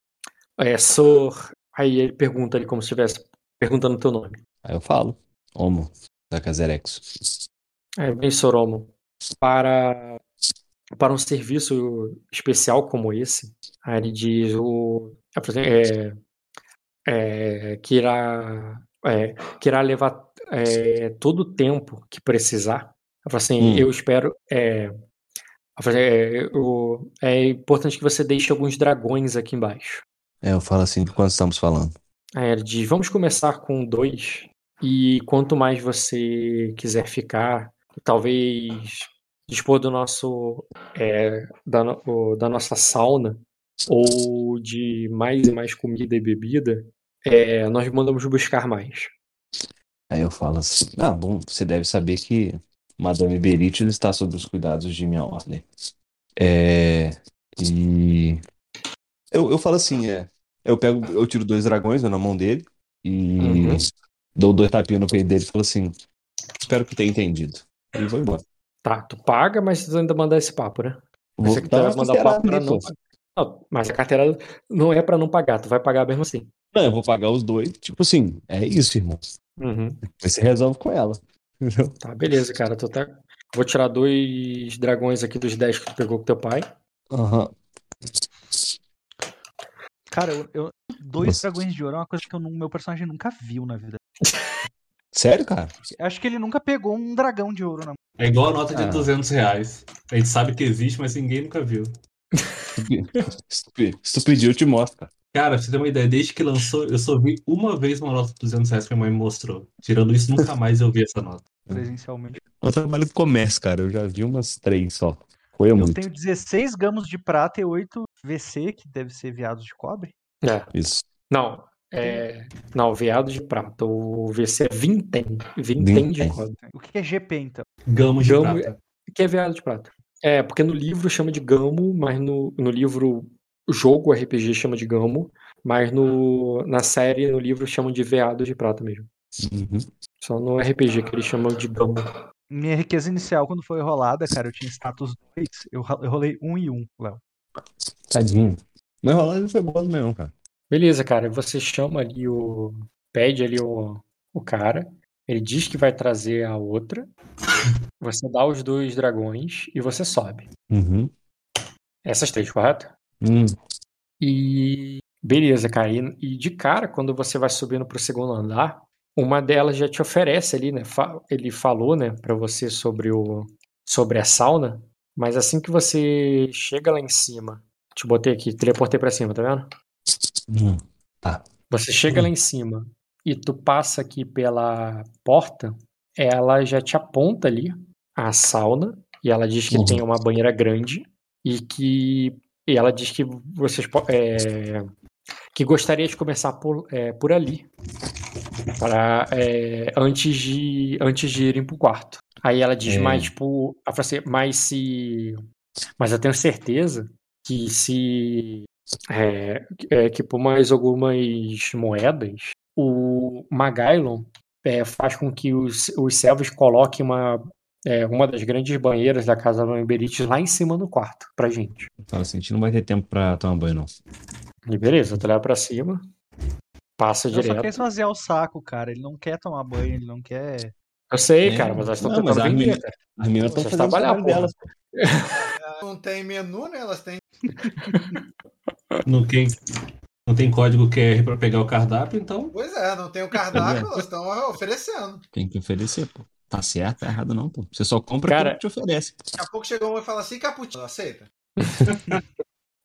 é, Sor... Aí ele pergunta ali como se estivesse perguntando o teu nome. Aí eu falo, Homo, da Caserexo. É, bem, Soromo, para, para um serviço especial como esse, aí ele diz o, é, é, que, irá, é, que irá levar é, todo o tempo que precisar. Eu assim, Hum. eu espero. É, eu falei, é, é importante que você deixe alguns dragões aqui embaixo. É, eu falo assim, de quanto estamos falando? Aí ele diz: vamos começar com dois. E quanto mais você quiser ficar, talvez dispor do nosso é, da, no- da nossa sauna ou de mais e mais comida e bebida, é, nós mandamos buscar mais. Aí eu falo assim, ah, bom, você deve saber que Madame Berit está sob os cuidados de minha ordem. É, e eu, eu falo assim, é, eu pego, eu tiro dois dragões eu na mão dele e Uhum. dou dois tapinhas no peito dele e falo assim, espero que tenha entendido. E vou embora. Tá, tu paga, mas tu ainda mandar esse papo, né? Vou Você que vai uma mandar o papo pra não. Não, mas a carteira não é pra não pagar, tu vai pagar mesmo assim. Não, eu vou pagar os dois, tipo assim, é isso, irmão. Uhum. Você resolve com ela. Entendeu? Tá, beleza, cara. Tu tá... Vou tirar dois dragões aqui dos 10 que tu pegou com teu pai. Aham. Cara, eu, eu- dois Você- dragões de ouro é uma coisa que o meu personagem nunca viu na vida. Sério, cara? Acho que ele nunca pegou um dragão de ouro na mão. É igual a nota de Ah. 200 reais. A gente sabe que existe, mas ninguém nunca viu. Se tu pe- se tu pedir, eu te mostro, cara. Cara, pra você ter uma ideia, desde que lançou, eu só vi uma vez uma nota de 200 reais que minha mãe me mostrou. Tirando isso, nunca mais eu vi essa nota. presencialmente. Eu trabalho com comércio, cara. Eu já vi umas três só. Foi Eu muito. tenho 16 gamos de prata e 8 VC, que deve ser viados de cobre. É. Isso. Não, é. Não, veado de prata. O VC é vintém. Vintém de cobre. O que é GP, então? Gamos de Gamo prata. que é veado de prata. É, porque no livro chama de gamo, mas no, no livro jogo RPG chama de gamo, mas no, na série, no livro chamam de veado de prata mesmo. Uhum. Só no RPG que eles chamam de gamo. Minha riqueza inicial, quando foi rolada, cara, eu tinha status 2. Eu, eu rolei 1 e 1, Léo. Tadinho. Mas rolagem foi boa mesmo, cara. Beleza, cara. Você chama ali o. Pede ali o, o cara. Ele diz que vai trazer a outra. Você dá os dois dragões e você sobe. Uhum. Essas três, correto? Hum. E beleza, cara. E, e de cara, quando você vai subindo pro segundo andar, uma delas já te oferece ali, né? Ele falou, né, pra você sobre o sobre a sauna, mas assim que você chega lá em cima, te botei aqui, teleportei pra cima, tá vendo? Hum. Você chega lá em cima e tu passa aqui pela porta, ela já te aponta ali a sauna e ela diz que Uhum. tem uma banheira grande e que e ela diz que vocês é, que gostaria de começar por, é, por ali para é, antes de antes de irem pro quarto. Aí ela diz É. mais tipo, ela fala assim, mas se mas eu tenho certeza que se é, é, que por mais algumas moedas, o Magailon é, faz com que os, os servos coloquem uma, é, uma das grandes banheiras da casa do Emberites lá em cima do quarto pra gente. Fala assim, a gente não vai ter tempo pra tomar banho, não. E beleza, tu leva pra cima, passa Ele só quer direto. esvaziar o saco, cara. Ele não quer tomar banho, ele não quer. Eu sei, É, cara, mas elas estão tentando vender, cara. As meninas estão fazendo o trabalhar, trabalho porra. delas. Não tem menu, né? Elas têm. Não tem, não tem código QR pra pegar o cardápio, então Pois é, não tem o cardápio, elas estão oferecendo. Tem que oferecer, pô. Tá certo, tá errado não, pô. Você só compra Cara- que te oferece. Daqui a pouco chegou um e fala assim, cappuccino, aceita?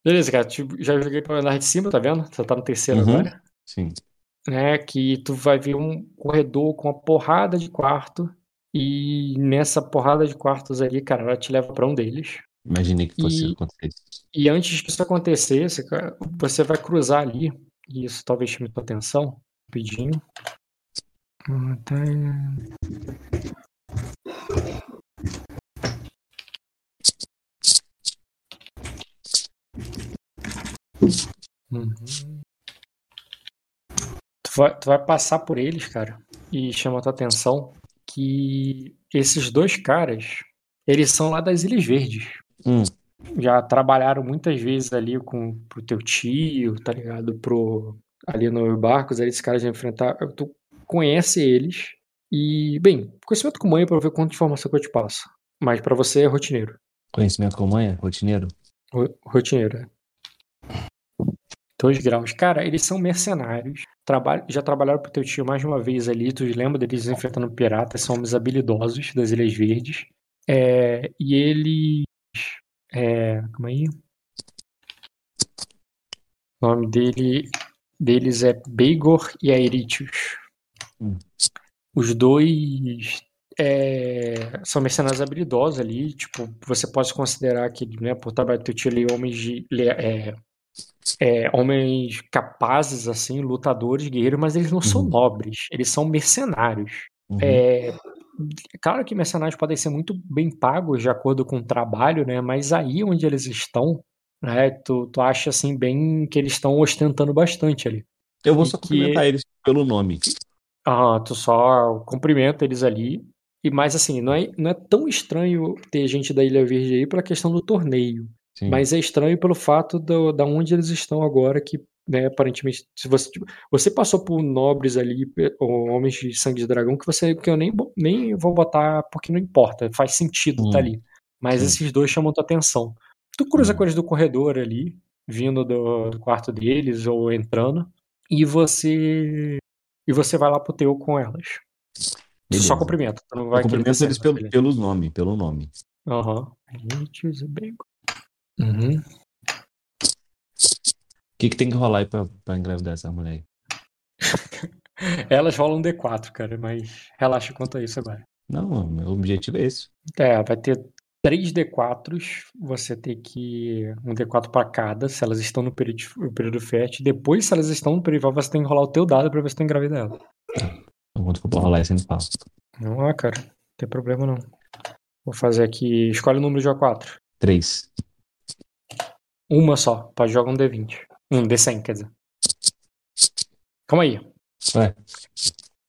Beleza, cara, tipo, já joguei pra andar de cima, tá vendo? Você tá no terceiro Uhum. agora. Sim. né, que tu vai ver um corredor com uma porrada de quarto e nessa porrada de quartos ali, cara, ela te leva pra um deles. Imaginei que fosse E- acontecer isso. E antes que isso acontecesse, cara, você vai cruzar ali, e isso talvez chame tua atenção, rapidinho. Uhum. Tu vai, tu vai passar por eles, cara, e chama tua atenção que esses dois caras, Eles são lá das Ilhas Verdes. Hum. Já trabalharam muitas vezes ali com pro teu tio, tá ligado? Pro, ali nos barcos, ali esses caras já enfrentaram. Tu conhece eles. E, bem, conhecimento com mãe pra ver quanta informação que eu te passo. Mas pra você é rotineiro. Conhecimento com manha, rotineiro. Ro- Rotineiro, é. Dois graus. Cara, eles são mercenários. Traba- já trabalharam pro teu tio mais de uma vez ali. Tu lembra deles enfrentando piratas? São homens habilidosos das Ilhas Verdes. É, e eles. É, calma aí. O nome dele, deles é Beigor e Aeritius. Hum. Os dois é, são mercenários habilidosos ali. Tipo, você pode considerar que, né, por trabalhar com teu tio ali, homens de. le- É, é, homens capazes, assim, lutadores, guerreiros, mas eles não são Uhum. nobres, eles são mercenários. Uhum. É, claro que mercenários podem ser muito bem pagos de acordo com o trabalho, né? Mas aí onde eles estão, né? Tu, tu acha assim bem que eles estão ostentando bastante ali. Eu vou e só que- cumprimentar eles pelo nome. Ah, tu só cumprimenta eles ali. E mais assim, não é, não é tão estranho ter gente da Ilha Verde aí pela questão do torneio. Sim. Mas é estranho pelo fato do, da onde eles estão agora, que, né, aparentemente, se você, tipo, você passou por nobres ali, ou homens de sangue de dragão, que você que eu nem, nem vou botar porque não importa, faz sentido tá Hum, ali. Mas sim. esses dois chamam tua atenção. Tu cruza Hum. com eles do corredor ali, vindo do, do quarto deles ou entrando, e você e você vai lá pro teu com elas. Tu só Beleza. cumprimenta, tu não Eu vai querer cumprimento eles pelo, beleza. pelos nome, pelo nome. Aham. E Bacon. Uhum. O que, que tem que rolar aí pra, pra engravidar essa mulher aí? Elas rolam D4, cara, mas relaxa quanto a isso agora. Não, meu objetivo é esse. É, vai ter 3 D4s, você tem que. Um D4 pra cada, se elas estão no período, no período fértil. Depois, se elas estão no período você tem que rolar o teu dado pra ver se tu engravida ela. Então, quando for pra rolar, me fala. Não, ah, cara, não tem problema não. Vou fazer aqui. Escolhe o número de A4. Três. Uma só, pode jogar um D20. Um D100, quer dizer. Calma aí. Ué,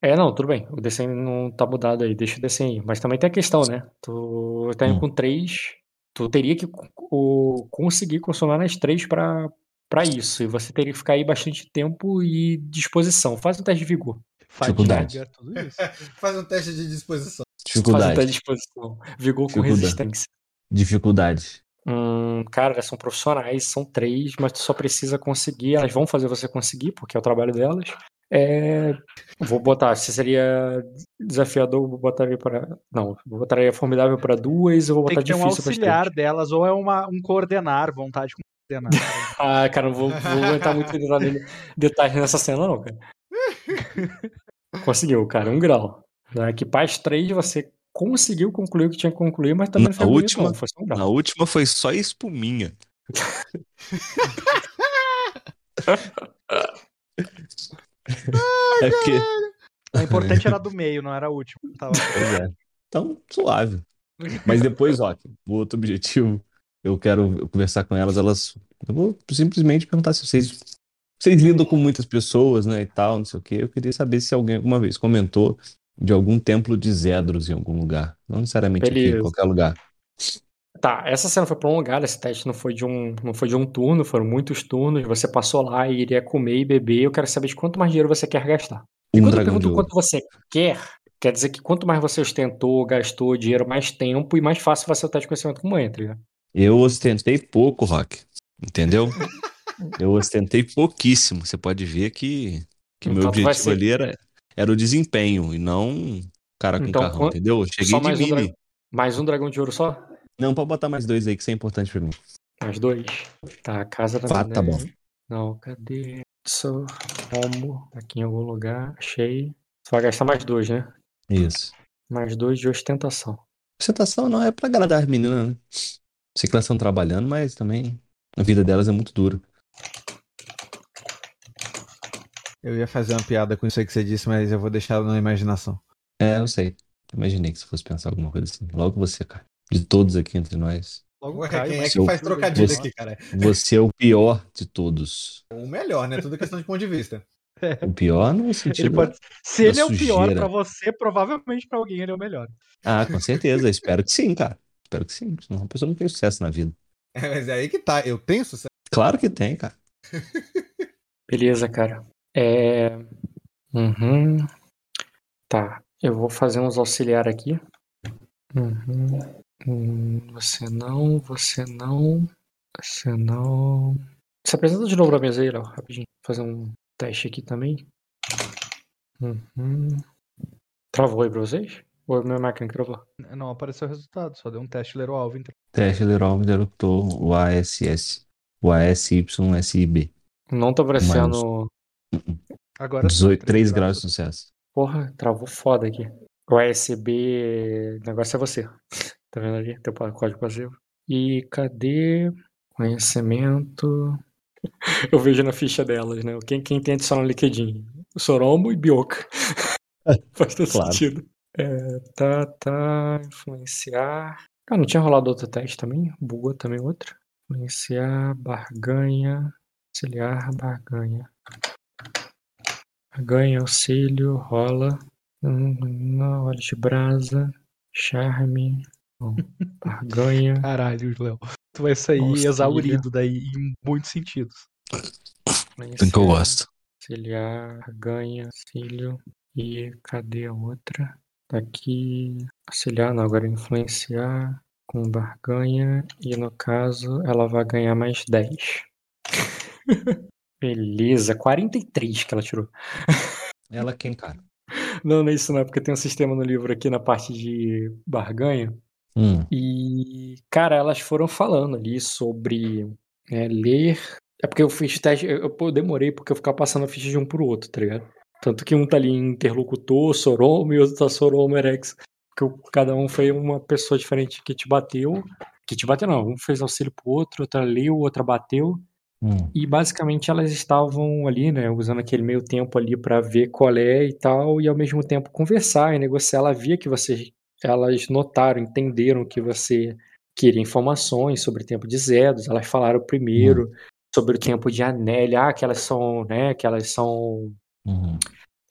É, não, tudo bem. O D100 não tá mudado aí, deixa o D100 aí. Mas também tem a questão, né? Tu tá indo Hum. com 3, tu teria que o- conseguir consumar nas 3 pra, pra isso. E você teria que ficar aí bastante tempo e disposição. Faz um teste de vigor. Dificuldade. Isso. Faz um teste de disposição. Faz um dificuldade. teste de disposição. Vigor com Dificuldade. resistência. Dificuldade. Hum, cara, elas são profissionais, são três, mas tu só precisa conseguir. Elas vão fazer você conseguir, porque é o trabalho delas. É, vou botar, se seria desafiador, vou botar para. Não, vou botar formidável para duas, eu vou Tem botar que ter um difícil para auxiliar delas, ou é uma, um coordenar, vontade com coordenar. Ah, cara, não vou, vou entrar muito em detalhe- detalhes nessa cena, não, cara. Conseguiu, cara, um grau. Na Equipaz 3, você conseguiu concluir o que tinha que concluir, mas também não Na foi bonito, última- não, foi só um grau. Na última foi só espuminha. é porque. O importante era do meio, não era o último. Tava... Pois é. Então, suave. Mas depois, ó, o outro objetivo, eu quero conversar com elas, elas. Eu vou simplesmente perguntar se vocês. Vocês lidam com muitas pessoas, né, e tal, não sei o quê. Eu queria saber se alguém alguma vez comentou de algum templo de Zedros em algum lugar. Não necessariamente aqui, em Beleza. qualquer lugar. Tá, essa cena foi prolongada, esse teste não foi de um, não foi de um turno, foram muitos turnos. Você passou lá e iria comer e beber. Eu quero saber de quanto mais dinheiro você quer gastar. E Um quando eu pergunto quanto você quer, quer dizer que quanto mais você ostentou, gastou dinheiro, mais tempo e mais fácil vai ser o teste de conhecimento com tá ligado? Eu ostentei pouco, Rock. Entendeu? Eu ostentei pouquíssimo. Você pode ver que, que meu Então vai objetivo ser- ali era, era o desempenho e não cara com Então, carrão, entendeu? Eu cheguei Só de mais um, mini. dra- mais um dragão de ouro só? Não, pode botar mais dois aí, que isso é importante pra mim. Mais dois. Tá, a casa da Quatro tá mulher. bom. Não, cadê? Sou Homo, aqui em algum lugar, achei. Você vai gastar mais dois, né? Isso. Mais dois de ostentação. Ostentação não é pra agradar as meninas, né? Sei que elas estão trabalhando, mas também a vida delas é muito dura. Eu ia fazer uma piada com isso aí que você disse, mas eu vou deixar na imaginação. É, eu sei. Imaginei que você fosse pensar alguma coisa assim. Logo você, cara. De todos aqui entre nós, Logo Ué, cai, quem é que faz trocadilho você- aqui, cara? você é o pior de todos. O melhor, né? Tudo questão de ponto de vista. O pior no Ele sentido. pode... Se da ele é o pior sujeira. pra você, provavelmente pra alguém ele é o melhor. Ah, com certeza. Espero que sim, cara. Espero que sim, senão a pessoa não tem sucesso na vida. É, mas é aí que tá. Eu tenho sucesso. Claro que tem, cara. Beleza, cara. É. Uhum. Tá. Eu vou fazer uns auxiliar aqui. Uhum. Hum, Você não, você não, você não. Se apresenta de novo na mesa aí, Léo, rapidinho. Fazer um teste aqui também. Uhum. Travou aí pra vocês? Ou a minha máquina que travou? Não apareceu o resultado, só deu um teste ler o alvo. Então. Teste Leroy derrotou o ASS. O ASYSIB. Não tá aparecendo. Agora sim, 18, 3 três graus de sucesso. Porra, travou foda aqui. O ASB. O negócio é você. Tá vendo ali? Teu código passivo. E cadê conhecimento? Eu vejo na ficha delas, né? Quem, quem tem adicional no LinkedIn? Sorombo e Bioka. Faz todo Claro. sentido. É, tá, tá. Influenciar. Ah, não tinha rolado outro teste também? Bugou também outro? Influenciar, barganha. Auxiliar, barganha. Barganha, auxílio, rola. Hum, Não, olho de brasa. Charme. Bom, barganha. Caralho, Léo. Tu vai sair Auxílio. exaurido daí em muitos sentidos. Assim que eu gosto. Auxiliar, ganha, auxílio. E cadê a outra? Tá aqui. Auxiliar, não, agora influenciar com barganha. E no caso, ela vai ganhar mais 10. Beleza, 43 que ela tirou. Ela quem, cara? Não, não é isso não, é porque tem um sistema no livro aqui na parte de barganha. Hum. E, cara, elas foram falando ali sobre é, ler. É porque eu fiz teste, eu, eu- demorei porque eu ficava passando a ficha de um pro outro, tá ligado? Tanto que um tá ali em interlocutor, Soromo, e outro tá Soromo, Erex. Porque cada um foi uma pessoa diferente que te bateu. Que te bateu, não. Um fez auxílio pro outro, outra leu, outra bateu. Hum. E basicamente elas estavam ali, né, usando aquele meio tempo ali pra ver qual é e tal, e ao mesmo tempo conversar e negociar. Ela via que vocês, elas notaram, entenderam que você queria informações sobre o tempo de Zedos. Elas falaram primeiro sobre o tempo de Anélia, ah, que elas são, né, que elas são Uhum.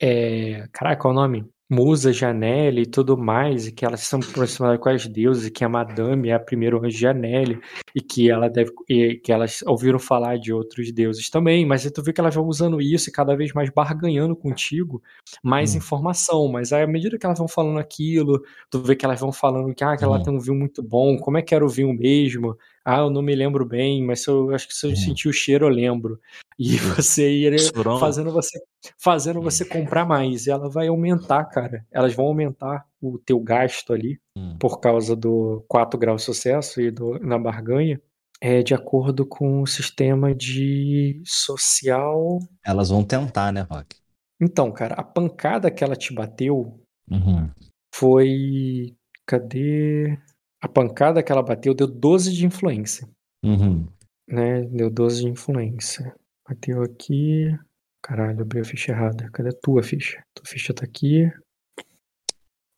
é, caraca, qual é o nome? Musa, Janelle e tudo mais, e que elas são aproximadas com as deusas, e que a Madame é a primeira anjo de Janelle, e que ela deve, e que elas ouviram falar de outros deuses também, mas tu vê que elas vão usando isso e cada vez mais barganhando contigo mais Hum. informação, mas aí à medida que elas vão falando aquilo, tu vê que elas vão falando que, ah, que ela Hum. tem um vinho muito bom, como é que era o vinho mesmo? Ah, eu não me lembro bem, mas eu acho que se eu sentir o cheiro eu lembro. E você ir fazendo você fazendo você comprar mais. E ela vai aumentar, cara. Elas vão aumentar o teu gasto ali Hum. por causa do 4 graus de sucesso e do, na barganha. É de acordo com o sistema de social. Elas vão tentar, né, Rock? Então, cara, a pancada que ela te bateu Uhum. foi. Cadê? A pancada que ela bateu deu 12 de influência. Uhum. né? Deu 12 de influência. Bateu aqui. Caralho, abriu a ficha errada. Cadê a tua ficha? Tua ficha tá aqui.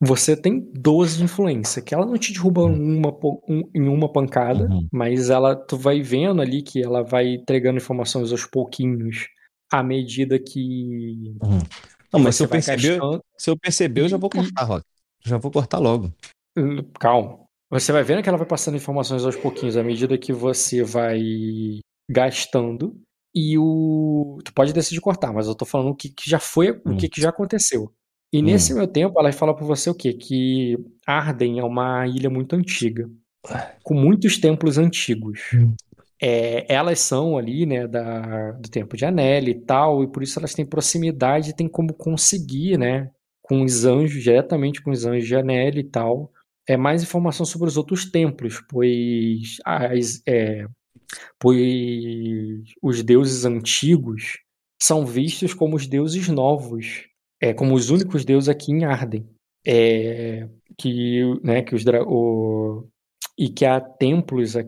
Você tem 12 de influência, que ela não te derruba uma, po- um- em uma pancada, Uhum. mas ela tu vai vendo ali que ela vai entregando informações aos pouquinhos à medida que Uhum. Não, mas se eu perceber, se eu perceber, eu já vou E- cortar, Rock. Já vou cortar logo. Hum, Calma. Você vai vendo que ela vai passando informações aos pouquinhos à medida que você vai gastando. E o. Tu pode decidir cortar, mas eu tô falando o que, que já foi, o Hum. que, que já aconteceu. E Hum. nesse meu tempo, ela fala pra você o quê? Que Arden é uma ilha muito antiga, com muitos templos antigos. Hum. É, elas são ali, né, da, do tempo de Anel e tal, e por isso elas têm proximidade e tem como conseguir, né, com os anjos, diretamente com os anjos de Anel e tal, é mais informação sobre os outros templos, pois as, é, pois os deuses antigos são vistos como os deuses novos, é, como os únicos deuses aqui em Arden. É, que, né, que os, o, e que há templos, é,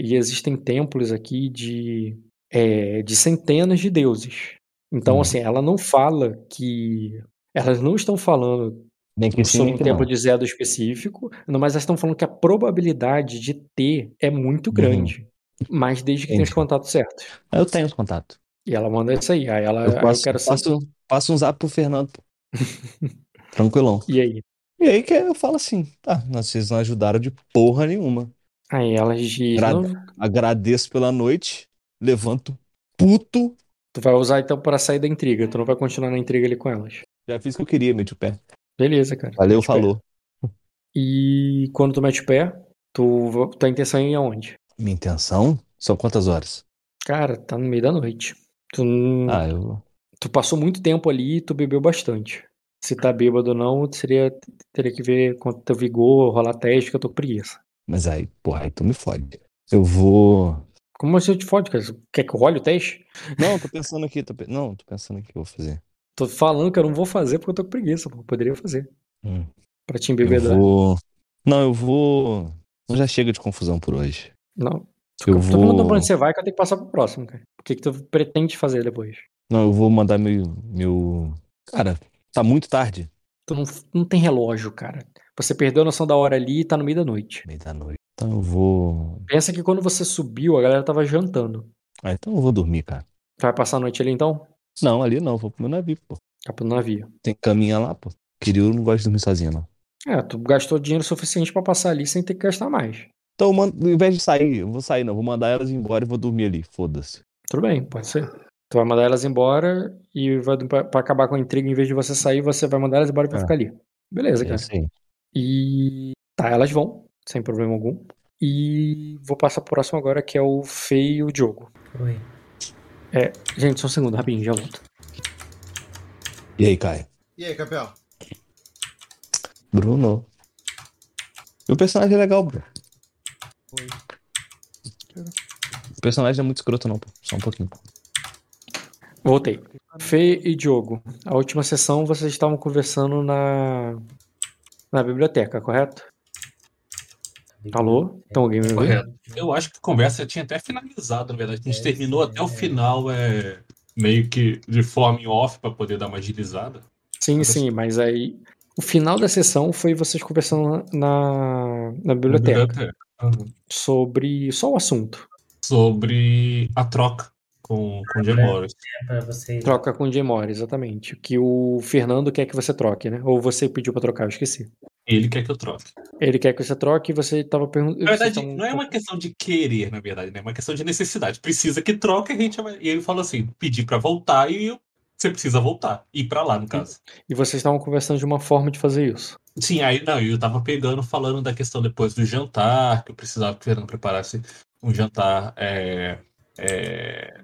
e existem templos aqui de, é, de centenas de deuses. Então, Hum. assim, ela não fala que. Elas não estão falando Nem que sim, sobre um que templo não. de Zedo específico, mas elas estão falando que a probabilidade de ter é muito Uhum. grande. Mas desde que tenha os Entendi. contatos certos. Eu tenho os contatos. E ela manda isso aí. Aí ela. Eu aí eu passo, quero saber. passo, passo um zap pro Fernando. Tranquilão. E aí? E aí que eu falo assim, tá, vocês não ajudaram de porra nenhuma. Aí Gra- "Não, Agradeço pela noite, levanto puto. tu vai usar então pra sair da intriga, tu não vai continuar na intriga ali com elas. Já fiz o que eu queria, meti o pé. Beleza, cara. Valeu, Mete o pé. falou. E quando tu mete o pé, tu, tua intenção é ir aonde? Minha intenção? São quantas horas? Cara, tá no meio da noite. Tu, não- Ah, eu. tu passou muito tempo ali e tu bebeu bastante. Se tá bêbado ou não, seria, teria que ver quanto teu vigor, rolar teste, que eu tô com preguiça. Mas aí, porra, aí tu me fode. Eu vou. Como você te fode, cara? Quer que eu role o teste? Não, tô pensando aqui. Tô... Não, tô pensando aqui o que eu vou fazer. Tô falando que eu não vou fazer porque eu tô com preguiça, pô. Eu Poderia fazer. Hum. Pra te Eu embebedar. vou. Não, eu vou. Já chega de confusão por hoje. Não. Eu tô perguntando pra vou. onde você vai que eu tenho que passar pro próximo, cara. O que, que tu pretende fazer depois? Não, eu vou mandar meu. meu... Cara, tá muito tarde. Tu não, não tem relógio, cara. Você perdeu a noção da hora ali e tá no meio da noite. Meio da noite. Então eu vou. Pensa que quando você subiu, a galera tava jantando. Ah, então eu vou dormir, cara. Tu vai passar a noite ali então? Não, ali não, vou pro meu navio, pô. Fica pro navio. Tem caminha lá, pô. Kiryu não gosta de dormir sozinho, não. É, tu gastou dinheiro suficiente pra passar ali sem ter que gastar mais. Então, eu mando- ao invés de sair, eu vou sair, não. Vou mandar elas embora e vou dormir ali. Foda-se. Tudo bem, pode ser. Tu vai mandar elas embora e vai pra, pra acabar com a intriga, em vez de você sair, você vai mandar elas embora e vai É. ficar ali. Beleza, É cara. assim. E tá, elas vão, sem problema algum. E vou passar pro próximo agora, que é o Fei e o Diogo. Oi. Gente, só um segundo, rapidinho, já volto. E aí, Caio? E aí, Capel? Bruno. O personagem é legal, bro. Oi. O personagem é muito escroto, não, pô. Só um pouquinho. Voltei. Fê e Diogo, a última sessão vocês estavam conversando na, na biblioteca, correto? Alô? Então alguém me ouviu? Correto. Eu acho que a conversa tinha até finalizado, na verdade. A gente É, terminou sim, até o é. final, é, meio que de forma em off, pra poder dar uma agilizada. Sim, sim, mas aí o final da sessão foi vocês conversando na, na biblioteca Biblioteca. Uhum. sobre só o assunto. Sobre a troca com, com o Jim É. Morris. É pra vocês. Troca com o Jay Moore, exatamente. Que o Fernando quer que você troque, né? Ou você pediu pra trocar, eu esqueci. Ele quer que eu troque. Ele quer que você troque e você tava perguntando. Na verdade, não é uma questão de querer, na verdade, né? É uma questão de necessidade. Precisa que troque, a gente. E ele falou assim: pedir pra voltar e eu- você precisa voltar. Ir pra lá, no caso. E vocês estavam conversando de uma forma de fazer isso. Sim, aí não, eu tava pegando, falando da questão depois do jantar, que eu precisava que o Fernando preparasse um jantar é, é,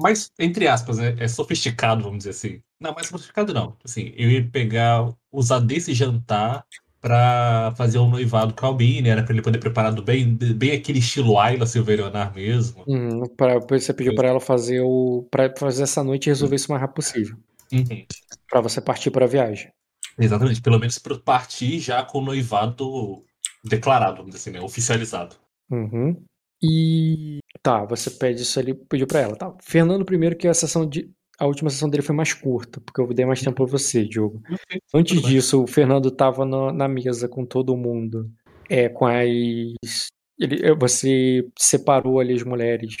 mais, entre aspas, né, é sofisticado, vamos dizer assim. Não, mais sofisticado não. Assim, eu ia pegar, usar desse jantar pra fazer um noivado com a Albine, era pra ele poder preparar do bem, bem aquele estilo Ayla Silverionar mesmo. Hum, pra, você pediu pra ela fazer o. para fazer essa noite e resolver isso o mais rápido possível. Uhum. Pra você partir pra viagem. Exatamente, pelo menos pra partir já com o noivado declarado, vamos dizer assim, né, oficializado. Uhum. E tá, você pede isso ali, pediu pra ela, tá? Fernando primeiro que a sessão de a última sessão dele foi mais curta, porque eu dei mais tempo pra você, Diogo. Antes disso, o Fernando tava na, na mesa com todo mundo, é com as ele, eh, você separou ali as mulheres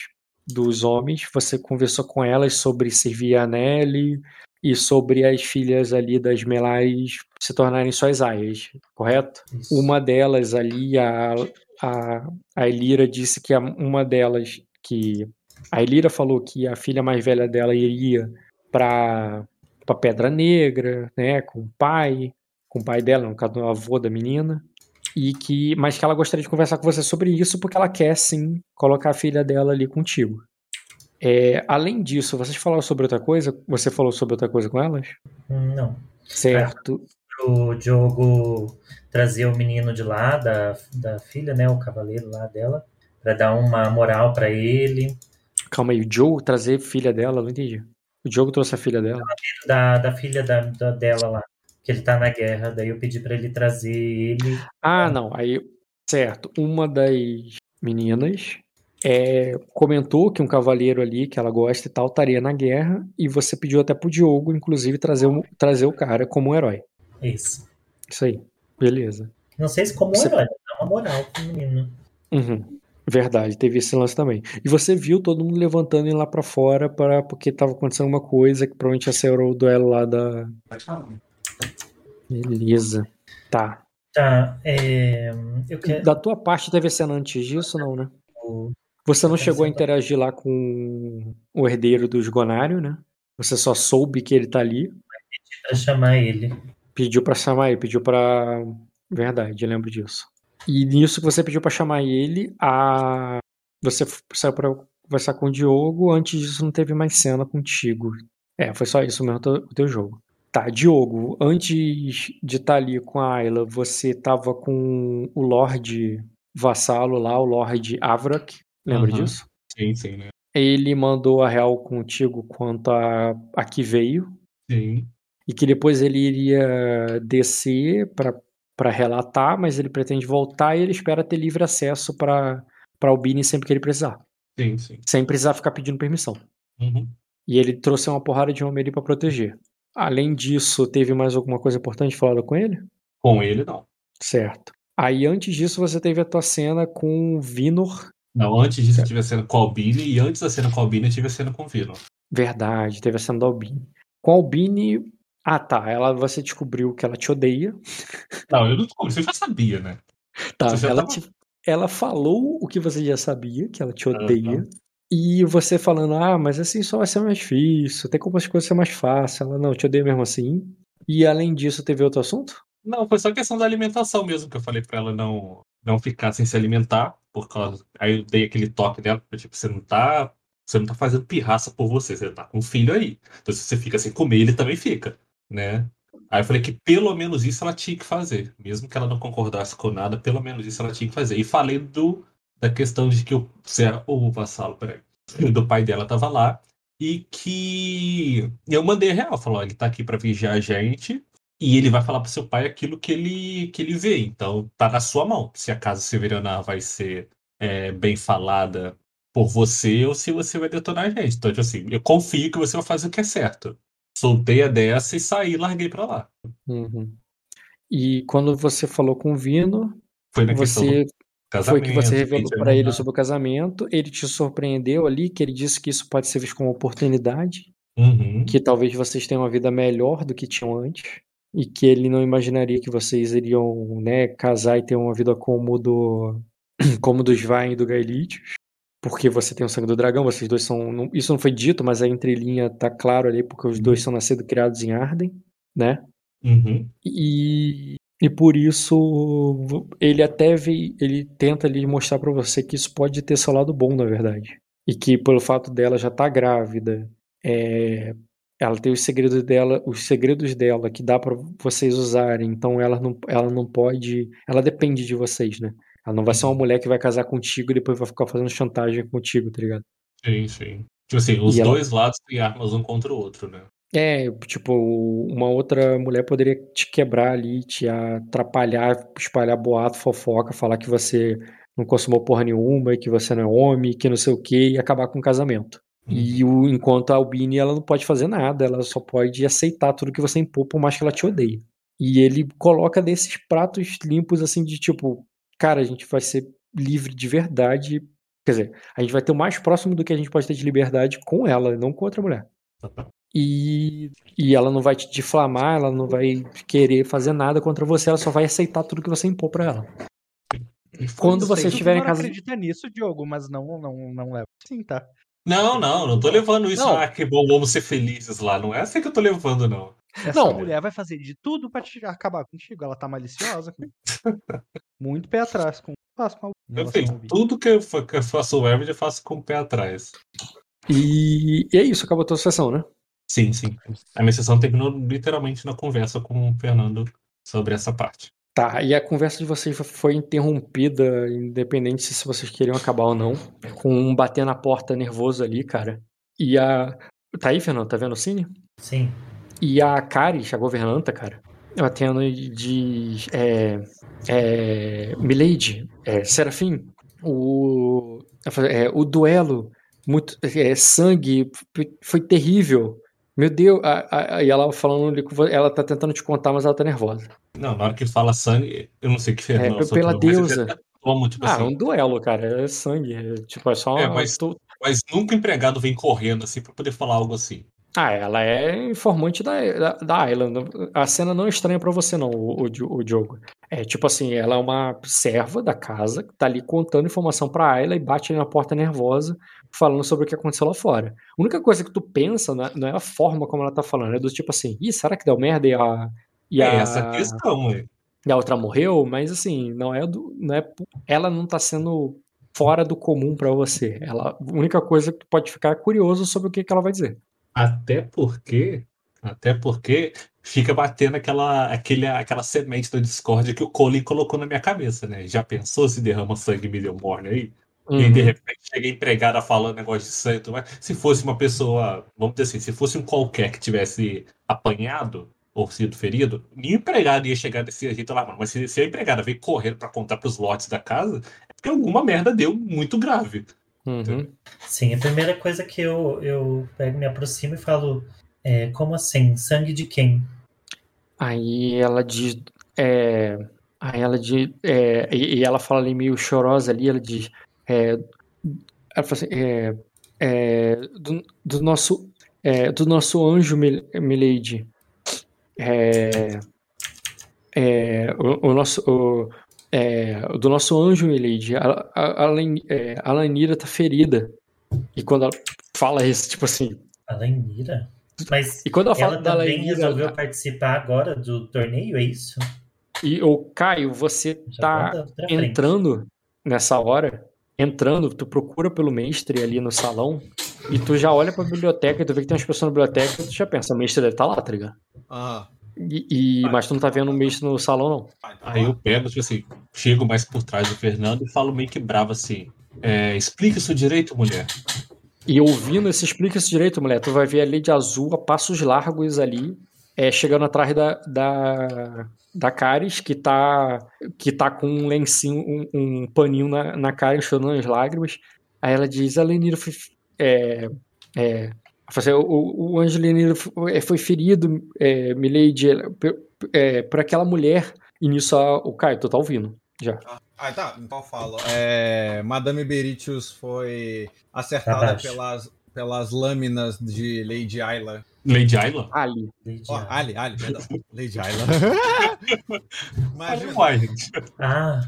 dos homens, você conversou com elas sobre servir a Nelly e sobre as filhas ali das Melais se tornarem suas aias, correto? Isso. Uma delas ali, a, a, a Elira disse que uma delas, que a Elira falou que a filha mais velha dela iria para para Pedra Negra, né, com o pai, com o pai dela, no caso do avô da menina, e que, mas que ela gostaria de conversar com você sobre isso porque ela quer sim colocar a filha dela ali contigo. É, além disso, vocês falaram sobre outra coisa? Você falou sobre outra coisa com elas? Não. Certo. O Diogo trazer o menino de lá, da, da filha, né? O cavaleiro lá dela, pra dar uma moral pra ele. Calma aí, o Joe trazer filha dela, não entendi. O Diogo trouxe a filha dela. Da, da filha da, da- dela lá, que ele tá na guerra. Daí eu pedi pra ele trazer ele. Ah, não. Aí, certo. Uma das meninas é, comentou que um cavaleiro ali que ela gosta e tal estaria na guerra e você pediu até pro Diogo, inclusive, trazer, o- trazer o cara como um herói. Isso. Isso aí. Beleza. Não sei se como Você- herói, dá uma moral pro menino. Uhum. Verdade, teve esse lance também. E você viu todo mundo levantando e lá pra fora para porque tava acontecendo uma coisa que provavelmente ia ser o duelo lá da. Beleza. Tá. Tá, é, eu quero. Da tua parte teve cena antes disso, não, né? Você não chegou a interagir lá com o herdeiro dos Gonário, né? Você só soube que ele tá ali. Pra chamar ele. Pediu pra chamar ele, pediu pra. Verdade, lembro disso. E nisso que você pediu pra chamar ele, a. Você saiu pra conversar com o Diogo, antes disso não teve mais cena contigo. É, foi só isso mesmo o teu- jogo. Tá, Diogo, antes de estar ali com a Ayla, você tava com o Lorde Vassalo lá, o Lorde Avrak. Lembra Aham. disso? Sim, sim, né? Ele mandou a real contigo quanto a, a que veio Sim. E que depois ele iria descer para relatar, mas ele pretende voltar e ele espera ter livre acesso para Albini sempre que ele precisar, Sim, sim. sem precisar ficar pedindo permissão. Uhum. E ele trouxe uma porrada de homem ali para proteger. Além disso, teve mais alguma coisa importante falada com ele? Com ele, não. Certo. Aí antes disso você teve a tua cena com o Vinor. Não, antes disso eu tive a cena com a Albini e antes da cena com a Albini eu tive a cena com o Vino. Verdade, teve a cena da Albini. Com a Albini, ah tá, ela você descobriu que ela te odeia. Não, eu não descobri, você já sabia, né? Tá, ela, tava- te- ela falou o que você já sabia, que ela te odeia. E você falando, ah, mas assim só vai ser mais difícil, tem como as coisas ser mais fácil. Ela, não, te odeia mesmo assim. E além disso, teve outro assunto? Não, foi só questão da alimentação mesmo, que eu falei pra ela não, não ficar sem se alimentar, por causa. Aí eu dei aquele toque dela, porque, tipo, você não tá. Você não tá fazendo pirraça por você, você tá com um filho aí. Então se você fica sem comer, ele também fica, né? Aí eu falei que pelo menos isso ela tinha que fazer. Mesmo que ela não concordasse com nada, pelo menos isso ela tinha que fazer. E falei do, da questão de que o, era- o vassalo, peraí, do pai dela tava lá. E que eu mandei real, falou, ele tá aqui pra vigiar a gente, e ele vai falar pro seu pai aquilo que ele, que ele vê. Então, tá na sua mão. Se a casa Severiana vai ser é, bem falada por você ou se você vai detonar a gente. Então, tipo assim, eu confio que você vai fazer o que é certo. Soltei a dessa e saí larguei pra lá. Uhum. E quando você falou com o Vino, Foi na você foi que você revelou para ele mudar. sobre o casamento. Ele te surpreendeu ali, que ele disse que isso pode ser visto como uma oportunidade, Uhum. que talvez vocês tenham uma vida melhor do que tinham antes, e que ele não imaginaria que vocês iriam, né, casar e ter uma vida como do como do Svain e do Gaelitius, porque você tem o sangue do dragão, vocês dois são, não- isso não foi dito, mas a entrelinha tá claro ali, porque os dois são nascidos criados em Arden, né? Uhum. E, e por isso ele até vê, ele tenta ali mostrar pra você que isso pode ter seu lado bom, na verdade. E que pelo fato dela já estar grávida, é, ela tem os segredos dela, os segredos dela que dá pra vocês usarem. Então ela não, ela não pode, ela depende de vocês, né? Ela não vai ser uma mulher que vai casar contigo e depois vai ficar fazendo chantagem contigo, tá ligado? Sim, sim. Tipo assim, os E ela- dois lados têm armas um contra o outro, né? É, tipo, uma outra mulher poderia te quebrar ali, te atrapalhar, espalhar boato, fofoca, falar que você não consumou porra nenhuma, e que você não é homem, que não sei o que, e acabar com o casamento. E o, enquanto a Albini, ela não pode fazer nada, ela só pode aceitar tudo que você impor, por mais que ela te odeie. E ele coloca desses pratos limpos, assim, de tipo, cara, a gente vai ser livre de verdade. Quer dizer, a gente vai ter o mais próximo do que a gente pode ter de liberdade com ela, não com outra mulher. E, e ela não vai te difamar, ela não vai querer fazer nada contra você, ela só vai aceitar tudo que você impor pra ela. E Quando vocês o estiverem em casa. acredita nisso, Diogo, mas não, não, não leva sim, tá? Não, não, não tô levando isso, Não. ah, que bom, vamos ser felizes lá. Não é assim que eu tô levando, não. Essa Não. mulher vai fazer de tudo pra te acabar contigo. Ela tá maliciosa. comigo. Muito pé atrás com faço com a- em Eu vídeo. tudo que eu, que eu faço o Web, eu faço com o pé atrás. E, e é isso, acabou a tua sessão, né? Sim, sim. A minha sessão terminou literalmente na conversa com o Fernando sobre essa parte. Tá, e a conversa de vocês foi interrompida, independente se vocês queriam acabar ou não, com um bater na porta nervoso ali, cara. E a. Tá aí, Fernando? Tá vendo o cine? Sim. E a Caris, a governanta, cara, ela tendo de. É, é, Milady, é, Serafim, o, é, o duelo, muito, é, sangue, foi- terrível. Meu Deus, a- a- e ela falando ela tá tentando te contar, mas ela tá nervosa. Não, na hora que fala sangue, eu não sei o que É, Fernando pela soltou, mas eu deusa. já Tomo, tipo Ah, é assim. um duelo, cara, é sangue, é, tipo, é só É, uma- mas- tô- Mas nunca o empregado vem correndo assim pra poder falar algo assim. Ah, ela é informante da, da, da Ayla. A cena não é estranha pra você, não, o, o, o Diogo. É tipo assim, ela é uma serva da casa que tá ali contando informação pra Ayla e bate ali na porta nervosa, falando sobre o que aconteceu lá fora. A única coisa que tu pensa não é, não é a forma como ela tá falando, é do tipo assim, ih, será que deu merda e a. E É a, essa questão, ué. e a outra morreu, mas assim, não é do. Não é, ela não tá sendo fora do comum pra você. Ela, a única coisa que tu pode ficar é curioso sobre o que, que ela vai dizer. Até porque, até porque fica batendo aquela, aquele, aquela semente do Discord que o Colin colocou na minha cabeça, né? Já pensou se derrama sangue Million Morne aí? E aí, de Uhum. repente chega a empregada falando negócio de sangue, e tudo mais. se fosse uma pessoa, vamos dizer assim, se fosse um qualquer que tivesse apanhado ou sido ferido, nenhum empregado ia chegar desse jeito lá, mano. Mas se, se a empregada veio correndo pra contar pros lotes da casa, é porque alguma merda deu muito grave. Uhum. Sim, a primeira coisa que eu, eu pego, me aproximo e falo, é, como assim? Sangue de quem? Aí ela diz. É, aí ela diz. é, e, e ela fala ali meio chorosa ali, ela diz. é, ela fala assim, é, é, do, do nosso. do nosso anjo, Mil- Milady. O, o nosso. O, é, do nosso anjo, Milady. A, a, a, Len- é, a Lanira tá ferida. E quando ela fala isso, tipo assim. A Lenira? Mas E quando ela fala ela da também Lanira. resolveu participar agora do torneio, é isso? E o Caio, você Já tá tá pra frente. entrando nessa hora, entrando, tu procura pelo mestre ali no salão e tu já olha pra biblioteca e tu vê que tem umas pessoas na biblioteca e tu já pensa, o mestre deve estar lá, tá ligado? Aham. E, e- mas tu não tá vendo o mestre no salão, não. Então Aí eu pego, tipo assim, chego mais por trás do Fernando e falo meio que bravo assim. É, explica isso direito, mulher. E ouvindo esse explica isso direito, mulher, tu vai ver a Lady Azul a passos largos ali, é, chegando atrás da, da, da Caris, que tá, que tá com um lencinho, um, um paninho na, na cara, enxugando as lágrimas. Aí ela diz, a Lenira foi... É, é, assim, o, o Angelina foi, foi ferido, é, Milady, por, é, por aquela mulher. E nisso a- o Caio, tu tá ouvindo já. Ah, tá. Então eu falo. É, Madame Beritius foi acertada pelas, pelas lâminas de Lady Ayla. Lady Ayla? Ali. Lady Ayla. Ali, Ali, perdão. Lady Ayla. Imagina. Ah,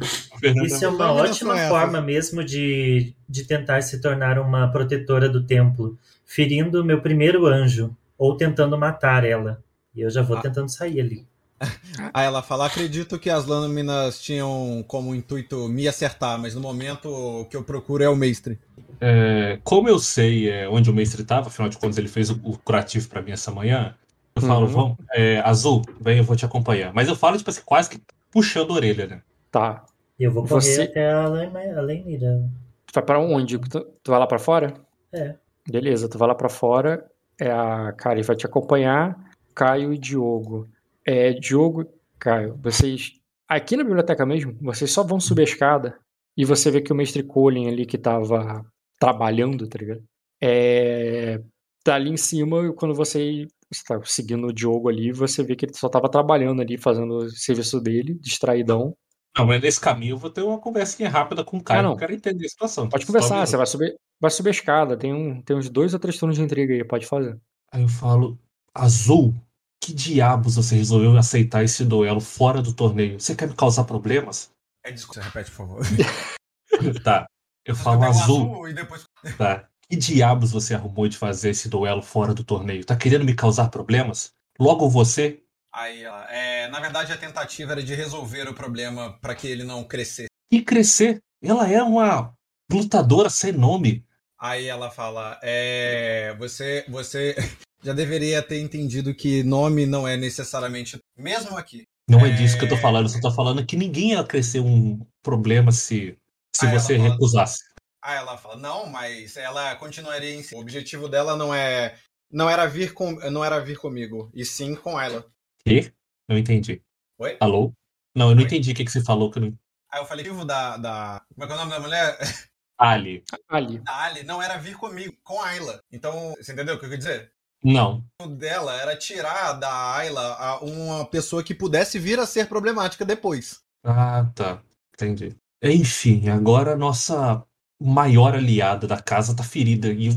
isso é uma Lâminas ótima forma mesmo de, de tentar se tornar uma protetora do templo, ferindo meu primeiro anjo, ou tentando matar ela. E eu já vou Ah. tentando sair ali. Aí ela fala: acredito que as lâminas tinham como intuito me acertar, mas no momento o que eu procuro é o mestre. É, como eu sei é, onde o mestre estava, afinal de contas ele fez o, o curativo pra mim essa manhã, eu falo, Uhum. vamos, é, Azul, vem, eu vou te acompanhar. Mas eu falo, tipo assim, quase que puxando a orelha, né? Tá. E eu vou correr Você- até a Len- a Lenira. Tu vai pra onde? Tu, tu vai lá pra fora? É. Beleza, tu vai lá pra fora. É a Kari vai te acompanhar. Caio e Diogo. É, Diogo Caio, vocês. Aqui na biblioteca mesmo, vocês só vão subir a escada e você vê que o mestre Colin ali que tava trabalhando, tá ligado? É, tá ali em cima e quando você, você tá seguindo o Diogo ali, você vê que ele só tava trabalhando ali, fazendo o serviço dele, distraidão. Não, mas nesse caminho eu vou ter uma conversinha rápida com o Caio, Ah, não. eu quero entender a situação. Pode Só conversar, você vai subir, vai subir a escada, tem, um, tem uns dois ou três turnos de intriga aí, pode fazer. Aí eu falo, Azul, que diabos você resolveu aceitar esse duelo fora do torneio? Você quer me causar problemas? É, desculpa, você repete, por favor. Tá. Eu falo, Pega o Azul, e depois. tá. Que diabos você arrumou de fazer esse duelo fora do torneio? Tá querendo me causar problemas? Logo você? Aí ela. É, na verdade, a tentativa era de resolver o problema para que ele não crescesse. E crescer. Ela é uma lutadora sem nome. Aí ela fala: é, você, você já deveria ter entendido que nome não é necessariamente. Mesmo aqui. Não é É. disso que eu tô falando. Eu só tô falando que ninguém ia crescer um problema se, se você fala- recusasse. Aí ela fala: não, mas ela continuaria em si. O objetivo dela não é. Não era vir com, não era vir comigo, e sim com ela. E? Não entendi. Oi? Alô? Não, eu não Oi? entendi o que, que você falou. Que eu não... Aí eu falei: o objetivo da, da. Como é que é o nome da mulher? Ali. Ali. Da Ali não era vir comigo, com a Ayla. Então, você entendeu o que eu quis dizer? Não. O dela era tirar da Ayla a- uma pessoa que pudesse vir a ser problemática depois. Ah, tá. Entendi. Enfim, agora a nossa maior aliada da casa tá ferida. E.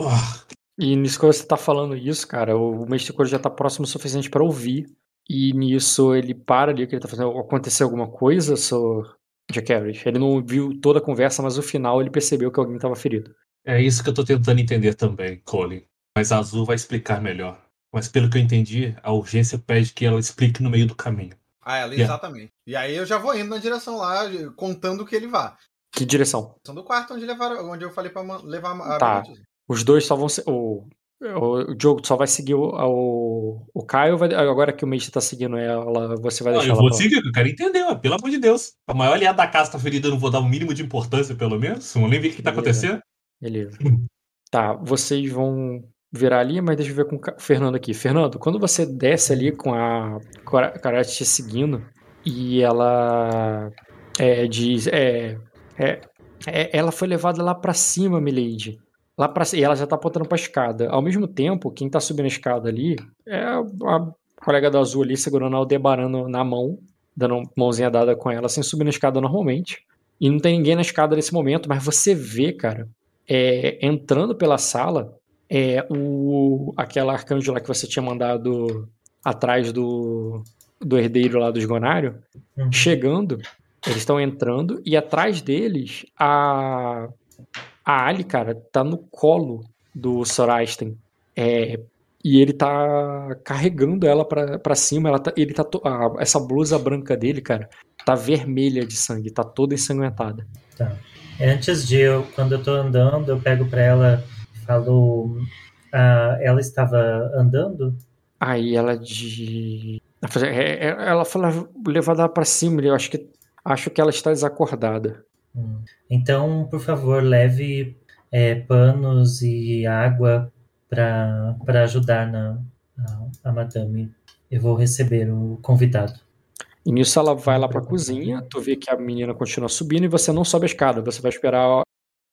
Ah, E nisso que você tá falando isso, cara, o mestre já tá próximo o suficiente pra ouvir. E nisso ele para ali, que ele tá fazendo. Aconteceu alguma coisa, Sr. Jack Harris? Ele não viu toda a conversa, mas no final ele percebeu que alguém tava ferido. É isso que eu tô tentando entender também, Colin. Mas a Azul vai explicar melhor. Mas pelo que eu entendi, a urgência pede que ela explique no meio do caminho. Ah, ela, Yeah. exatamente. E aí eu já vou indo na direção lá, contando que ele vá. Que direção? Direção do quarto onde, levaram, onde eu falei pra levar a Tá. Os dois só vão ser. O, o, Diogo só vai seguir o, o, o Caio. Vai, agora que o Mestre tá seguindo ela, você vai Não, deixar eu vou pra seguir, eu quero entender, ó, pelo amor de Deus. A maior aliada da casa tá ferida, eu não vou dar o mínimo de importância, pelo menos. Vamos nem ver o que tá Beleza. acontecendo. Beleza. Tá, vocês vão virar ali, mas deixa eu ver com o Fernando aqui. Fernando, quando você desce ali com a Karate te seguindo e ela é, diz. É, é, é- ela foi levada lá pra cima, Milady. Lá pra, c- e ela já tá apontando pra escada. Ao mesmo tempo, quem tá subindo a escada ali é a, colega do azul ali segurando a Aldebaran na mão, dando mãozinha dada com ela, assim, subindo a escada normalmente. E não tem ninguém na escada nesse momento, mas você vê, cara, é, entrando pela sala, é o aquela arcanjo lá que você tinha mandado atrás do, do herdeiro lá dos Gonário, Uhum. chegando, eles estão entrando, e atrás deles a, a Ali, cara, tá no colo do Sorasten. É, e ele tá carregando ela pra, pra cima, ela tá, ele tá a- essa blusa branca dele, cara, tá vermelha de sangue, tá toda ensanguentada. Tá. Antes de eu, quando eu tô andando, eu pego pra ela e falo. ah, ela estava andando? Aí ela de. é, é, Ela foi levada pra cima, eu acho que. Acho que ela está desacordada. Então, por favor, leve é, panos e água pra ajudar na, a, a madame. Eu vou receber o convidado. E nisso ela vai lá pra cozinha, tu vê que a menina continua subindo e você não sobe a escada, você vai esperar